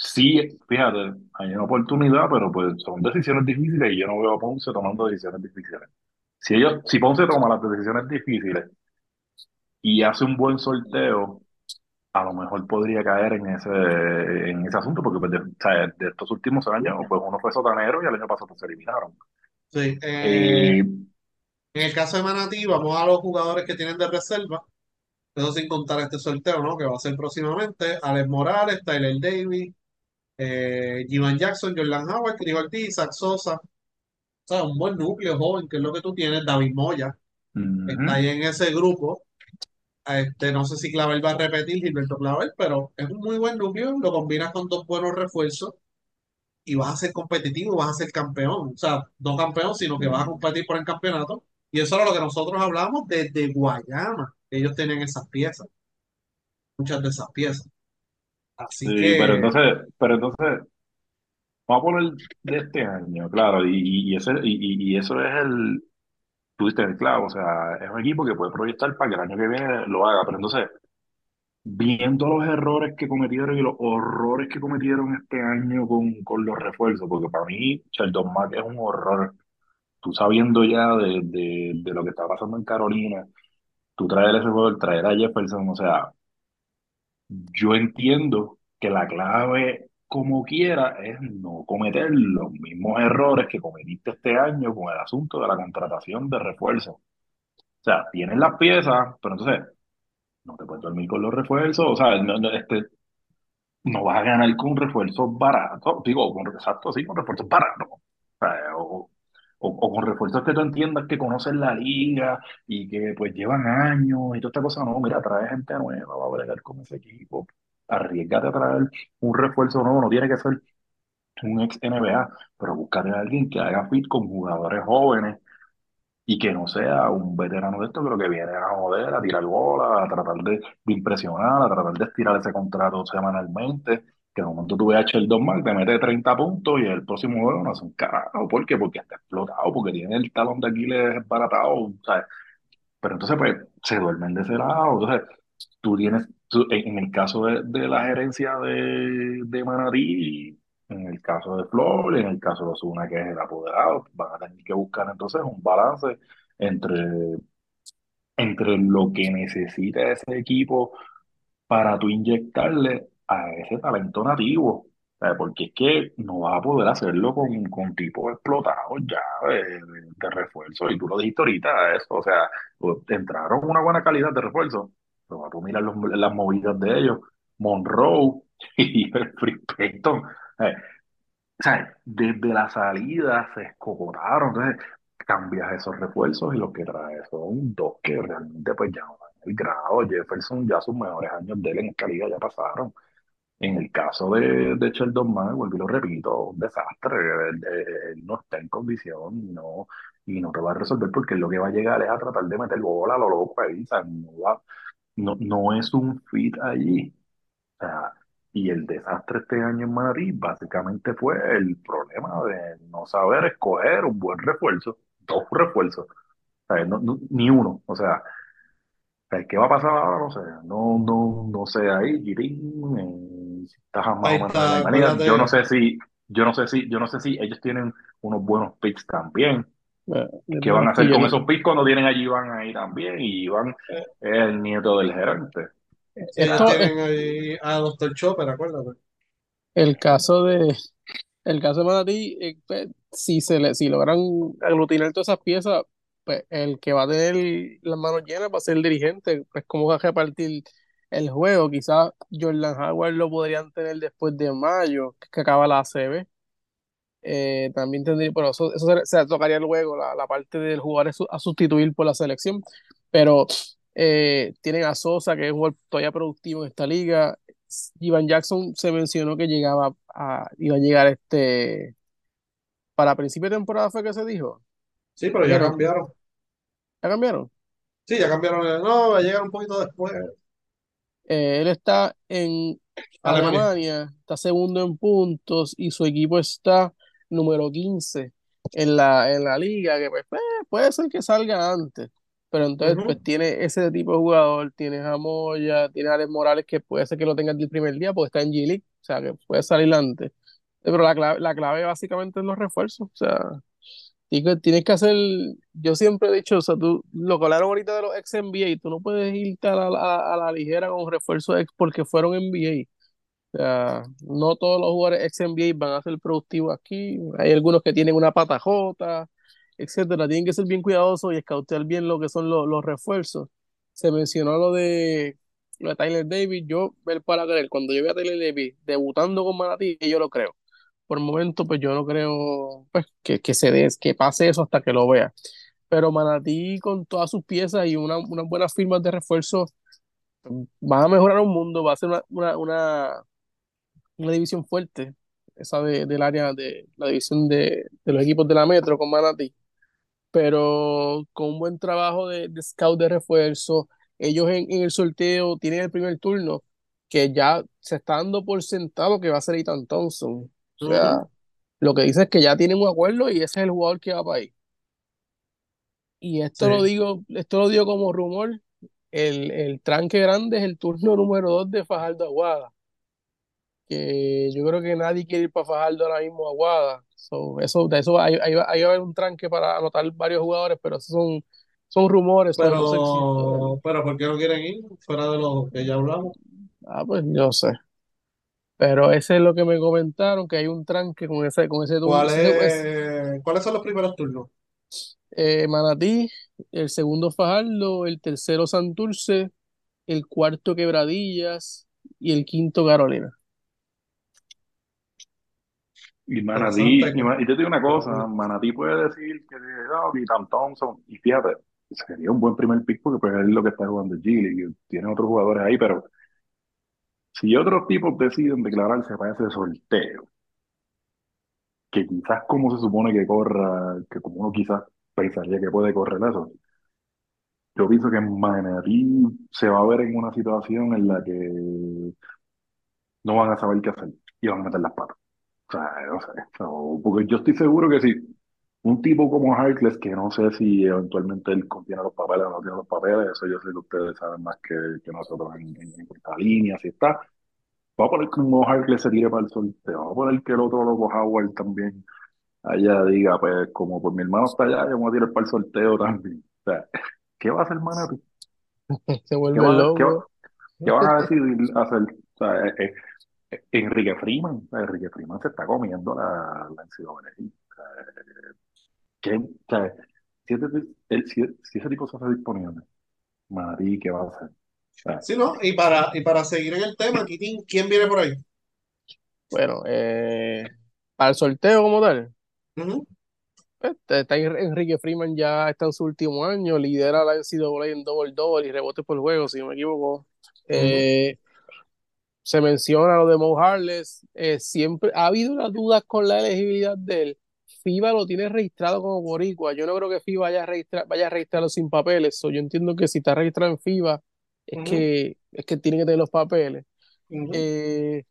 Sí, fíjate, hay una oportunidad, pero pues son decisiones difíciles y yo no veo a Ponce tomando decisiones difíciles. Si ellos, si Ponce toma las decisiones difíciles y hace un buen sorteo, a lo mejor podría caer en ese, en ese asunto, porque pues, de, o sea, de estos últimos años, pues uno fue sotanero y el año pasado pues, se eliminaron. Sí, eh, Eh, en el caso de Manatí, vamos a los jugadores que tienen de reserva. Eso sin contar este sorteo, ¿no? Que va a ser próximamente. Alex Morales, Tyler Davis, eh, Jivan Jackson, Jordan Howard, Cris Ortiz, Isaac Sosa. O sea, un buen núcleo joven, que es lo que tú tienes. David Moya está ahí en ese grupo. Este, no sé si Clavel va a repetir, Gilberto Clavel, pero es un muy buen núcleo. Lo combinas con dos buenos refuerzos y vas a ser competitivo, vas a ser campeón. O sea, no campeón, sino que vas a competir por el campeonato. Y eso era lo que nosotros hablamos desde Guayama. Ellos tienen esas piezas, muchas de esas piezas. Así Sí, pero que, entonces, pero entonces, vamos a poner de este año, claro, y, y, y ese, y, y- y eso es el, tuviste el clavo, o sea, es un equipo que puede proyectar para que el año que viene lo haga, pero entonces, viendo los errores que cometieron y los horrores que cometieron este año con, con los refuerzos, porque para mí Sheldon Mack es un horror, tú sabiendo ya de, de, de lo que está pasando en Carolina, tú traer ese jugador, traer a Jefferson, o sea, yo entiendo que la clave como quiera es no cometer los mismos errores que cometiste este año con el asunto de la contratación de refuerzos. O sea, tienes las piezas, pero entonces no te puedes dormir con los refuerzos, o sea, no, este, no vas a ganar con refuerzos baratos, digo, con, exacto, sí, con refuerzos baratos. O, sea, o, o- o con refuerzos que tú entiendas que conocen la liga y que pues llevan años y toda esta cosa. No, mira, trae gente nueva, va a bregar con ese equipo. Arriesgate a traer un refuerzo nuevo, no tiene que ser un ex NBA, pero búscate a alguien que haga fit con jugadores jóvenes y que no sea un veterano de esto lo que viene a joder, a tirar bola, a tratar de, de impresionar, a tratar de estirar ese contrato semanalmente, que de momento tú veas a Sheldon Mack, te mete 30 puntos y el próximo juego no hace un carajo. ¿Por qué? Porque está explotado, porque tiene el talón de Aquiles desbaratado, ¿sabes? Pero entonces, pues, se duermen de ese. Entonces, tú tienes, en, en el caso de, de la gerencia de, de Manatí, en el caso de Flor, en el caso de Osuna, que es el apoderado, van a tener que buscar entonces un balance entre, entre lo que necesita ese equipo para tú inyectarle a ese talento nativo. Porque es que no vas a poder hacerlo con, con tipos explotados ya de, refuerzo. Y tú lo dijiste ahorita, eso. O sea, entraron una buena calidad de refuerzo. Pero tú miras los- las movidas de ellos. Monroe y el Free Payton. O sea, desde la salida se escocotaron. Entonces, cambias esos refuerzos y lo que traes son dos que realmente pues ya no dan el grado. Jefferson ya sus mejores años de él en esta ya pasaron. En el caso de, de Sheldon Mack, vuelvo y lo repito, un desastre. Él, no está en condición y no, y no te va a resolver porque lo que va a llegar es a tratar de meter bola a lo loco ahí. O no, va- no, no es un fit allí. O sea, y el desastre este año en Madrid básicamente fue el problema de no saber escoger un buen refuerzo, dos refuerzos, o no- ni uno. O sea, ¿qué va a pasar ahora? No sé, no, no, no sé ahí, Girín, eh, estás más o menos la. Yo no sé si, yo no sé si, yo no sé si ellos tienen unos buenos picks también. eh, ¿Qué van a hacer con esos picks cuando tienen allí Iván ahí también? Y Iván eh, es el nieto del gerente. ellos esto, tienen ahí a Doctor Chopper, acuérdate. El caso de, el caso de Manatí, eh, pues, si se le, si logran aglutinar todas esas piezas, pues el que va a tener las manos llenas va a ser el dirigente, pues cómo va a repartir el juego. Quizás Jordan Howard lo podrían tener después de mayo, que acaba la ACB. Eh, también tendría, pero eso, eso se, se tocaría luego, la, la parte del jugador a sustituir por la selección. Pero eh, tienen a Sosa, que es un jugador todavía productivo en esta liga. Ivan Jackson se mencionó que llegaba a, iba a llegar este para principio de temporada fue que se dijo. Sí, pero ya cambiaron. ¿ya cambiaron? Sí, ya cambiaron. No, va a llegar un poquito después. Eh, él está en Alemania. Alemania, está segundo en puntos y su equipo está número 15 en la, en la liga, que pues, pues, puede ser que salga antes, pero entonces pues tiene ese tipo de jugador, tienes a Moya, tienes a Alex Morales que puede ser que lo tenga el primer día porque está en G-League, o sea que puede salir antes. Pero la clave, la clave básicamente es los refuerzos, o sea, que, tienes que hacer, yo siempre he dicho, o sea, tú, lo que hablaron ahorita de los ex NBA, tú no puedes irte a la, a, la ligera con refuerzos ex porque fueron NBA. O sea, no todos los jugadores ex NBA van a ser productivos aquí. Hay algunos que tienen una pata jota, etcétera. Tienen que ser bien cuidadosos y escautear bien lo que son los, refuerzos. Se mencionó lo de, lo Tyler Davis. Yo, ver para creer, cuando yo vi a Tyler Davis debutando con Manatí, yo lo creo. Por el momento, pues yo no creo pues, que, que se des, que pase eso hasta que lo vea. Pero Manatí, con todas sus piezas y una, unas buenas firmas de refuerzo, van a mejorar un mundo, va a ser una, una, una una división fuerte, esa de, del área de la división de, de los equipos de la Metro con Manatí, pero con un buen trabajo de, de scout de refuerzo, ellos en, en el sorteo tienen el primer turno que ya se está dando por sentado que va a ser Ethan Thompson. O sea, Ujú. lo que dice es que ya tienen un acuerdo y ese es el jugador que va para ahí. Y esto lo Sí. digo, esto lo digo como rumor, el, el tranque grande es el turno número 2 de Fajardo Aguada. que yo creo que nadie quiere ir para Fajardo ahora mismo a Aguada. So, eso, de eso ahí, ahí va, ahí va a haber un tranque para anotar varios jugadores, pero esos son, son rumores, son no sé si todavía. Pero, pero ¿por qué no quieren ir? Fuera de lo que ya hablamos. Ah, pues yo sé. Pero ese es lo que me comentaron, que hay un tranque con ese, con ese turno. ¿Cuál es, es, ¿cuáles son los primeros turnos? eh, Manatí, el segundo Fajardo, el tercero Santurce, el cuarto Quebradillas y el quinto Carolina. Y Manatí, Interesante. y, y te digo una cosa, Manatí puede decir que no, Ethan Thompson, y fíjate, sería un buen primer pick porque pues es lo que está jugando Gilly, y tiene otros jugadores ahí, pero si otros tipos deciden declararse para ese sorteo, que quizás como se supone que corra, que como uno quizás pensaría que puede correr eso, yo pienso que Manatí se va a ver en una situación en la que no van a saber qué hacer y van a meter las patas. O sea, no sé, so, porque yo estoy seguro que si un tipo como Harkless, que no sé si eventualmente él contiene los papeles o no tiene los papeles, eso yo sé que ustedes saben más que, que nosotros en, en, en esta línea, si está. Va a poner que un Harkless se tire para el sorteo, va a poner que el otro loco Howard también allá diga, pues como pues mi hermano está allá, yo me voy a tirar para el sorteo también. O sea, ¿qué va a hacer Manatí? Se ¿Qué, vuelve va, qué, va- loco. qué van a decidir hacer? O sea, eh, eh, eh, Enrique Freeman, Enrique Freeman se está comiendo la, la NCAA. O sea, ¿qué- o sea, si, ese, el- si, si ese tipo se hace disponible, Manatí, ¿qué va a hacer? O sea, Sí, ¿no? Y para, y para seguir en el tema, Kitín, ¿quién viene por ahí? Bueno, eh, para el sorteo como tal, Ujú, pues, está En- Enrique Freeman ya está en su último año, lidera la NCAA en double double y rebotes por juego, si no me equivoco. Eh, se menciona lo de Mo Harless, eh, siempre ha habido unas dudas con la elegibilidad de él. FIBA lo tiene registrado como boricua. Yo no creo que FIBA vaya a registrar, vaya a registrarlo sin papeles. So, yo entiendo que si está registrado en FIBA es que es que tiene que tener los papeles. Eh,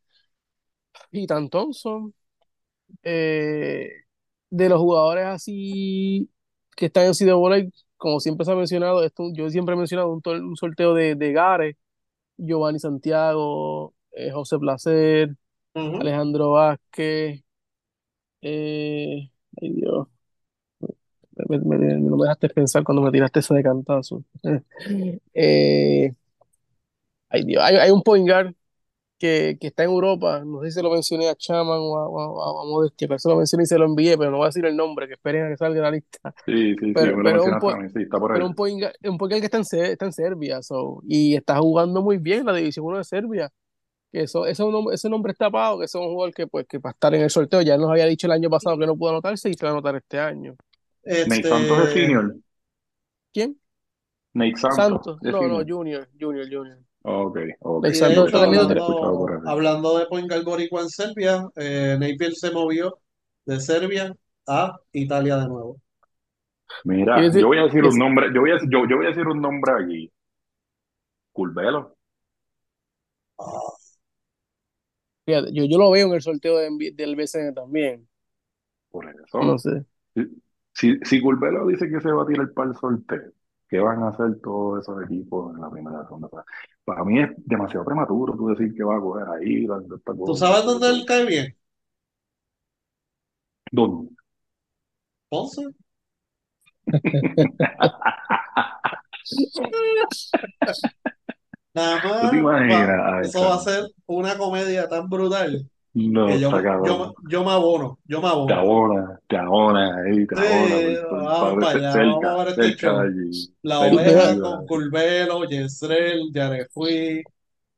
Ethan Thompson, eh, de los jugadores así que están en CWA, como siempre se ha mencionado, esto, yo siempre he mencionado un, sorteo de, de Gare, Giovanni Santiago, eh, José Placer. Alejandro Vázquez, eh, ay Dios, me- me- me- no me dejaste pensar cuando me tiraste ese de cantazo. Eh, ay Dios, hay, hay un point guard que, que está en Europa, no sé si se lo mencioné a Chaman o a, o a, a Modestia, pero se lo mencioné y se lo envié, pero no voy a decir el nombre, que esperen a que salga la lista. Sí, sí, sí, Pero, me lo pero un, mencionaste po- mí, sí, está por ahí. pero un point, guard- un point guard que está en, Se- está en Serbia, so, y está jugando muy bien la División 1 de Serbia. Que eso, es un nombre- ese nombre está pago, que ese es un jugador que, pues, que va a estar en el sorteo. Ya nos había dicho el año pasado que no pudo anotarse y se va a anotar este año. Nate Santos es Este, senior. ¿Quién? Nate Santos Santos. es No, no. Junior, Junior, Junior. Ok, ok. Nate de Santos por hablando, hablando de point guard boricua en Serbia, eh, Napier se movió de Serbia a Italia de nuevo. Mira, decir, yo voy a decir un nombre, yo voy a, yo, yo voy a decir un nombre aquí. Curvelo. Ah, fíjate, yo, yo lo veo en el sorteo de del BCN también. Por No eso. sé. Si, si, Curvelo dice que se va a tirar para el sorteo, ¿qué van a hacer todos esos equipos en la primera ronda? O sea, para mí es demasiado prematuro tú decir que va a coger ahí, dando esta ¿Tú sabes dónde él cae bien? ¿Dónde? Ponce. Nada ¿Tú te más, va- imaginas? Ay, eso va a ser una comedia tan brutal No, que yo, me- yo, yo me abono, yo me Te abono. abona, te abona, ahí, te abona Sí, por, vamos allá, vamos a cerca, ver este cerca allí, La cerca oveja con Curvelo, Yesrel, Yarefui.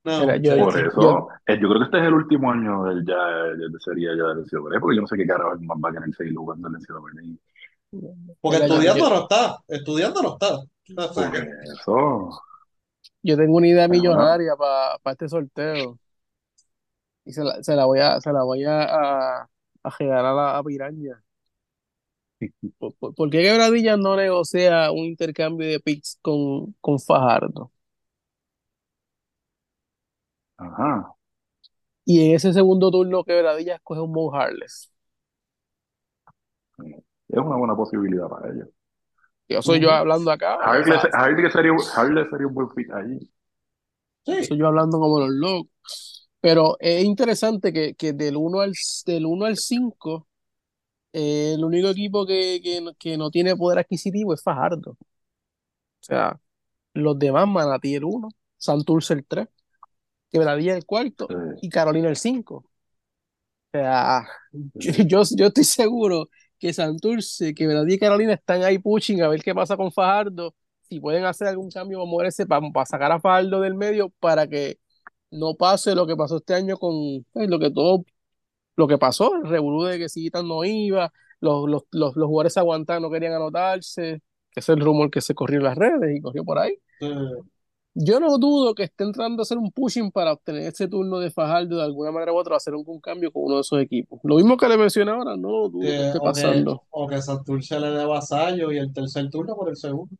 No, mira, yo, Por yo, eso, eh, yo creo que este es el último año del ya, de sería ya del NCAA, porque yo no sé qué carajo más va a querer seguir jugando el NCAA. Porque mira, yo, estudiando yo, no está, estudiando no está. Por eso, yo tengo una idea millonaria para este sorteo y se la, se la voy a, se la voy a, a, a regalar a la a Piraña. ¿Por, por- por qué Quebradilla no negocia un intercambio de picks con, con Fajardo? Ajá. Y en ese segundo turno Quebradilla escoge un Mo Harless. Es una buena posibilidad para ellos. Yo soy yo hablando acá, o se- Harley sería, sería un buen fit allí. sí, soy yo hablando como los locos. Pero es interesante que, que del 1 al, del 1 al 5, eh, el único equipo que, que, no- que no tiene poder adquisitivo es Fajardo. O sea, los demás, Manatí el 1, Santurce el 3, Quebradilla el cuarto Sí, y Carolina el 5. O sea, yo, yo, yo estoy seguro que Santurce, Quebradilla y Carolina están ahí pushing a ver qué pasa con Fajardo. Si pueden hacer algún cambio, vamos a para, sacar a Fajardo del medio para que no pase lo que pasó este año con pues, lo que todo, lo que pasó, el revolú de que Sigitan no iba, los, los, los, los jugadores aguantaban, no querían anotarse, que es el rumor que se corrió en las redes y corrió por ahí. Yo no dudo que estén tratando de hacer un pushing para obtener ese turno de Fajardo de alguna manera u otra, hacer algún cambio con uno de esos equipos. Lo mismo que le mencioné ahora, no lo dudo que Que- esté o que, pasando. o que Santurce le dé vasallo y el tercer turno por el segundo.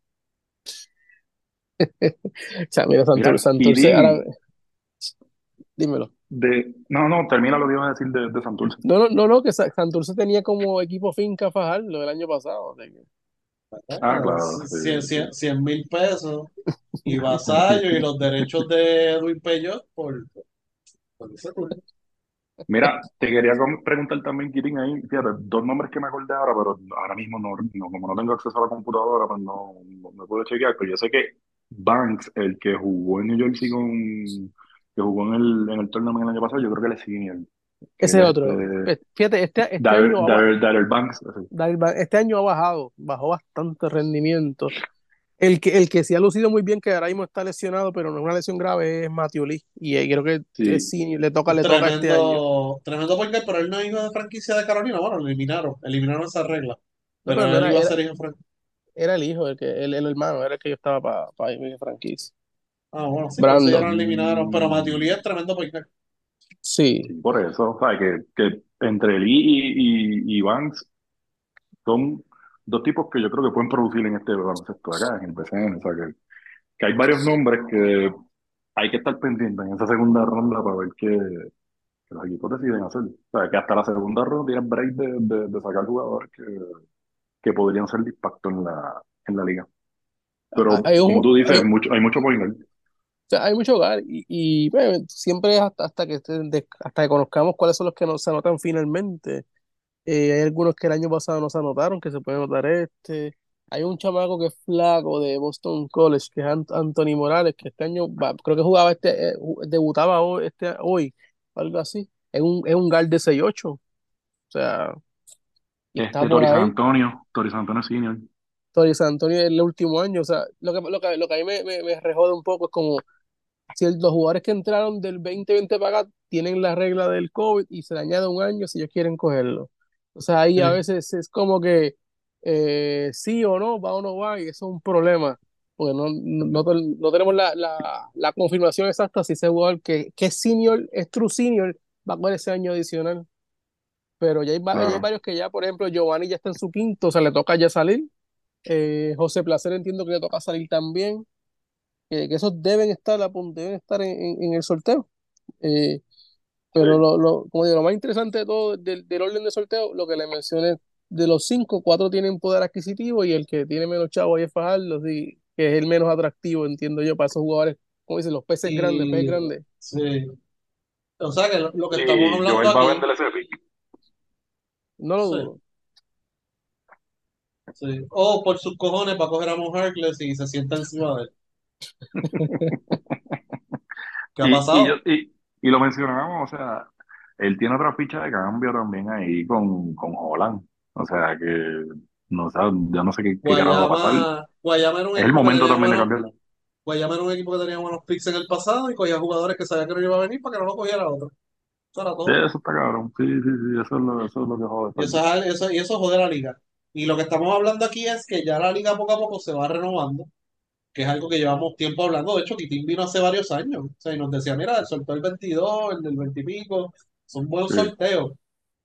O sea, mira, Santur- Mira, Santurce, ahora, dímelo. de, no, no, termina lo que iba a decir de, de Santurce. No, no, no, no, que Sa- Santurce tenía como equipo finca Fajardo el año pasado. o sea que- Ah, claro, sí, sí. 100 mil pesos y vasallo y los derechos de Edwin Peyot por, por ese. Mira, te quería preguntar también, Kirin, ahí, fíjate, dos nombres que me acordé ahora, pero ahora mismo no, no, como no tengo acceso a la computadora, pues no, no me puedo chequear, pero yo sé que Banks, el que jugó en New Jersey con, que jugó en el, en el tournament el año pasado, yo creo que él es senior, Ese es otro. Eh, Fíjate, este, este año, Banks, así. Darryl- este año ha bajado, bajó bastante rendimiento. El que, el que sí ha lucido muy bien, que ahora mismo está lesionado, pero no es una lesión grave, es Matthew Lee. Y eh, creo que Sí, sí, le toca, le toca este año. Tremendo, tremendo guard, pero él no es hijo de franquicia de Carolina. Bueno, lo eliminaron, eliminaron esa regla. No, Pero él era, iba a ser hijo de franquicia. era el hijo, el, que, el, el hermano, era el que yo estaba para pa irme de franquicia. Ah, bueno, sí, ya Brandon, lo eliminaron. Pero Matthew Lee es tremendo guard. Sí. sí, por eso, ¿sabes? Que, que entre Lee y, y, y Banks son dos tipos que yo creo que pueden producir en este baloncesto acá, en el BCN, o sea, que, que hay varios nombres que hay que estar pendientes en esa segunda ronda para ver qué, que los equipos deciden hacer. O sea, que hasta la segunda ronda tienen break de, de, de sacar jugadores que, que podrían ser de impacto en la, en la liga. Pero Hay, un- como tú dices, hay- mucho, hay mucho. O sea, hay mucho hogar y, y, bueno, siempre hasta, hasta que hasta que conozcamos cuáles son los que no se anotan finalmente. Eh, hay algunos que el año pasado no se anotaron, que se puede anotar este. Hay un chamaco que es flaco de Boston College, que es Ant- Anthony Morales, que este año va- creo que jugaba este, eh, debutaba hoy, este, hoy, algo así. Es un, es un guard de 6'8". O sea, y Este Tori San. Antonio, Tori San Antonio Senior. Tony San Antonio es el último año. O sea, lo que, lo que, lo que a mí me, me, me rejode un poco es como si el- los jugadores que entraron del 2020 para acá tienen la regla del COVID y se le añade un año si ellos quieren cogerlo. O sea, ahí a Sí. veces es como que eh, sí o no, va o no va, y eso es un problema, porque no, no, no- tenemos la, la, la confirmación exacta si ese jugador que, que es senior, es true senior, va a coger ese año adicional. Pero ya hay, ya hay varios que ya, por ejemplo, Giovanni ya está en su quinto, o sea, le toca ya salir. Eh, José Placer entiendo que le toca salir también que, que esos deben estar a punto, deben estar en, en- en el sorteo. Eh, pero Sí. lo, lo, como digo, lo más interesante de todo del, del orden de sorteo, lo que le mencioné, de los cinco, cuatro tienen poder adquisitivo y el que tiene menos chavo ahí es Fajardo, sí, que es el menos atractivo, entiendo yo, para esos jugadores, como dicen, los peces grandes, peces grandes. sí. O sea que lo, lo que Y estamos hablando a aquí, vender ese pick. No lo sí, dudo. sí. O por sus cojones para coger a Mon Harkless y se sienta encima de él. ¿Qué ha Y, pasado? y, y lo mencionábamos, o sea, él tiene otra ficha de cambio también ahí con, con Holland. O sea que, no sé, yo no sé qué, qué carajo va a pasar. Guayama, Guayama era un Es el equipo que momento también de cambiarlo. Guayama era un equipo que tenía buenos picks en el pasado y cogía jugadores que sabía que no iba a venir para que no lo cogiera otro. Eso era Sí, todo. eso está cabrón. Sí, sí, sí, eso es lo, eso es lo que jode. Y eso, eso, y eso jode la liga. Y lo que estamos hablando aquí es que ya la liga poco a poco se va renovando, que es algo que llevamos tiempo hablando. De hecho, Kitín vino hace varios años. O sea, y nos decía, mira, el sorteo del 22, el del 20 y pico, son buenos Sí, sorteos.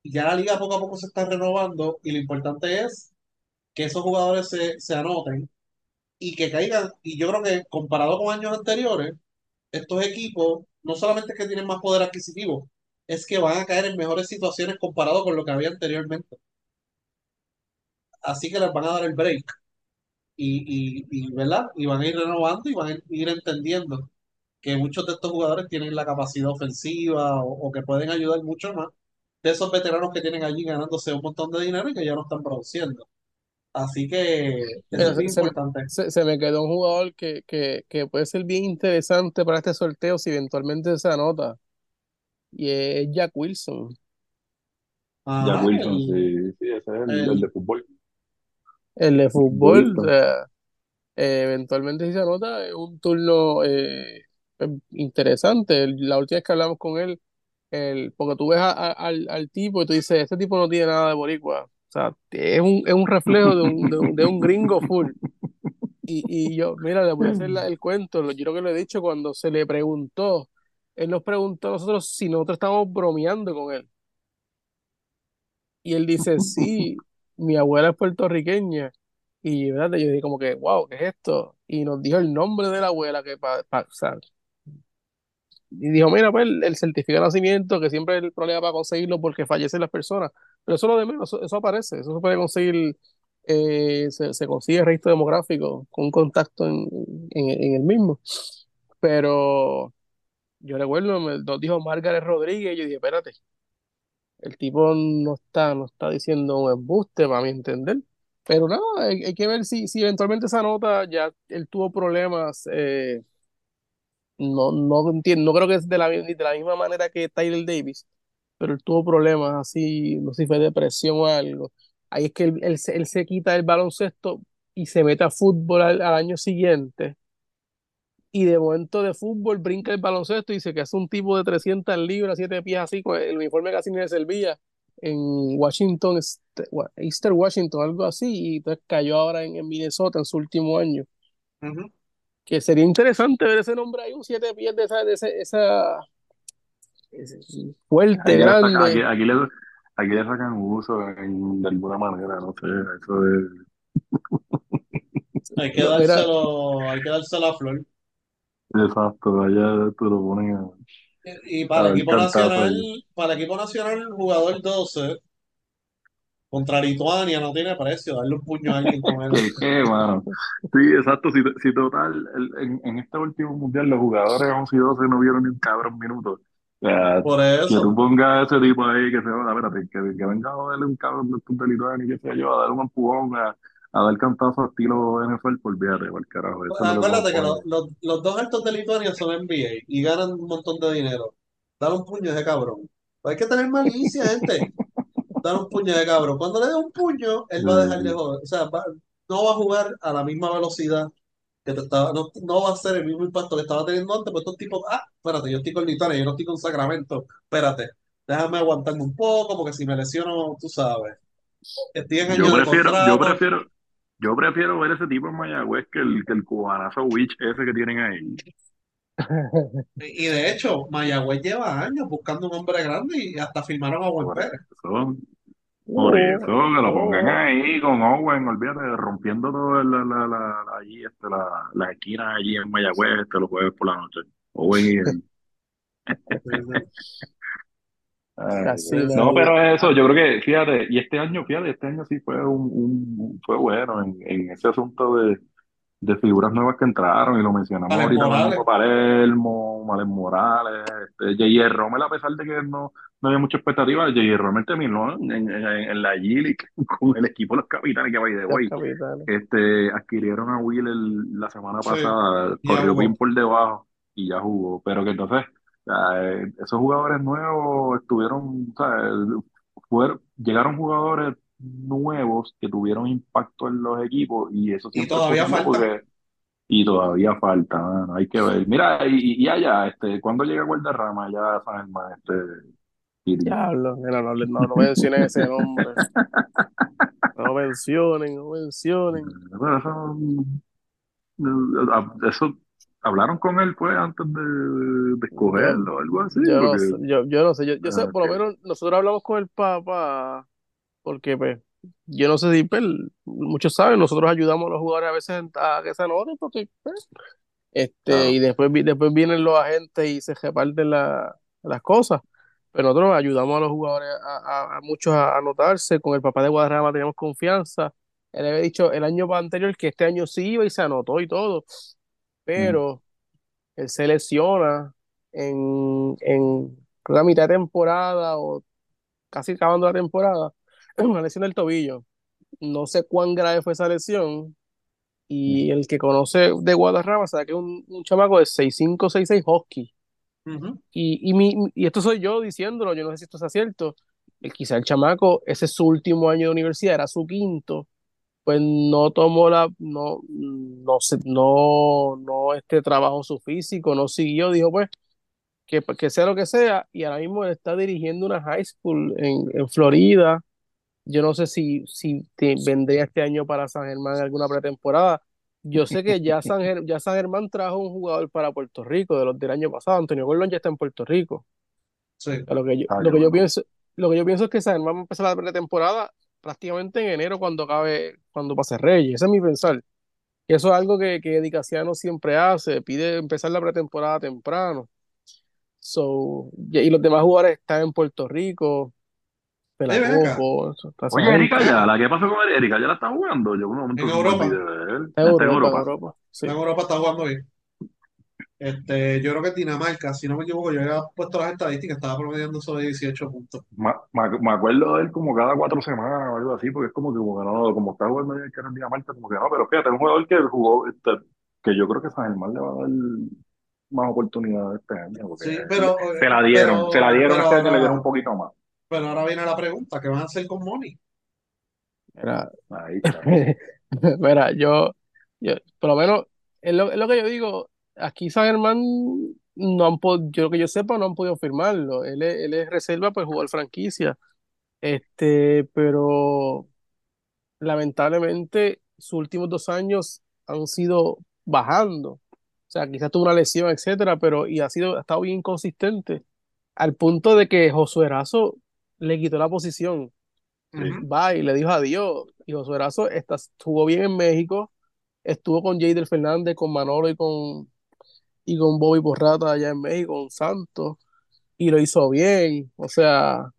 Y ya la liga poco a poco se está renovando y lo importante es que esos jugadores se, se anoten y que caigan. Y yo creo que comparado con años anteriores, estos equipos no solamente es que tienen más poder adquisitivo, es que van a caer en mejores situaciones comparado con lo que había anteriormente. Así que les van a dar el break y, y, y, ¿verdad? Y van a ir renovando y van a ir entendiendo que muchos de estos jugadores tienen la capacidad ofensiva o, o que pueden ayudar mucho más de esos veteranos que tienen allí ganándose un montón de dinero y que ya no están produciendo. Así que eso es se, importante. se- se me quedó un jugador que, que, que puede ser bien interesante para este sorteo si eventualmente se anota, y es Jack Wilson. Jack Ajá, Wilson, sí, sí, ese es el, el el, de fútbol. El de fútbol, o Futbolista. sea, eh, eventualmente si se anota, es un turno eh, pues, interesante. La última vez que hablamos con él, el, porque tú ves a- a- al, al tipo y tú dices, este tipo no tiene nada de boricua. O sea, es un, es un reflejo de un, de un, de un gringo full. Y, y yo, mira, le voy a hacer la- el cuento, yo creo que lo he dicho cuando se le preguntó, él nos preguntó a nosotros si nosotros estábamos bromeando con él. Y él dice, sí, mi abuela es puertorriqueña. Y ¿verdad? yo dije como que, wow, ¿qué es esto? Y nos dijo el nombre de la abuela que pa, pa- y dijo, mira, pues el, el certificado de nacimiento, que siempre es el problema para conseguirlo porque fallecen las personas. Pero eso es lo de menos, eso, aparece, eso se puede conseguir, eh, se, se consigue el registro demográfico con un contacto en, en, en el mismo. Pero yo recuerdo, me, nos dijo Margaret Rodríguez, y yo dije, espérate, el tipo no está, no está diciendo un embuste, para mi entender. Pero nada, hay, que ver si, si eventualmente esa nota ya él tuvo problemas. eh, no, no entiendo, no creo que es de la, de la misma manera que Tyler Davis, pero él tuvo problemas así, no sé si fue depresión o algo. Ahí es que él, él se, él se quita el baloncesto y se mete a fútbol al año siguiente. Y de momento de fútbol brinca el baloncesto y dice que hace un tipo de 300 libras, 7 pies así, con el uniforme casi ni le servía en Washington, este, wa- Easter Washington, algo así, y entonces cayó ahora en, en Minnesota en su último año. Que sería interesante ver ese nombre ahí, un 7 pies de esa, de ese- esa, ese- fuerte, Aquí le, saca- aquí, grande. aquí le, aquí le sacan uso en- de alguna manera, no sé, eso es Hay que dárselo, hay que dárselo a Flor. Exacto, allá te lo ponen a, Y a para el equipo nacional, ahí. para el equipo nacional, el jugador 12 contra Lituania no tiene precio, darle un puño a alguien con él. Sí, exacto, si, si total, el- en, en este último mundial los jugadores 11 y 12 no vieron ni un cabrón minuto. O sea, Por que tú pongas a ese tipo ahí que se va, espérate, que, que venga a joderle un cabrón de estos de Lituania, qué sé yo, a dar un empujón a, a dar cantazo estilo NFL, pues olvídate, por carajo. Eso Acuérdate que los, los, los dos altos de Lituania son NBA y ganan un montón de dinero. Dale un puño ese cabrón. Hay que tener malicia, gente. Dale un puño ese cabrón. Cuando le dé un puño, él va a dejar de joder. O sea, va- no va a jugar a la misma velocidad que te estaba, no, no va a ser el mismo impacto que estaba teniendo antes, pues estos tipos, ah, espérate, yo estoy con Lituania, yo no estoy con Sacramento, espérate, déjame aguantarme un poco, porque si me lesiono, tú sabes, estoy en Yo año de prefiero, yo prefiero, yo prefiero ver ese tipo en Mayagüez que el, que el cubanazo Witch ese que tienen ahí. y de hecho, Mayagüez lleva años buscando un hombre grande y hasta firmaron a Por Pérez. eso, por eso, que lo pongan Oh, ahí con Owen, olvídate, rompiendo toda la, la, la, la- allí, este, la, las esquinas allí en Mayagüez, este, los jueves por la noche. Owen y él. Así no. No, pero eso, yo creo que, fíjate, y este año, fíjate, este año sí fue un, un- fue bueno en, en ese asunto de, de figuras nuevas que entraron, y lo mencionamos Alex ahorita Morales. Palermo, Malen Morales, este, J.J. Rommel, a pesar de que no, no había mucha expectativa, J.J. Rommel terminó en, en, en- la G-League con el equipo de los capitanes que Los way, capitanes. este, adquirieron a Will el- la semana pasada, corrió bien por debajo y ya jugó, pero que entonces eh, esos jugadores nuevos estuvieron, o sea, fueron, llegaron jugadores nuevos que tuvieron impacto en los equipos y eso Y siempre es todavía falta. porque y todavía falta, mano, hay que ver. Mira, y, y allá, este, ¿cuándo llega Guardarrama ya San Germán, este? Diablo, mira, no, no, no mencionen ese nombre. No mencionen, no mencionen. Eso, mm, eso, hablaron con él pues antes de, de escogerlo o algo así, yo no sé, yo, yo no sé, yo, yo sé, ah, por lo menos nosotros hablamos con el Papa, porque pues, yo no sé si pues, muchos saben, nosotros ayudamos a los jugadores a veces a que se anoten, porque pues, este, Claro. y después, después vienen los agentes y se reparten la- las cosas. Pero nosotros ayudamos a los jugadores a, a- a muchos a anotarse. Con el papá de Guadarrama teníamos confianza. Él había dicho el año anterior que este año sí iba y se anotó y todo. Mm. Pero él se lesiona en, en creo que a mitad de temporada o casi acabando la temporada. Una lesión del tobillo. No sé cuán grave fue esa lesión. Y el que conoce de Guadarrama sabe que es un, un chamaco de 6'5, 6'6 hockey. Ujú. Y, y, mi, y esto soy yo diciéndolo, yo no sé si esto es cierto. El, quizá el chamaco, ese es su último año de universidad, era su quinto, pues no tomó la, no, no no, no este trabajo su físico, no siguió, dijo pues que, que sea lo que sea, y ahora mismo él está dirigiendo una high school en, en Florida. Yo no sé si, si te- vendría este año para San Germán en alguna pretemporada. Yo sé que ya San, Ger- ya San Germán trajo un jugador para Puerto Rico de los del año pasado. Antonio Gordon ya está en Puerto Rico. Sí. Lo que yo, Ah, lo que yo pienso, lo que yo pienso es que San Germán va a empezar la pretemporada prácticamente en enero cuando acabe, cuando pase Reyes. Ese es mi pensar. Y eso es algo que, que Dicasiano siempre hace, pide empezar la pretemporada temprano. So, y y los demás jugadores están en Puerto Rico, esa Oye. Erika ya, la que pasó con Erika, ya la está jugando. Yo en un momento En Europa. Está en Está en Europa, en Europa. Europa. Sí. En Europa está jugando bien. Este, yo creo que Dinamarca, si no me equivoco, yo había puesto las estadísticas, estaba promediando sobre 18 puntos. Ma- Me, acuerdo de él como cada cuatro semanas o algo así, porque es como que, como no, como está jugando el que era en Dinamarca, como que no, pero fíjate, es un jugador que jugó, este, que yo creo que San Germán le va a dar más oportunidades este año, porque Sí, pero, se la dieron, pero, se la dieron pero este año, le dieron un poquito más. pero ahora viene la pregunta, ¿qué van a hacer con Money? Mira, Ahí está. mira, yo, yo, por lo menos, es lo, es lo que yo digo, aquí San Germán no han pod- yo que yo sepa, no han podido firmarlo. Él es, él es reserva por jugar franquicia. Este, pero lamentablemente sus últimos dos años han sido bajando. O sea, quizás tuvo una lesión, etcétera, pero y ha sido, ha estado bien consistente. Al punto de que Josué Erazo le quitó la posición. Va y le dijo adiós. Y Josué Erazo está, jugó bien en México, estuvo con Jader Fernández, con Manolo y con, y con Bobby Porrata allá en México, con Santos, y lo hizo bien. O sea,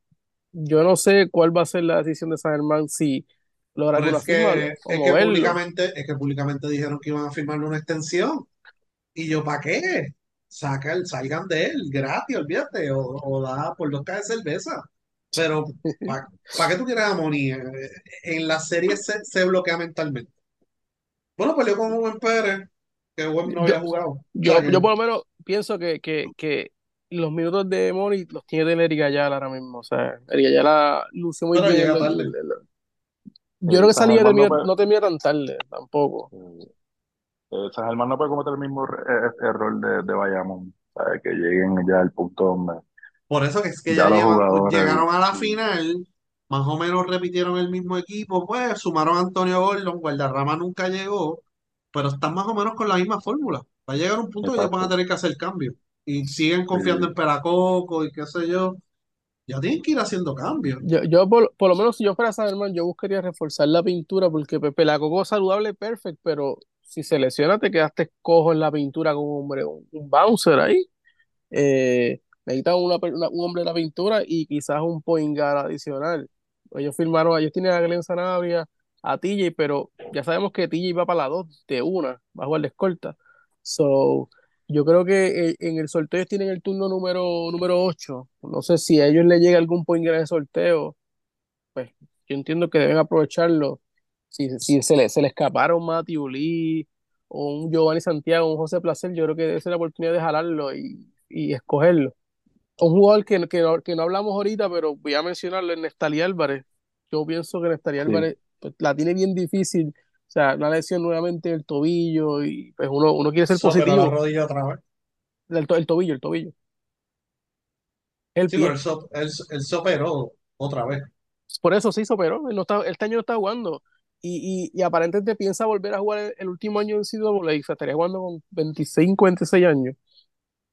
yo no sé cuál va a ser la decisión de San Germán si logra Pero alguna es firma que, o es que públicamente, es que públicamente dijeron que iban a firmarle una extensión. Y yo, ¿para qué? Saca el, salgan de él, gratis, olvídate, o, o da por dos cajas de cerveza. Pero, ¿para qué tú quieres a Moni? Eh, En la serie se, se bloquea mentalmente. Bueno, peleó con Owen Pérez, que Owen no Yo, había jugado. O yo, sea, que yo por lo menos pienso que, que, que los minutos de Moni los tiene de Eric Ayala ahora mismo. O sea, Eric Ayala lució muy Pero bien. llega el- tarde. el- el- yo creo que esa liga no termina- puede, no termina tan tarde tampoco. eh, San Germán no puede cometer el mismo er- er- error de, de Bayamón, ¿sabes? Que lleguen ya al punto donde Por eso que es que ya llevan, jugadores, llegaron a la final, más o menos repitieron el mismo equipo, pues sumaron a Antonio Gordon, Guardarrama nunca llegó, pero están más o menos con la misma fórmula. Va a llegar un punto que ellos van a exacto. tener que hacer cambios. Y siguen confiando Sí, en Peracoco y qué sé yo. Ya tienen que ir haciendo cambios. Yo, yo por, por lo menos si yo fuera San Germán, yo buscaría reforzar la pintura porque Pepe la Coco es saludable, perfecto, pero si se lesiona te quedaste cojo en la pintura con un hombre, un, un bouncer ahí. Eh, necesitan una, una- un hombre de la pintura y quizás un point guard adicional. Ellos firmaron, ellos tienen a Glenn Sanabria, a TJ, pero ya sabemos que TJ va para la 2 de una, va a jugar de escolta. So, yo creo que eh, en el sorteo ellos tienen el turno número, número 8. No sé si a ellos les llega algún point el sorteo, pues yo entiendo que deben aprovecharlo. Si, si se le, se le escaparon Matthew Lee o un Giovanni Santiago, un José Placer, yo creo que debe ser la oportunidad de jalarlo y, y escogerlo. Un jugador que, que, no, que no hablamos ahorita, pero voy a mencionarlo, es Nestalí Álvarez. Yo pienso que Nestalí sí, Álvarez pues, la tiene bien difícil. O sea, una lesión nuevamente del tobillo y pues uno, uno quiere ser pero la positivo. rodilla otra vez. El, to- el tobillo, el tobillo. El Sí, pero pie. él, so- él, él se operó otra vez. Por eso sí hizo, pero él no está, este año no está jugando. Y, y, y aparentemente piensa volver a jugar el, el último año en NCAA, o sea, estaría jugando con 25, 26 años.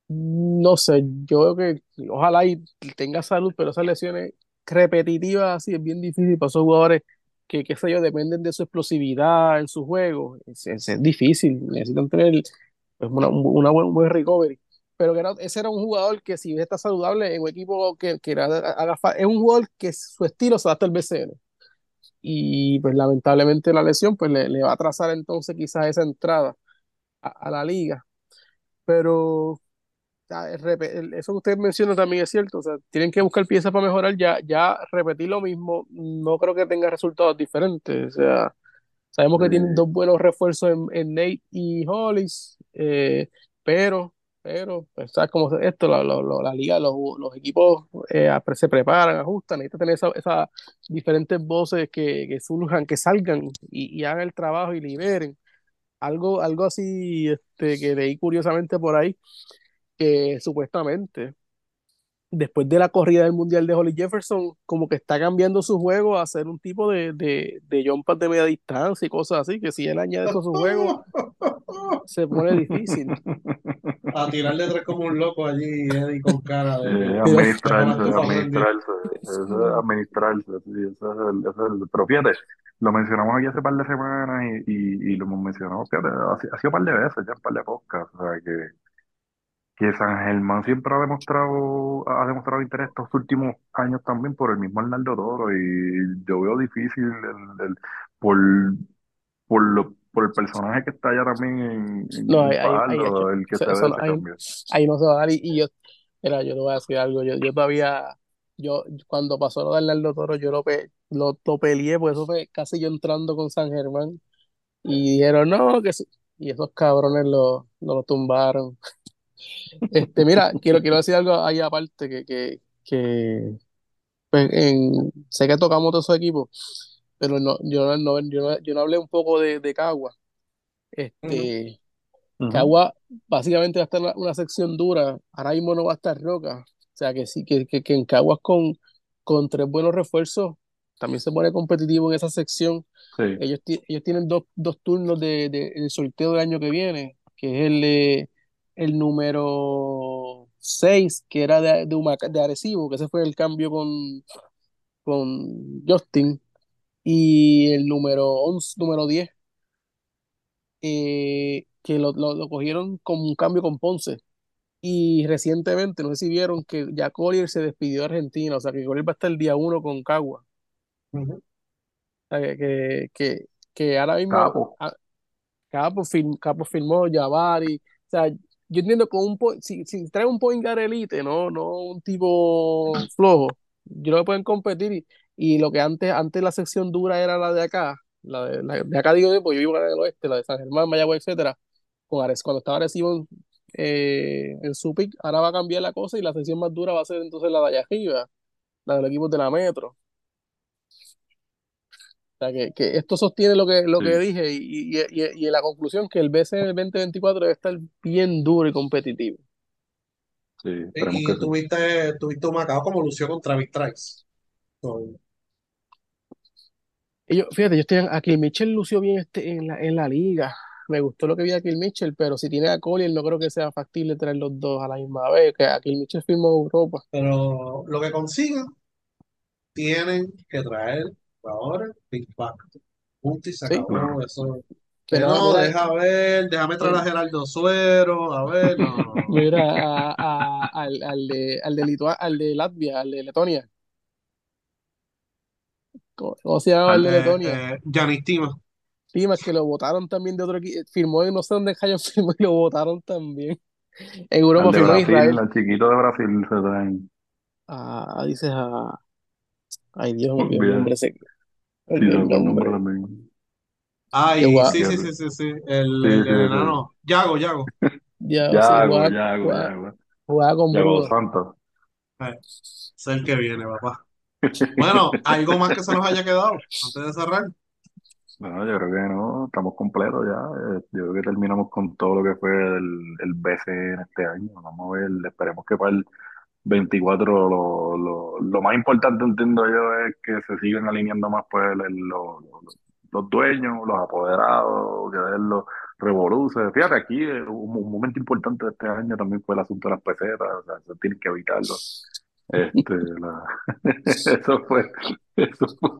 No sé, yo creo que ojalá y tenga salud, pero esas lesiones repetitivas así es bien difícil para esos jugadores que, qué sé yo, dependen de su explosividad en su juego. Es, es- es difícil, necesitan tener pues, una, una buen, un buen recovery. Pero que era- ese era un jugador que si está saludable en un equipo que, que era- haga es un jugador que su estilo se adapta al BCN. Y pues lamentablemente la lesión pues le, le va a atrasar entonces quizás esa entrada a, a la liga. Pero eso que usted menciona también es cierto, o sea, tienen que buscar piezas para mejorar, ya, ya repetir lo mismo, no creo que tenga resultados diferentes, o sea, sabemos que tienen sí. dos buenos refuerzos en, en Nate y Hollis, eh, pero, pero, pues, ¿sabes cómo es esto? La, la- la- la liga, los, los equipos eh, se preparan, ajustan, necesitan tener esas esa diferentes voces que, que surjan, que salgan y, y hagan el trabajo y liberen. Algo, algo así este, que leí curiosamente por ahí que supuestamente después de la corrida del Mundial de Holly Jefferson, como que está cambiando su juego a ser un tipo de, de, de jump de media distancia y cosas así, que si él añade eso a su juego, se pone difícil. A tirarle tres como un loco allí, Eddie, con cara Eh, de Pero, administrarse, rendir. administrarse, eso es administrarse, sí, ese es el, ese es el- pero fíjate, lo mencionamos aquí hace un par de semanas y, y, y lo hemos mencionado, fíjate, ha sido un par de veces ya, un par de podcasts, o sea, que, que San Germán siempre ha demostrado, ha demostrado interés estos últimos años también por el mismo Arnaldo Toro y yo veo difícil el, el- por, por, lo, por el personaje que está allá también en, en, no, ahí, ahí, ahí, Fajardo, el que eso- se dé eso no- ese ahí- cambio. ahí no se va a dar. Y, y yo, mira, yo te voy a decir algo, yo, yo todavía, yo cuando pasó lo de Arnaldo Toro, yo lo, pe, lo, lo peleé, pues eso fue casi yo entrando con San Germán. Y dijeron, no, que sí. Y esos cabrones lo, lo, lo tumbaron. Este, mira, quiero, quiero decir algo ahí aparte que, que, que pues, en, sé que tocamos todos esos equipos, pero no, yo, no, no- yo, no, yo no hablé un poco de, de Cagua. Este. Cagua básicamente va a estar una, una sección dura, ahora mismo no va a estar Roca. O sea que sí, que, que, que en Caguas con, con tres buenos refuerzos también se pone competitivo en esa sección. Sí, Ellos, ti- ellos tienen dos, dos turnos de, de- del sorteo del año que viene, que es el, de- el número 6, que era de, de, Humaca- de Arecibo, que ese fue el cambio con, con Justin, y el número 11, número 10, eh, que lo, lo, lo cogieron con un cambio con Ponce. Y recientemente, no sé si vieron que ya Collier se despidió de Argentina, o sea que Collier va a estar el día 1 con Cagua. O sea, que, que, que, que ahora mismo capo. a- Capo, firm- Capo firmó Jabari. O sea, yo entiendo con un si, si trae un point guard elite, no, no un tipo flojo, yo que pueden competir y, lo que antes, antes la sección dura era la de acá, la de, de acá digo pues yo vivo en el oeste, la de San Germán, Mayagüez, etcétera, con Ares, cuando estaba Arecibo eh, en su ahora va a cambiar la cosa y la sección más dura va a ser entonces la de allá arriba, la del equipo de la Metro. O sea, que, que esto sostiene lo que, lo que dije y, y, y, y en la conclusión que el BC 2024 debe estar bien duro y competitivo. Sí, Y que sí. tuviste, tuviste un Macao como lució contra Big Trice. So, Y yo, fíjate, yo estoy en- aquí, Mitchell lució bien este, en la, en la liga. Me gustó lo que vi aquí el Mitchell, pero si tiene a Collier no creo que sea factible traer los dos a la misma vez, que aquí el Mitchell firmó Europa. pero lo que consigan, tienen que traer ahora impacto. Punto y se Sí, acabó. Claro. Eso. Pero no, mira, deja ver, déjame traer a Gerardo Suero, a ver, no, mira a- a- al, al de, al de Litua- al de Latvia, al de Letonia. ¿Cómo, se llama el de Eh, Letonia? eh, Giannis Tima. Sí, más que lo votaron también de otro equipo. Firmó en no sé dónde cayó firmó y lo votaron también. En Europa de firmó Brasil, Israel. al chiquito de Brasil se traen. Ah, dices a. Ay, Dios mío, el nombre se. Sí, el el nombre nombre. también. Que y jugaba- sí, sí, sí, sí, sí. El, Sí, el, sí, el sí. enano. Yago, Yago. Ya, sí, Yago, jugaba, Yago, Yago. jugaba con Yago. Santos. Eh, es el que viene, papá. Bueno, ¿algo más que se nos haya quedado antes de cerrar? No, yo creo que no, estamos completos ya. Eh, Yo creo que terminamos con todo lo que fue el, el BC en este año. Vamos a ver, esperemos que para el 24 lo, lo, lo más importante, entiendo yo, es que se sigan alineando más pues el- el- lo- lo- los dueños, los apoderados, que los revoluces. Fíjate, aquí eh, un, un momento importante de este año también fue el asunto de las pesetas, o sea, se tiene que evitarlo. Este, la- eso fue, eso fue,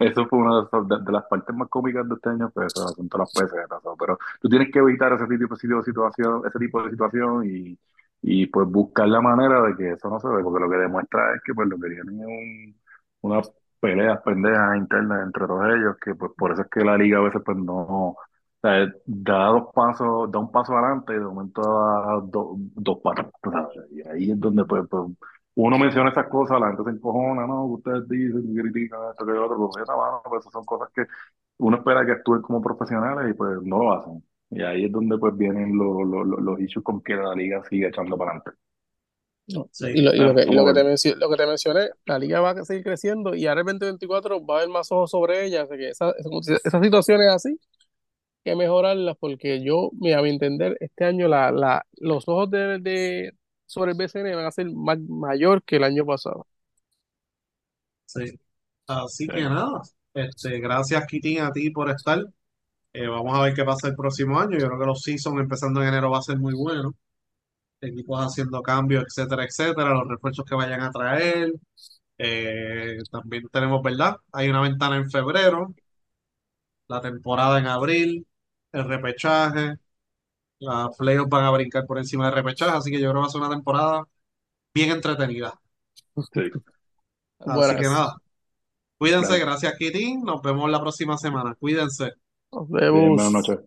eso fue una de, de- las partes más cómicas de este año, pues el asunto de las pesetas. Pero tú tienes que evitar ese tipo de situación, ese tipo de situación y, y pues buscar la manera de que eso no se ve, porque lo que demuestra es que pues lo que tienen es un, unas peleas pendejas internas entre todos ellos, que pues por eso es que la liga a veces pues no, da dos pasos, da un paso adelante y de momento da do- dos pasos, y ahí es donde pues, pues uno menciona esas cosas, la gente se encojona, ¿no? Ustedes dicen, critican esto, que lo otro, pues mano, pues esas son cosas que uno espera que actúen como profesionales y pues no lo hacen. Y ahí es donde pues vienen los, los, los los issues con que la liga sigue echando para adelante. No, Sí. Y, lo, y lo que, y lo, que te ver. mencio- lo que te mencioné, la liga va a seguir creciendo y ahora el 2024 va a haber más ojos sobre ella. Así que esa- esa- esas situaciones así hay que mejorarlas porque yo, mira, a mi entender, este año la, la, los ojos de, de- sobre el BCN van a ser más, mayor que el año pasado. Sí. Así Sí. que nada, este, gracias Kitin a ti por estar. Eh, vamos a ver qué pasa el próximo año. Yo creo que los seasons empezando en enero va a ser muy bueno. Equipos haciendo cambios, etcétera, etcétera. Los refuerzos que vayan a traer. Eh, también tenemos, ¿verdad? Hay una ventana en febrero, la temporada en abril, el repechaje. Las playoffs van a brincar por encima del repechaje, así que yo creo que va a ser una temporada bien entretenida. Sí. Así Buenas. que nada, cuídense, gracias Kitin. Nos vemos la próxima semana. Cuídense. Nos Bien, buenas vemos. noches.